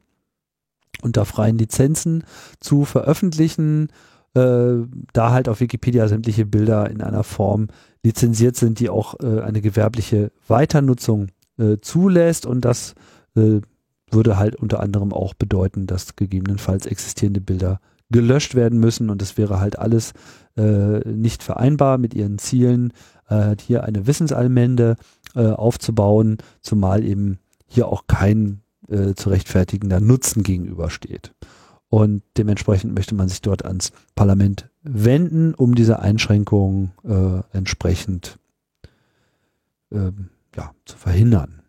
unter freien Lizenzen zu veröffentlichen, äh, da halt auf Wikipedia sämtliche Bilder in einer Form lizenziert sind, die auch äh, eine gewerbliche Weiternutzung äh, zulässt. Und das äh, würde halt unter anderem auch bedeuten, dass gegebenenfalls existierende Bilder gelöscht werden müssen. Und das wäre halt alles äh, nicht vereinbar mit ihren Zielen, äh, hier eine Wissensallmende äh, aufzubauen, zumal eben hier auch kein äh, zu rechtfertigender Nutzen gegenübersteht. Und dementsprechend möchte man sich dort ans Parlament wenden, um diese Einschränkungen äh, entsprechend ähm, ja, zu verhindern.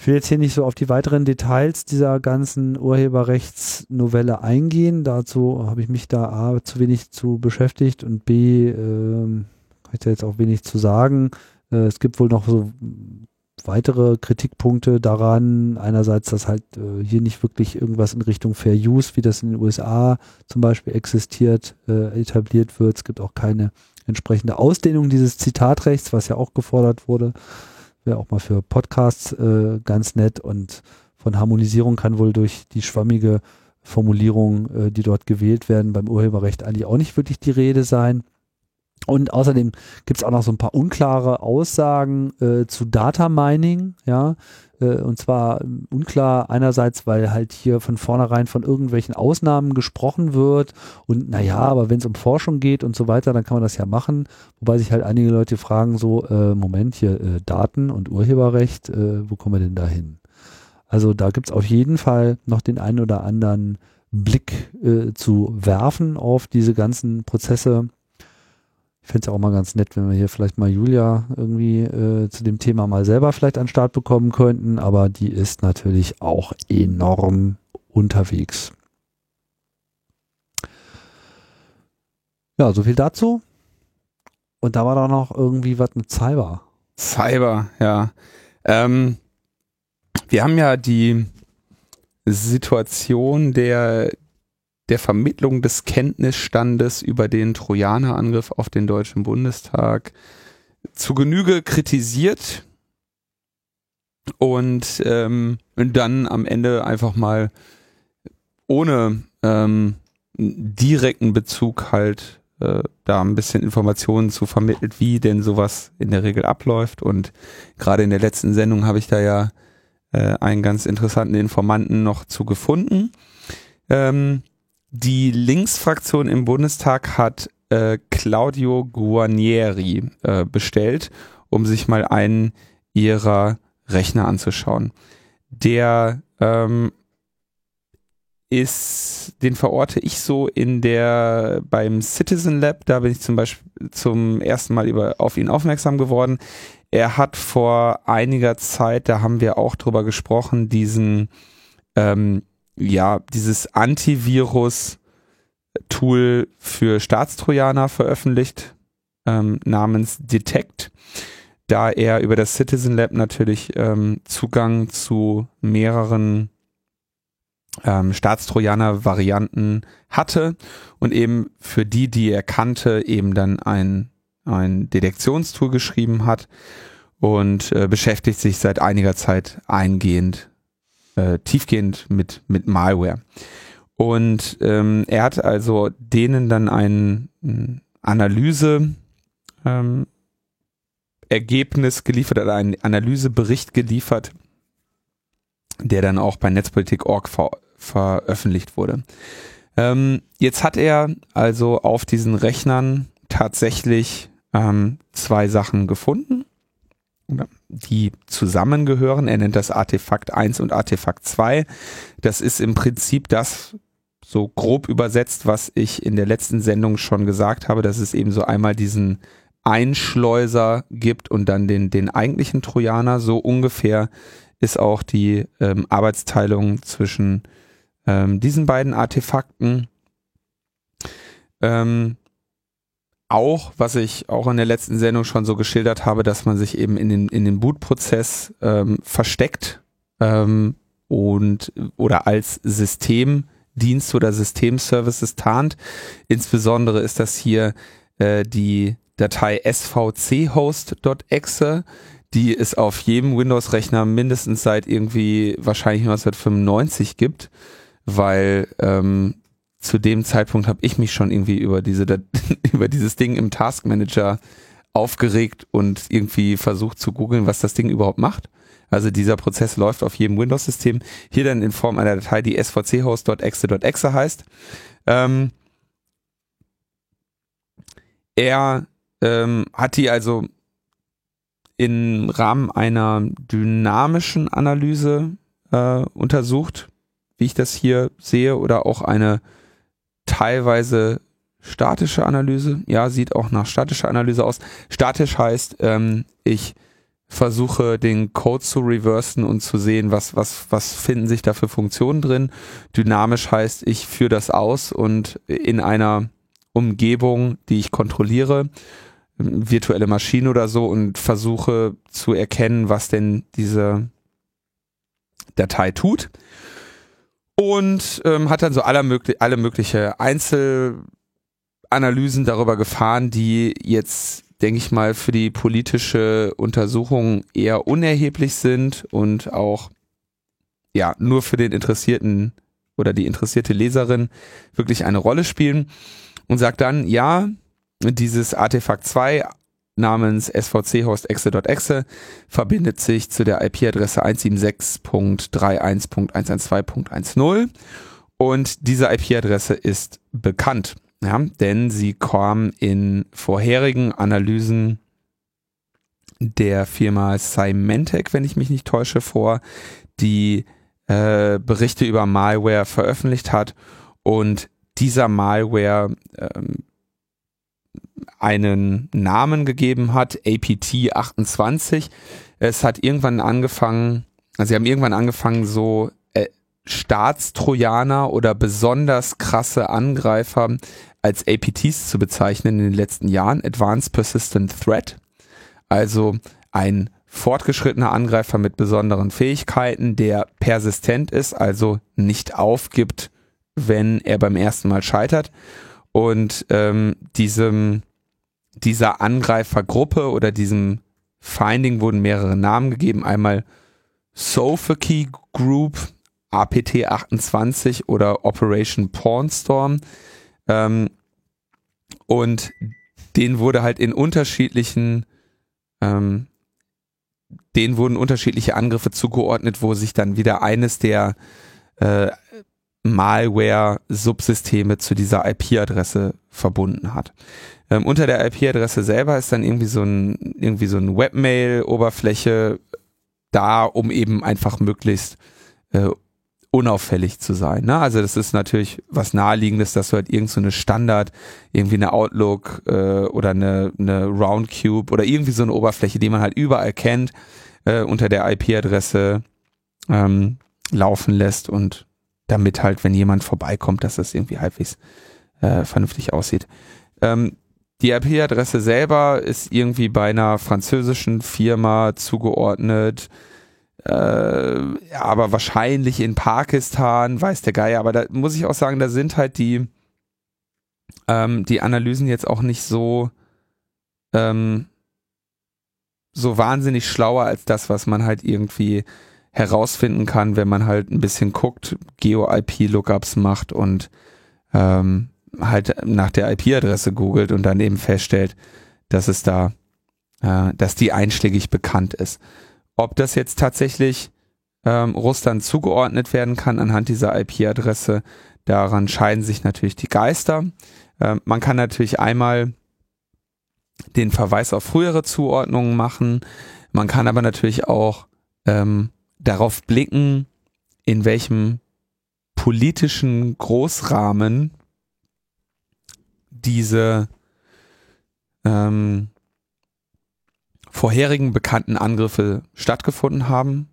Ich will jetzt hier nicht so auf die weiteren Details dieser ganzen Urheberrechtsnovelle eingehen. Dazu habe ich mich da A zu wenig zu beschäftigt und B äh, kann ich da jetzt auch wenig zu sagen. Äh, es gibt wohl noch so weitere Kritikpunkte daran. Einerseits, dass halt äh, hier nicht wirklich irgendwas in Richtung Fair Use, wie das in den USA zum Beispiel existiert, äh, etabliert wird. Es gibt auch keine entsprechende Ausdehnung dieses Zitatrechts, was ja auch gefordert wurde wäre auch mal für Podcasts äh, ganz nett und von Harmonisierung kann wohl durch die schwammige Formulierung, äh, die dort gewählt werden, beim Urheberrecht eigentlich auch nicht wirklich die Rede sein. Und außerdem gibt es auch noch so ein paar unklare Aussagen äh, zu Data Mining, ja. Äh, und zwar unklar einerseits, weil halt hier von vornherein von irgendwelchen Ausnahmen gesprochen wird. Und naja, aber wenn es um Forschung geht und so weiter, dann kann man das ja machen. Wobei sich halt einige Leute fragen so, äh, Moment, hier äh, Daten und Urheberrecht, äh, wo kommen wir denn da hin? Also da gibt es auf jeden Fall noch den einen oder anderen Blick äh, zu werfen auf diese ganzen Prozesse fände es auch mal ganz nett, wenn wir hier vielleicht mal Julia irgendwie äh, zu dem Thema mal selber vielleicht an den Start bekommen könnten, aber die ist natürlich auch enorm unterwegs. Ja, so viel dazu. Und da war doch noch irgendwie was mit Cyber. Cyber, ja. Ähm, wir haben ja die Situation der der Vermittlung des Kenntnisstandes über den Trojanerangriff auf den Deutschen Bundestag zu Genüge kritisiert und, ähm, dann am Ende einfach mal ohne ähm, direkten Bezug halt äh, da ein bisschen Informationen zu vermittelt, wie denn sowas in der Regel abläuft. Und gerade in der letzten Sendung habe ich da ja äh, einen ganz interessanten Informanten noch zu gefunden. Ähm, die Linksfraktion im Bundestag hat äh, Claudio Guarnieri äh, bestellt, um sich mal einen ihrer Rechner anzuschauen. Der ähm, ist, den verorte ich so in der beim Citizen Lab, da bin ich zum Beispiel zum ersten Mal über, auf ihn aufmerksam geworden. Er hat vor einiger Zeit, da haben wir auch drüber gesprochen, diesen ähm, ja, dieses Antivirus-Tool für Staatstrojaner veröffentlicht, ähm, namens Detect, da er über das Citizen Lab natürlich ähm, Zugang zu mehreren ähm, Staatstrojaner-Varianten hatte und eben für die, die er kannte, eben dann ein, ein Detektionstool geschrieben hat und äh, beschäftigt sich seit einiger Zeit eingehend äh, tiefgehend mit, mit Malware. Und ähm, er hat also denen dann ein, ein Analyse ähm, Ergebnis geliefert, oder einen Analysebericht geliefert, der dann auch bei Netzpolitik.org ver veröffentlicht wurde. Ähm, jetzt hat er also auf diesen Rechnern tatsächlich ähm, zwei Sachen gefunden die zusammengehören. Er nennt das Artefakt 1 und Artefakt 2. Das ist im Prinzip das, so grob übersetzt, was ich in der letzten Sendung schon gesagt habe, dass es eben so einmal diesen Einschleuser gibt und dann den, den eigentlichen Trojaner. So ungefähr ist auch die ähm, Arbeitsteilung zwischen ähm, diesen beiden Artefakten. Ähm, auch, was ich auch in der letzten Sendung schon so geschildert habe, dass man sich eben in den, in den Bootprozess ähm, versteckt ähm, und oder als Systemdienst oder Systemservices tarnt. Insbesondere ist das hier äh, die Datei svchost.exe. Die es auf jedem Windows-Rechner mindestens seit irgendwie wahrscheinlich 1995 gibt, weil ähm, zu dem Zeitpunkt habe ich mich schon irgendwie über diese [LAUGHS] über dieses Ding im Task Manager aufgeregt und irgendwie versucht zu googeln, was das Ding überhaupt macht. Also dieser Prozess läuft auf jedem Windows-System. Hier dann in Form einer Datei, die svchost.exe.exe heißt. Ähm, er ähm, hat die also im Rahmen einer dynamischen Analyse äh, untersucht, wie ich das hier sehe, oder auch eine teilweise statische Analyse. Ja, sieht auch nach statischer Analyse aus. Statisch heißt, ähm, ich versuche den Code zu reversen und zu sehen, was, was, was finden sich da für Funktionen drin. Dynamisch heißt, ich führe das aus und in einer Umgebung, die ich kontrolliere, virtuelle Maschine oder so und versuche zu erkennen, was denn diese Datei tut und ähm, hat dann so alle, möglich alle mögliche Einzelanalysen darüber gefahren, die jetzt, denke ich mal, für die politische Untersuchung eher unerheblich sind und auch ja nur für den Interessierten oder die interessierte Leserin wirklich eine Rolle spielen. Und sagt dann, ja, dieses Artefakt 2 namens svc-host.exe.exe verbindet sich zu der IP-Adresse 176.31.112.10 und diese IP-Adresse ist bekannt, ja, denn sie kam in vorherigen Analysen der Firma Symantec, wenn ich mich nicht täusche, vor, die äh, Berichte über Malware veröffentlicht hat. Und dieser Malware ähm, einen Namen gegeben hat, APT 28. Es hat irgendwann angefangen, also sie haben irgendwann angefangen, so äh, Staatstrojaner oder besonders krasse Angreifer als APTs zu bezeichnen in den letzten Jahren, Advanced Persistent Threat. Also ein fortgeschrittener Angreifer mit besonderen Fähigkeiten, der persistent ist, also nicht aufgibt, wenn er beim ersten Mal scheitert. Und ähm, diesem dieser Angreifergruppe oder diesem Finding wurden mehrere Namen gegeben. Einmal Sofaki Group, APT 28 oder Operation Pornstorm. Ähm, und denen wurde halt in unterschiedlichen, ähm, denen wurden unterschiedliche Angriffe zugeordnet, wo sich dann wieder eines der äh, Malware-Subsysteme zu dieser IP-Adresse verbunden hat. Ähm, unter der IP-Adresse selber ist dann irgendwie so ein, irgendwie so ein Webmail-Oberfläche da, um eben einfach möglichst äh, unauffällig zu sein. Ne? Also das ist natürlich was naheliegendes, dass du halt irgend so eine Standard, irgendwie eine Outlook äh, oder eine, eine Roundcube oder irgendwie so eine Oberfläche, die man halt überall kennt, äh, unter der IP-Adresse ähm, laufen lässt und damit halt, wenn jemand vorbeikommt, dass das irgendwie halbwegs äh, vernünftig aussieht. Ähm, die IP-Adresse selber ist irgendwie bei einer französischen Firma zugeordnet, äh, aber wahrscheinlich in Pakistan, weiß der Geier. Aber da muss ich auch sagen, da sind halt die, ähm, die Analysen jetzt auch nicht so, ähm, so wahnsinnig schlauer als das, was man halt irgendwie herausfinden kann, wenn man halt ein bisschen guckt, Geo-IP-Lookups macht und ähm, halt nach der IP-Adresse googelt und dann eben feststellt, dass es da, äh, dass die einschlägig bekannt ist. Ob das jetzt tatsächlich ähm, Russland zugeordnet werden kann anhand dieser IP-Adresse, daran scheiden sich natürlich die Geister. Ähm, man kann natürlich einmal den Verweis auf frühere Zuordnungen machen. Man kann aber natürlich auch ähm, darauf blicken, in welchem politischen Großrahmen diese ähm, vorherigen bekannten Angriffe stattgefunden haben.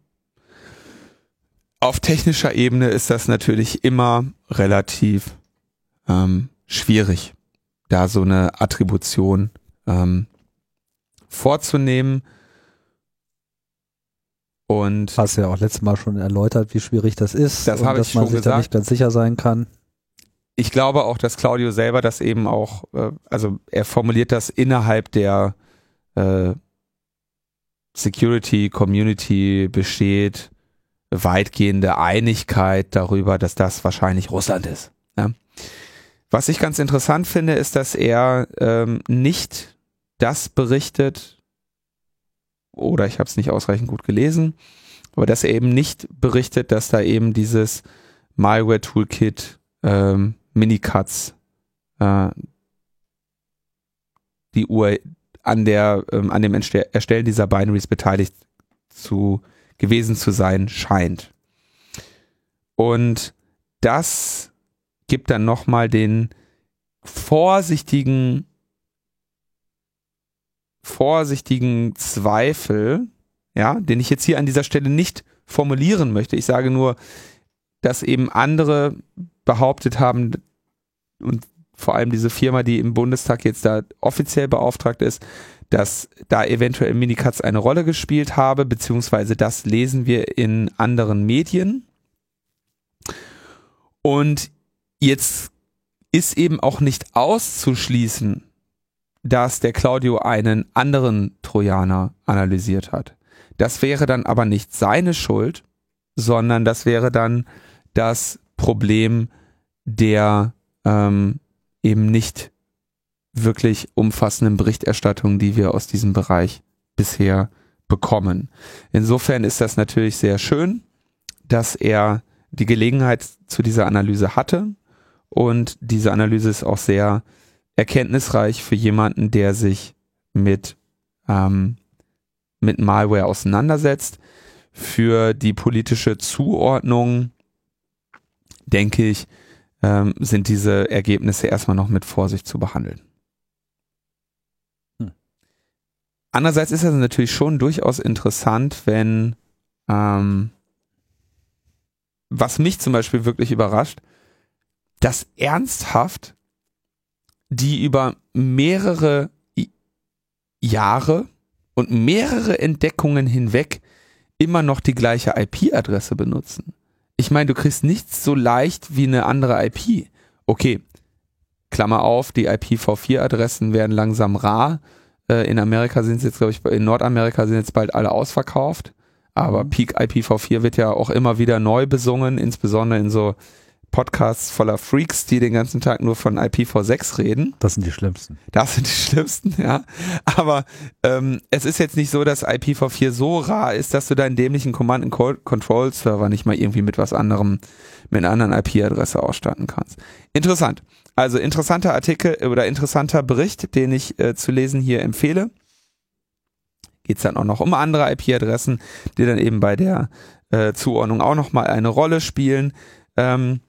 Auf technischer Ebene ist das natürlich immer relativ ähm, schwierig, da so eine Attribution ähm, vorzunehmen. Und hast ja auch letztes Mal schon erläutert, wie schwierig das ist das und dass ich man sich da gesagt. nicht ganz sicher sein kann. Ich glaube auch, dass Claudio selber das eben auch, äh, also er formuliert das innerhalb der äh, Security Community besteht weitgehende Einigkeit darüber, dass das wahrscheinlich Russland ist. Ja? Was ich ganz interessant finde, ist, dass er ähm, nicht das berichtet, oder ich habe es nicht ausreichend gut gelesen, aber dass er eben nicht berichtet, dass da eben dieses Malware Toolkit ähm, Minicuts äh, die Uhr an der ähm, an dem Erstellen dieser Binaries beteiligt zu gewesen zu sein scheint. Und das gibt dann nochmal den vorsichtigen vorsichtigen Zweifel, ja, den ich jetzt hier an dieser Stelle nicht formulieren möchte. Ich sage nur, dass eben andere behauptet haben und vor allem diese Firma, die im Bundestag jetzt da offiziell beauftragt ist, dass da eventuell Minicuts eine Rolle gespielt habe, beziehungsweise das lesen wir in anderen Medien. Und jetzt ist eben auch nicht auszuschließen, dass der Claudio einen anderen Trojaner analysiert hat. Das wäre dann aber nicht seine Schuld, sondern das wäre dann das Problem der ähm, eben nicht wirklich umfassenden Berichterstattung, die wir aus diesem Bereich bisher bekommen. Insofern ist das natürlich sehr schön, dass er die Gelegenheit zu dieser Analyse hatte und diese Analyse ist auch sehr erkenntnisreich für jemanden, der sich mit, ähm, mit Malware auseinandersetzt. Für die politische Zuordnung, denke ich, ähm, sind diese Ergebnisse erstmal noch mit Vorsicht zu behandeln. Hm. Andererseits ist es natürlich schon durchaus interessant, wenn, ähm, was mich zum Beispiel wirklich überrascht, dass ernsthaft die über mehrere Jahre und mehrere Entdeckungen hinweg immer noch die gleiche IP-Adresse benutzen. Ich meine, du kriegst nichts so leicht wie eine andere IP. Okay, Klammer auf, die IPv4-Adressen werden langsam rar. Äh, in Amerika sind sie jetzt, glaube ich, in Nordamerika sind jetzt bald alle ausverkauft. Aber mhm. Peak IPv4 wird ja auch immer wieder neu besungen, insbesondere in so Podcasts voller Freaks, die den ganzen Tag nur von IPv6 reden. Das sind die schlimmsten. Das sind die schlimmsten, ja. Aber ähm, es ist jetzt nicht so, dass IPv4 so rar ist, dass du deinen dämlichen Command-and-Control-Server nicht mal irgendwie mit was anderem, mit einer anderen IP-Adresse ausstatten kannst. Interessant. Also interessanter Artikel oder interessanter Bericht, den ich äh, zu lesen hier empfehle. Geht es dann auch noch um andere IP-Adressen, die dann eben bei der äh, Zuordnung auch nochmal eine Rolle spielen. Ähm,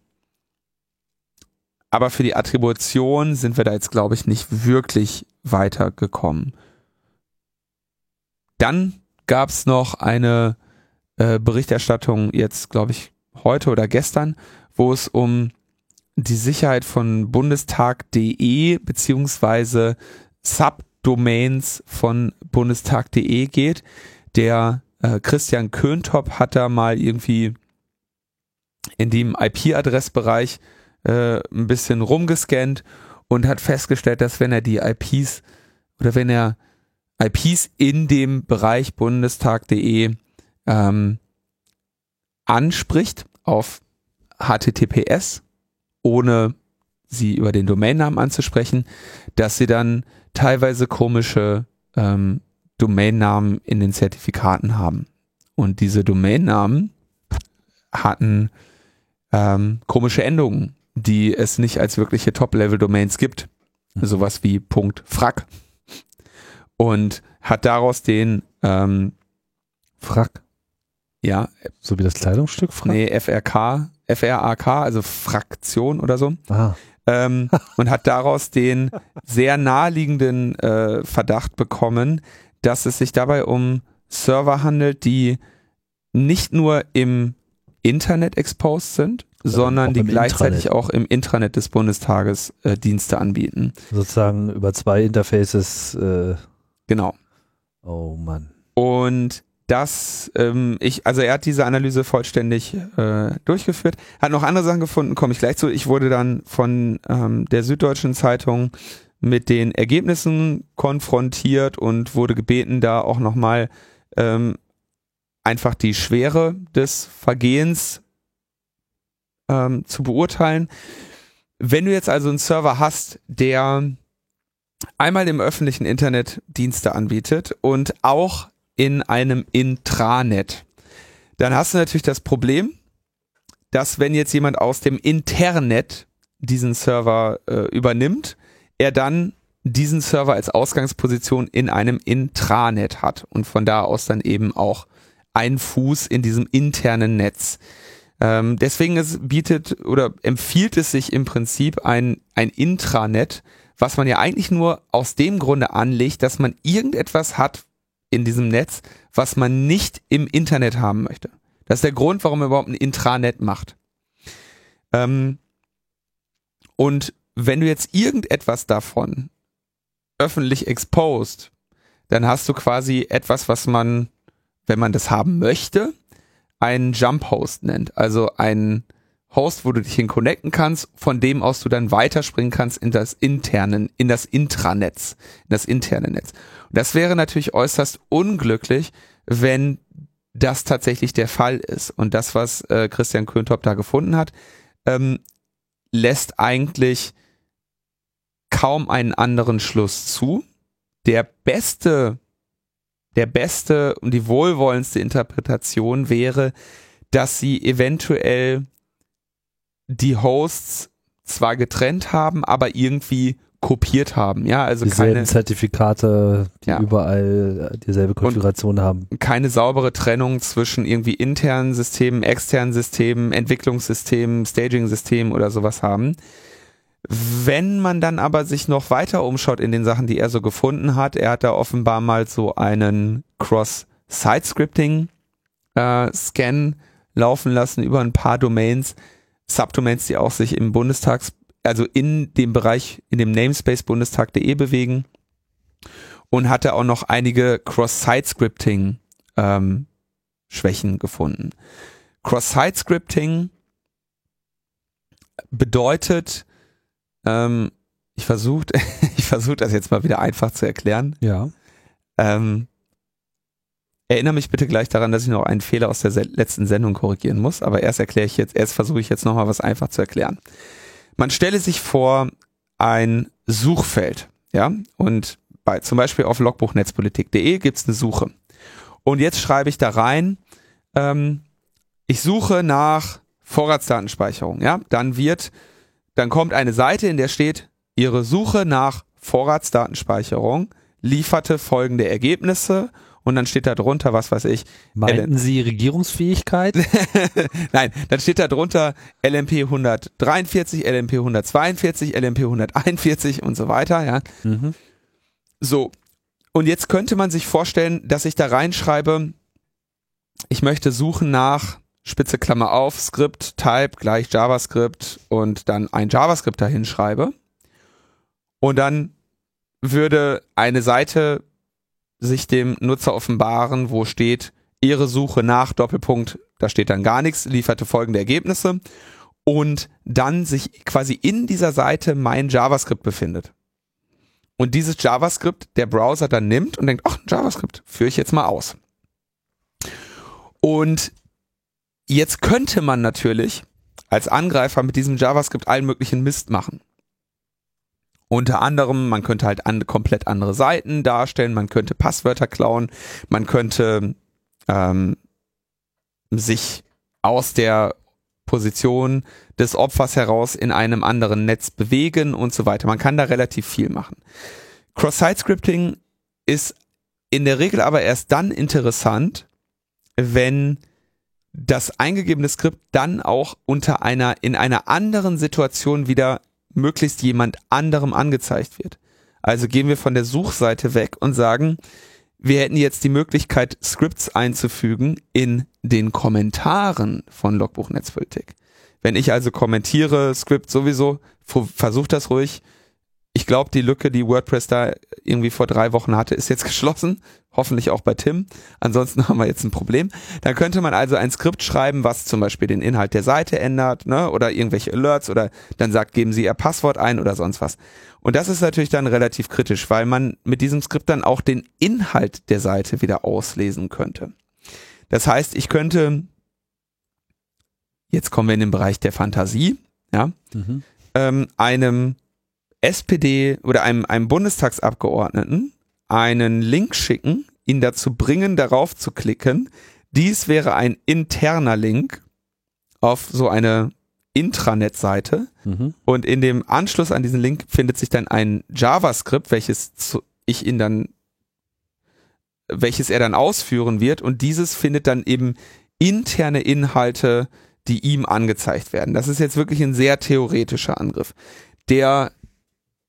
aber für die Attribution sind wir da jetzt, glaube ich, nicht wirklich weitergekommen. Dann gab es noch eine äh, Berichterstattung jetzt, glaube ich, heute oder gestern, wo es um die Sicherheit von bundestag.de beziehungsweise Subdomains von bundestag.de geht. Der äh, Christian Köntop hat da mal irgendwie in dem IP-Adressbereich äh, ein bisschen rumgescannt und hat festgestellt, dass wenn er die IPs oder wenn er IPs in dem Bereich bundestag.de ähm, anspricht auf HTTPS, ohne sie über den Domainnamen anzusprechen, dass sie dann teilweise komische ähm, Domainnamen in den Zertifikaten haben. Und diese Domainnamen hatten ähm, komische Endungen die es nicht als wirkliche Top-Level-Domains gibt. Mhm. Sowas wie .frack. Und hat daraus den ähm, Frack. Ja. So wie das Kleidungsstück Frack? Nee, FRK, FRAK, also Fraktion oder so. Ah. Ähm, [LAUGHS] und hat daraus den sehr naheliegenden äh, Verdacht bekommen, dass es sich dabei um Server handelt, die nicht nur im Internet exposed sind, sondern die gleichzeitig Intranet. auch im Intranet des Bundestages äh, Dienste anbieten. Sozusagen über zwei Interfaces. Äh genau. Oh Mann. Und das, ähm, ich, also er hat diese Analyse vollständig äh, durchgeführt, hat noch andere Sachen gefunden, komme ich gleich zu. Ich wurde dann von ähm, der Süddeutschen Zeitung mit den Ergebnissen konfrontiert und wurde gebeten, da auch nochmal ähm, einfach die Schwere des Vergehens ähm, zu beurteilen. Wenn du jetzt also einen Server hast, der einmal im öffentlichen Internet Dienste anbietet und auch in einem Intranet, dann hast du natürlich das Problem, dass wenn jetzt jemand aus dem Internet diesen Server äh, übernimmt, er dann diesen Server als Ausgangsposition in einem Intranet hat und von da aus dann eben auch einen Fuß in diesem internen Netz. Ähm, deswegen es bietet oder empfiehlt es sich im Prinzip ein, ein Intranet, was man ja eigentlich nur aus dem Grunde anlegt, dass man irgendetwas hat in diesem Netz, was man nicht im Internet haben möchte. Das ist der Grund, warum man überhaupt ein Intranet macht. Ähm, und wenn du jetzt irgendetwas davon öffentlich exposed, dann hast du quasi etwas, was man, wenn man das haben möchte, einen Jump Host nennt. Also ein Host, wo du dich hin connecten kannst, von dem aus du dann weiterspringen kannst in das internen, in das Intranetz, in das interne Netz. Und das wäre natürlich äußerst unglücklich, wenn das tatsächlich der Fall ist. Und das, was äh, Christian Köntop da gefunden hat, ähm, lässt eigentlich kaum einen anderen Schluss zu. Der beste, der beste und die wohlwollendste Interpretation wäre, dass sie eventuell die Hosts zwar getrennt haben, aber irgendwie kopiert haben. Ja, also Dieselben keine Zertifikate, die Ja. überall äh, dieselbe Konfiguration haben. keine saubere Trennung zwischen irgendwie internen Systemen, externen Systemen, Entwicklungssystemen, Staging-Systemen oder sowas haben. Wenn man dann aber sich noch weiter umschaut in den Sachen, die er so gefunden hat, er hat da offenbar mal so einen Cross-Site-Scripting-Scan laufen lassen über ein paar Domains, Subdomains, die auch sich im Bundestags, also in dem Bereich, in dem Namespace bundestag.de bewegen und hatte auch noch einige Cross-Site-Scripting ähm, gefunden. Cross-Site-Scripting bedeutet, ähm, ich versuche [LAUGHS] ich versuch das jetzt mal wieder einfach zu erklären. Ja. Ähm, erinnere mich bitte gleich daran, dass ich noch einen Fehler aus der se letzten Sendung korrigieren muss, aber erst erkläre ich jetzt, erst versuche ich jetzt nochmal was einfach zu erklären. Man stelle sich vor ein Suchfeld, ja, und bei, zum Beispiel auf logbuchnetzpolitik.de gibt es eine Suche. Und jetzt schreibe ich da rein, ähm, ich suche nach Vorratsdatenspeicherung, ja, dann wird, dann kommt eine Seite, in der steht, Ihre Suche nach Vorratsdatenspeicherung lieferte folgende Ergebnisse und dann steht da drunter, was weiß ich, Meinten Sie Regierungsfähigkeit? [LAUGHS] Nein, dann steht da drunter LMP 143, LMP 142, LMP 141 und so weiter, ja. mhm. So. Und jetzt könnte man sich vorstellen, dass ich da reinschreibe, ich möchte suchen nach Spitze Klammer auf, Skript, Type gleich JavaScript und dann ein JavaScript dahin schreibe. Und dann würde eine Seite sich dem Nutzer offenbaren, wo steht, Ihre Suche nach Doppelpunkt, da steht dann gar nichts, lieferte folgende Ergebnisse und dann sich quasi in dieser Seite mein JavaScript befindet. Und dieses JavaScript der Browser dann nimmt und denkt, ach, JavaScript, führe ich jetzt mal aus. Und jetzt könnte man natürlich als Angreifer mit diesem JavaScript allen möglichen Mist machen. Unter anderem, man könnte halt an, komplett andere Seiten darstellen, man könnte Passwörter klauen, man könnte ähm, sich aus der Position des Opfers heraus in einem anderen Netz bewegen und so weiter. Man kann da relativ viel machen. Cross-Site-Scripting ist in der Regel aber erst dann interessant, wenn das eingegebene Skript dann auch unter einer, in einer anderen Situation wieder möglichst jemand anderem angezeigt wird. Also gehen wir von der Suchseite weg und sagen, wir hätten jetzt die Möglichkeit, Scripts einzufügen in den Kommentaren von Logbuch Netzpolitik. Wenn ich also kommentiere, Script sowieso, versucht das ruhig. Ich glaube, die Lücke, die WordPress da irgendwie vor drei Wochen hatte, ist jetzt [LAUGHS] geschlossen. Hoffentlich auch bei Tim. Ansonsten [LAUGHS] haben wir jetzt ein Problem. Dann könnte man also ein Skript schreiben, was zum Beispiel den Inhalt der Seite ändert, ne, oder irgendwelche Alerts oder dann sagt, geben Sie Ihr Passwort ein oder sonst was. Und das ist natürlich dann relativ kritisch, weil man mit diesem Skript dann auch den Inhalt der Seite wieder auslesen könnte. Das heißt, ich könnte, jetzt kommen wir in den Bereich der Fantasie, ja, Mhm. ähm, einem SPD oder einem, einem Bundestagsabgeordneten einen Link schicken, ihn dazu bringen, darauf zu klicken. Dies wäre ein interner Link auf so eine Intranet-Seite Mhm. und in dem Anschluss an diesen Link findet sich dann ein JavaScript, welches zu, ich ihn dann, welches er dann ausführen wird und dieses findet dann eben interne Inhalte, die ihm angezeigt werden. Das ist jetzt wirklich ein sehr theoretischer Angriff, der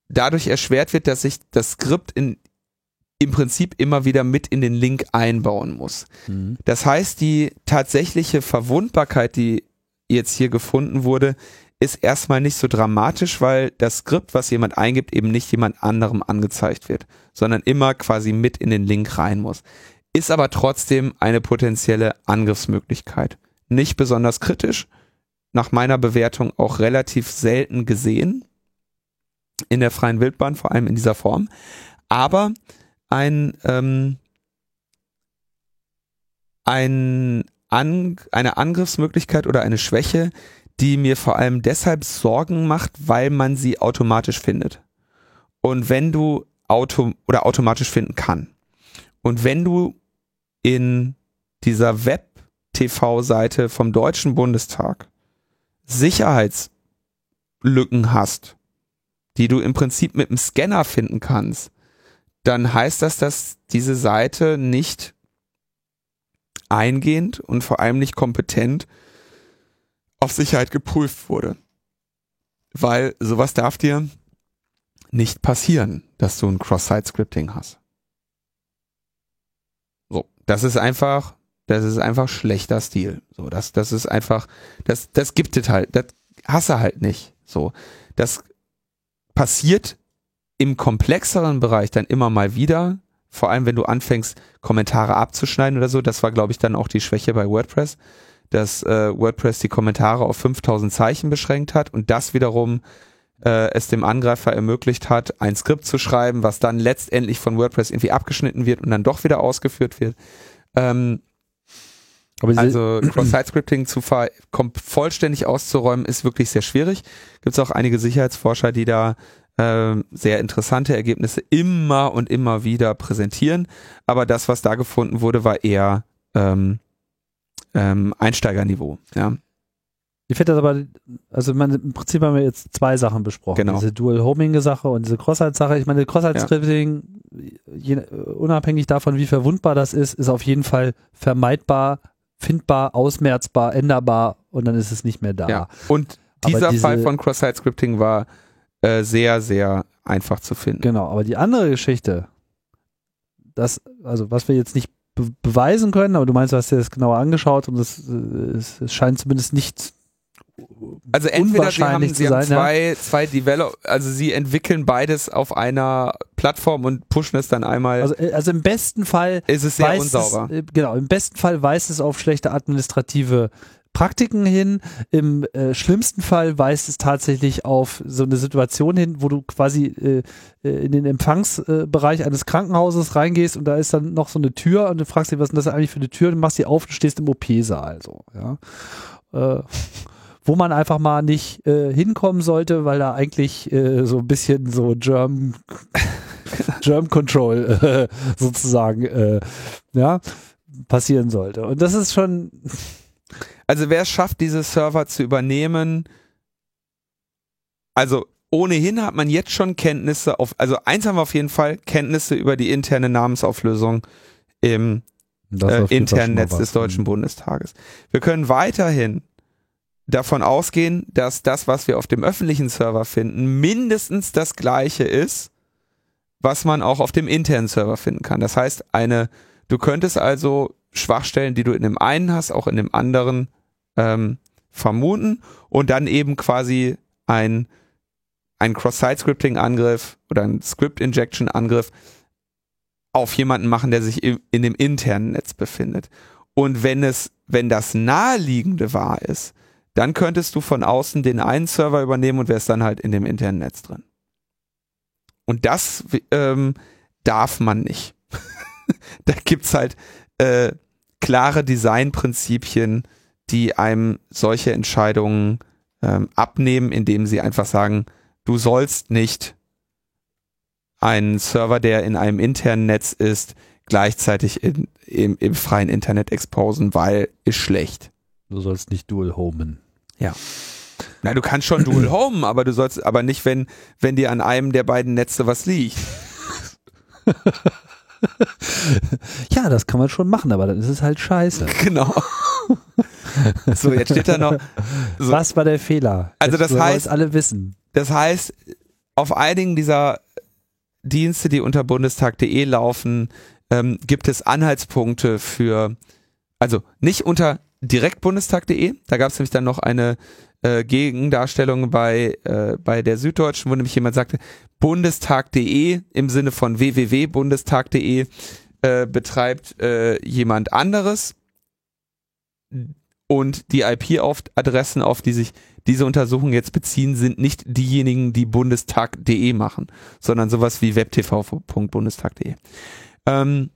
dadurch erschwert wird, dass ich das Skript in, im Prinzip immer wieder mit in den Link einbauen muss. Mhm. Das heißt, die tatsächliche Verwundbarkeit, die jetzt hier gefunden wurde, ist erstmal nicht so dramatisch, weil das Skript, was jemand eingibt, eben nicht jemand anderem angezeigt wird, sondern immer quasi mit in den Link rein muss. Ist aber trotzdem eine potenzielle Angriffsmöglichkeit. Nicht besonders kritisch, nach meiner Bewertung auch relativ selten gesehen in der freien Wildbahn, vor allem in dieser Form. Aber ein, ähm, ein An eine Angriffsmöglichkeit oder eine Schwäche, die mir vor allem deshalb Sorgen macht, weil man sie automatisch findet. Und wenn du auto oder automatisch finden kann. Und wenn du in dieser Web-TV-Seite vom Deutschen Bundestag Sicherheitslücken hast, die du im Prinzip mit dem Scanner finden kannst, dann heißt das, dass diese Seite nicht eingehend und vor allem nicht kompetent auf Sicherheit geprüft wurde. Weil sowas darf dir nicht passieren, dass du ein Cross-Site-Scripting hast. So, das ist einfach, das ist einfach schlechter Stil. So, das, das ist einfach, das, das gibt es halt, das hasse halt nicht. So, das passiert im komplexeren Bereich dann immer mal wieder, vor allem wenn du anfängst, Kommentare abzuschneiden oder so. Das war, glaube ich, dann auch die Schwäche bei WordPress, dass äh, WordPress die Kommentare auf 5000 Zeichen beschränkt hat und das wiederum äh, es dem Angreifer ermöglicht hat, ein Skript zu schreiben, was dann letztendlich von WordPress irgendwie abgeschnitten wird und dann doch wieder ausgeführt wird. Ähm, also [CLEARS THROAT] Cross-Site-Scripting zu vollständig auszuräumen, ist wirklich sehr schwierig. Gibt es auch einige Sicherheitsforscher, die da äh, sehr interessante Ergebnisse immer und immer wieder präsentieren. Aber das, was da gefunden wurde, war eher ähm, ähm, Einsteigerniveau. Ja. Ich finde das aber, also man, im Prinzip haben wir jetzt zwei Sachen besprochen. Genau. Diese Dual-Homing-Sache und diese Cross-Site-Sache. Ich meine, Cross-Site-Scripting, ja. unabhängig davon, wie verwundbar das ist, ist auf jeden Fall vermeidbar, findbar, ausmerzbar, änderbar und dann ist es nicht mehr da. Ja. Und dieser diese, Fall von Cross-Site-Scripting war äh, sehr, sehr einfach zu finden. Genau, aber die andere Geschichte, das, also was wir jetzt nicht be beweisen können, aber du meinst, du hast dir das genauer angeschaut und es, es, es scheint zumindest nicht also entweder sie haben, sie haben zwei, ja? zwei Develop, also sie entwickeln beides auf einer Plattform und pushen es dann einmal. Also, äh, also im besten Fall ist es sehr unsauber. Es, äh, genau, im besten Fall weist es auf schlechte administrative Praktiken hin. Im äh, schlimmsten Fall weist es tatsächlich auf so eine Situation hin, wo du quasi äh, äh in den Empfangsbereich eines Krankenhauses reingehst und da ist dann noch so eine Tür und du fragst dich, was ist das eigentlich für eine Tür? Du machst die auf und stehst im OP-Saal. So, ja. Äh, wo man einfach mal nicht äh, hinkommen sollte, weil da eigentlich äh, so ein bisschen so Germ, [LAUGHS] Germ Control äh, sozusagen äh, ja, passieren sollte. Und das ist schon. Also wer es schafft, diese Server zu übernehmen, also ohnehin hat man jetzt schon Kenntnisse auf, also eins haben wir auf jeden Fall, Kenntnisse über die interne Namensauflösung im äh, internen Netz des Deutschen Bundestages. Wir können weiterhin davon ausgehen, dass das, was wir auf dem öffentlichen Server finden, mindestens das gleiche ist, was man auch auf dem internen Server finden kann. Das heißt, eine, du könntest also Schwachstellen, die du in dem einen hast, auch in dem anderen ähm, vermuten und dann eben quasi ein, ein Cross-Site-Scripting-Angriff oder ein Script-Injection-Angriff auf jemanden machen, der sich in, dem internen Netz befindet. Und wenn es, wenn das naheliegende wahr ist, dann könntest du von außen den einen Server übernehmen und wärst dann halt in dem internen Netz drin. Und das ähm, darf man nicht. [LAUGHS] da gibt's halt äh, klare Designprinzipien, die einem solche Entscheidungen ähm, abnehmen, indem sie einfach sagen, du sollst nicht einen Server, der in einem internen Netz ist, gleichzeitig in, im, im freien Internet exposen, weil ist schlecht. Du sollst nicht dual homen. Ja. Na, du kannst schon Dual [CLEARS THROAT] Home, aber du sollst aber nicht, wenn, wenn dir an einem der beiden Netze was liegt. [LAUGHS] ja, das kann man schon machen, aber dann ist es halt scheiße. [LAUGHS] Genau. So, jetzt steht da noch. [LAUGHS] So. Was war der Fehler? Also das heißt, alle wissen. Das heißt, auf einigen dieser Dienste, die unter bundestag.de laufen, ähm, gibt es Anhaltspunkte für, also nicht unter direktbundestag.de. Da gab es nämlich dann noch eine äh, Gegendarstellung bei, äh, bei der Süddeutschen, wo nämlich jemand sagte, bundestag.de im Sinne von www.bundestag.de äh, betreibt äh, jemand anderes und die IP-Adressen, auf die sich diese Untersuchungen jetzt beziehen, sind nicht diejenigen, die bundestag.de machen, sondern sowas wie webtv.bundestag.de. Ähm,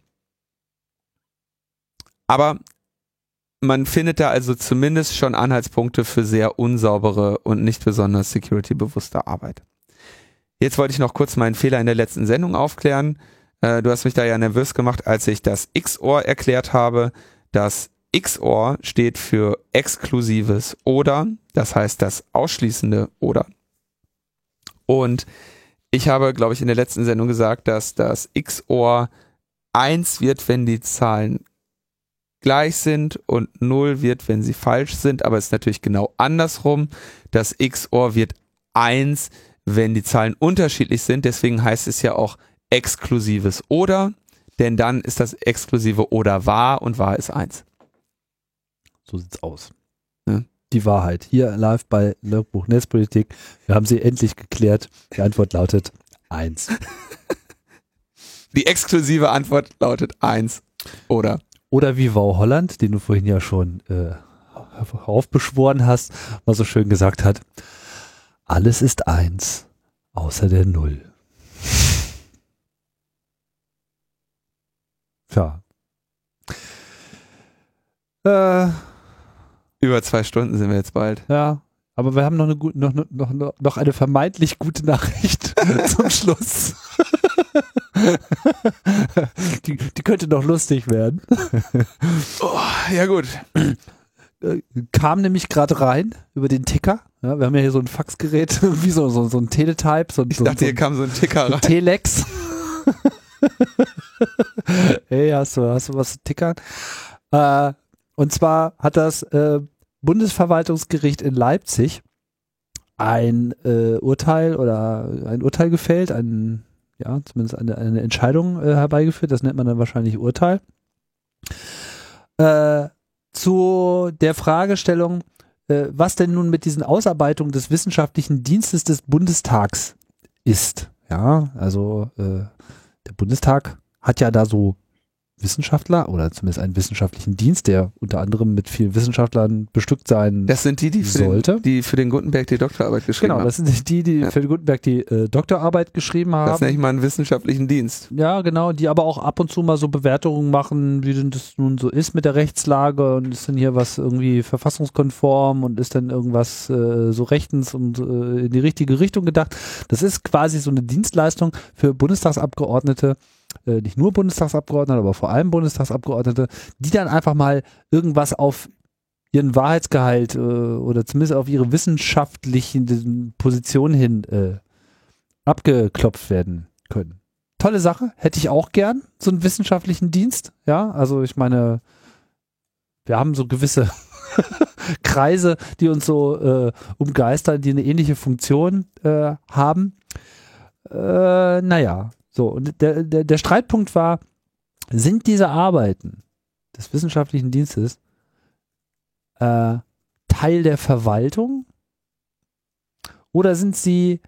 aber man findet da also zumindest schon Anhaltspunkte für sehr unsaubere und nicht besonders security-bewusste Arbeit. Jetzt wollte ich noch kurz meinen Fehler in der letzten Sendung aufklären. Äh, du hast mich da ja nervös gemacht, als ich das XOR erklärt habe. Das XOR steht für exklusives oder, das heißt das ausschließende oder. Und ich habe, glaube ich, in der letzten Sendung gesagt, dass das XOR 1 wird, wenn die Zahlen gleich sind und 0 wird, wenn sie falsch sind, aber es ist natürlich genau andersrum. Das XOR wird 1, wenn die Zahlen unterschiedlich sind, deswegen heißt es ja auch exklusives oder, denn dann ist das exklusive oder wahr und wahr ist 1. So sieht's aus. Ja. Die Wahrheit. Hier live bei Logbuch Netzpolitik. Wir haben sie endlich geklärt. Die Antwort lautet 1. [LAUGHS] Die exklusive Antwort lautet 1. Oder? Oder wie Wow Holland, den du vorhin ja schon äh, aufbeschworen hast, mal so schön gesagt hat, alles ist eins, außer der Null. Tja. Äh, Über zwei Stunden sind wir jetzt bald. Ja, aber wir haben noch eine, noch, noch, noch eine vermeintlich gute Nachricht [LAUGHS] zum Schluss. [LAUGHS] die, die könnte noch lustig werden. [LAUGHS] Oh, ja gut. Äh, kam nämlich gerade rein über den Ticker. Ja, wir haben ja hier so ein Faxgerät, wie so, so, so ein Teletype. So, ich so, dachte, so hier kam so ein Ticker rein. Telex. hey, hast du, hast du was zu tickern? Äh, und zwar hat das äh, Bundesverwaltungsgericht in Leipzig ein äh, Urteil oder ein Urteil gefällt, ein, ja, zumindest eine, eine Entscheidung äh, herbeigeführt, das nennt man dann wahrscheinlich Urteil, äh, zu der Fragestellung, äh, was denn nun mit diesen Ausarbeitungen des wissenschaftlichen Dienstes des Bundestags ist. Ja, also äh, der Bundestag hat ja da so Wissenschaftler oder zumindest einen wissenschaftlichen Dienst, der unter anderem mit vielen Wissenschaftlern bestückt sein Das sind die, die für, sollte. Den, die für den Gutenberg die Doktorarbeit geschrieben haben. Genau, das sind die, die ja. für den Gutenberg die äh, Doktorarbeit geschrieben haben. Das nenne ich mal einen wissenschaftlichen Dienst. Ja, genau, die aber auch ab und zu mal so Bewertungen machen, wie denn das nun so ist mit der Rechtslage und ist denn hier was irgendwie verfassungskonform und ist denn irgendwas äh, so rechtens und äh, in die richtige Richtung gedacht. Das ist quasi so eine Dienstleistung für Bundestagsabgeordnete, äh, nicht nur Bundestagsabgeordnete, aber vor allem Bundestagsabgeordnete, die dann einfach mal irgendwas auf ihren Wahrheitsgehalt äh, oder zumindest auf ihre wissenschaftlichen Positionen hin äh, abgeklopft werden können. Tolle Sache, hätte ich auch gern, so einen wissenschaftlichen Dienst. Ja, also ich meine, wir haben so gewisse [LAUGHS] Kreise, die uns so äh, umgeistern, die eine ähnliche Funktion äh, haben. Äh, naja, so, und der, der, der Streitpunkt war, sind diese Arbeiten des wissenschaftlichen Dienstes äh, Teil der Verwaltung oder sind sie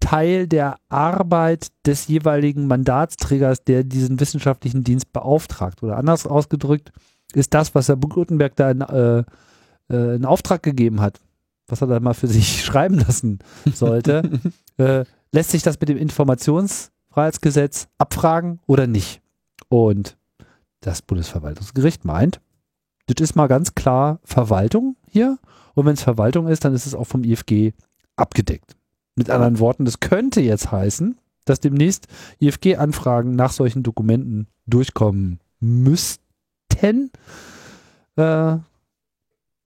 Teil der Arbeit des jeweiligen Mandatsträgers, der diesen wissenschaftlichen Dienst beauftragt? Oder anders ausgedrückt, ist das, was Herr Gutenberg da in, äh, äh, in Auftrag gegeben hat, was er da mal für sich [LAUGHS] schreiben lassen sollte, [LAUGHS] äh, lässt sich das mit dem Informations- Freiheitsgesetz abfragen oder nicht? Und das Bundesverwaltungsgericht meint, das ist mal ganz klar Verwaltung hier. Und wenn es Verwaltung ist, dann ist es auch vom IFG abgedeckt. Mit anderen Worten, das könnte jetzt heißen, dass demnächst IFG-Anfragen nach solchen Dokumenten durchkommen müssten. Äh,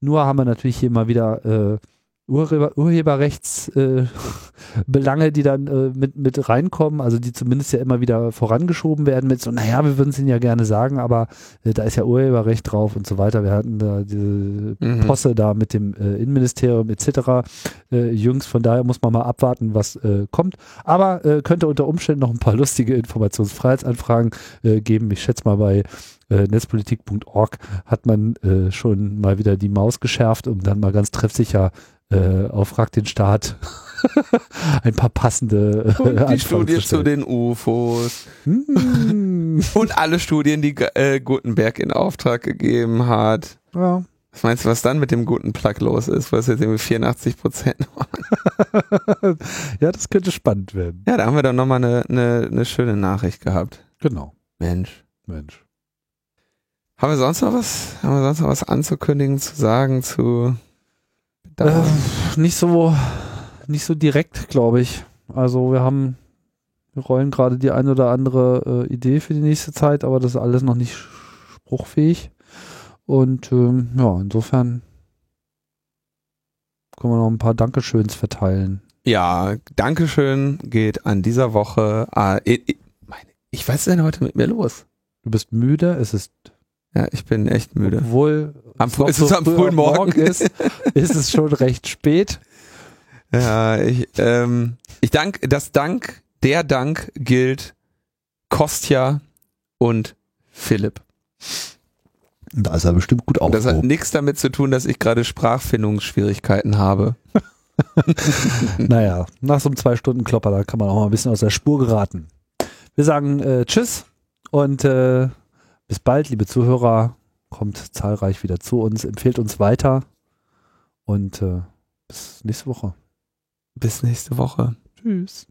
nur haben wir natürlich hier mal wieder äh, Urheber, Urheberrechtsbelange, äh, die dann äh, mit, mit reinkommen, also die zumindest ja immer wieder vorangeschoben werden mit so, naja, wir würden es Ihnen ja gerne sagen, aber äh, da ist ja Urheberrecht drauf und so weiter. Wir hatten da diese mhm. Posse da mit dem äh, Innenministerium etc. Äh, jüngst, von daher muss man mal abwarten, was äh, kommt. Aber könnte unter Umständen noch ein paar lustige Informationsfreiheitsanfragen geben. Ich schätze mal bei netzpolitik.org hat man schon mal wieder die Maus geschärft, um dann mal ganz treffsicher äh, auf Frag den Staat [LAUGHS] ein paar passende äh, Und die Studie zu, zu den UFOs. Hm. Und alle Studien, die äh, Gutenberg in Auftrag gegeben hat. Ja. Was meinst du, was dann mit dem guten Plug los ist, was jetzt irgendwie 84 Prozent [LAUGHS] Ja, das könnte spannend werden. Ja, da haben wir dann nochmal eine, eine, eine schöne Nachricht gehabt. Genau. Mensch. Mensch. Haben wir sonst noch was, haben wir sonst noch was anzukündigen, zu sagen, zu äh, nicht so, nicht so direkt, glaube ich. Also wir haben, wir rollen gerade die ein oder andere äh, Idee für die nächste Zeit, aber das ist alles noch nicht spruchfähig. Und ähm, ja, insofern können wir noch ein paar Dankeschöns verteilen. Ja, Dankeschön geht an dieser Woche. Ah, ich, ich weiß denn heute mit mir los? Du bist müde, es ist ja, ich bin echt müde. Obwohl am, es, es ist am frühen Morgen, Morgen ist, ist es schon recht spät. Ja, ich, ähm, ich dank, das Dank, der Dank gilt Kostja und Philipp. Da ist er bestimmt gut aufgehoben. Das hat nichts damit zu tun, dass ich gerade Sprachfindungsschwierigkeiten habe. [LAUGHS] naja, nach so einem zwei Stunden Klopper, da kann man auch mal ein bisschen aus der Spur geraten. Wir sagen äh, Tschüss und äh, bis bald, liebe Zuhörer. Kommt zahlreich wieder zu uns, empfehlt uns weiter und äh, bis nächste Woche. Bis nächste Woche. Tschüss.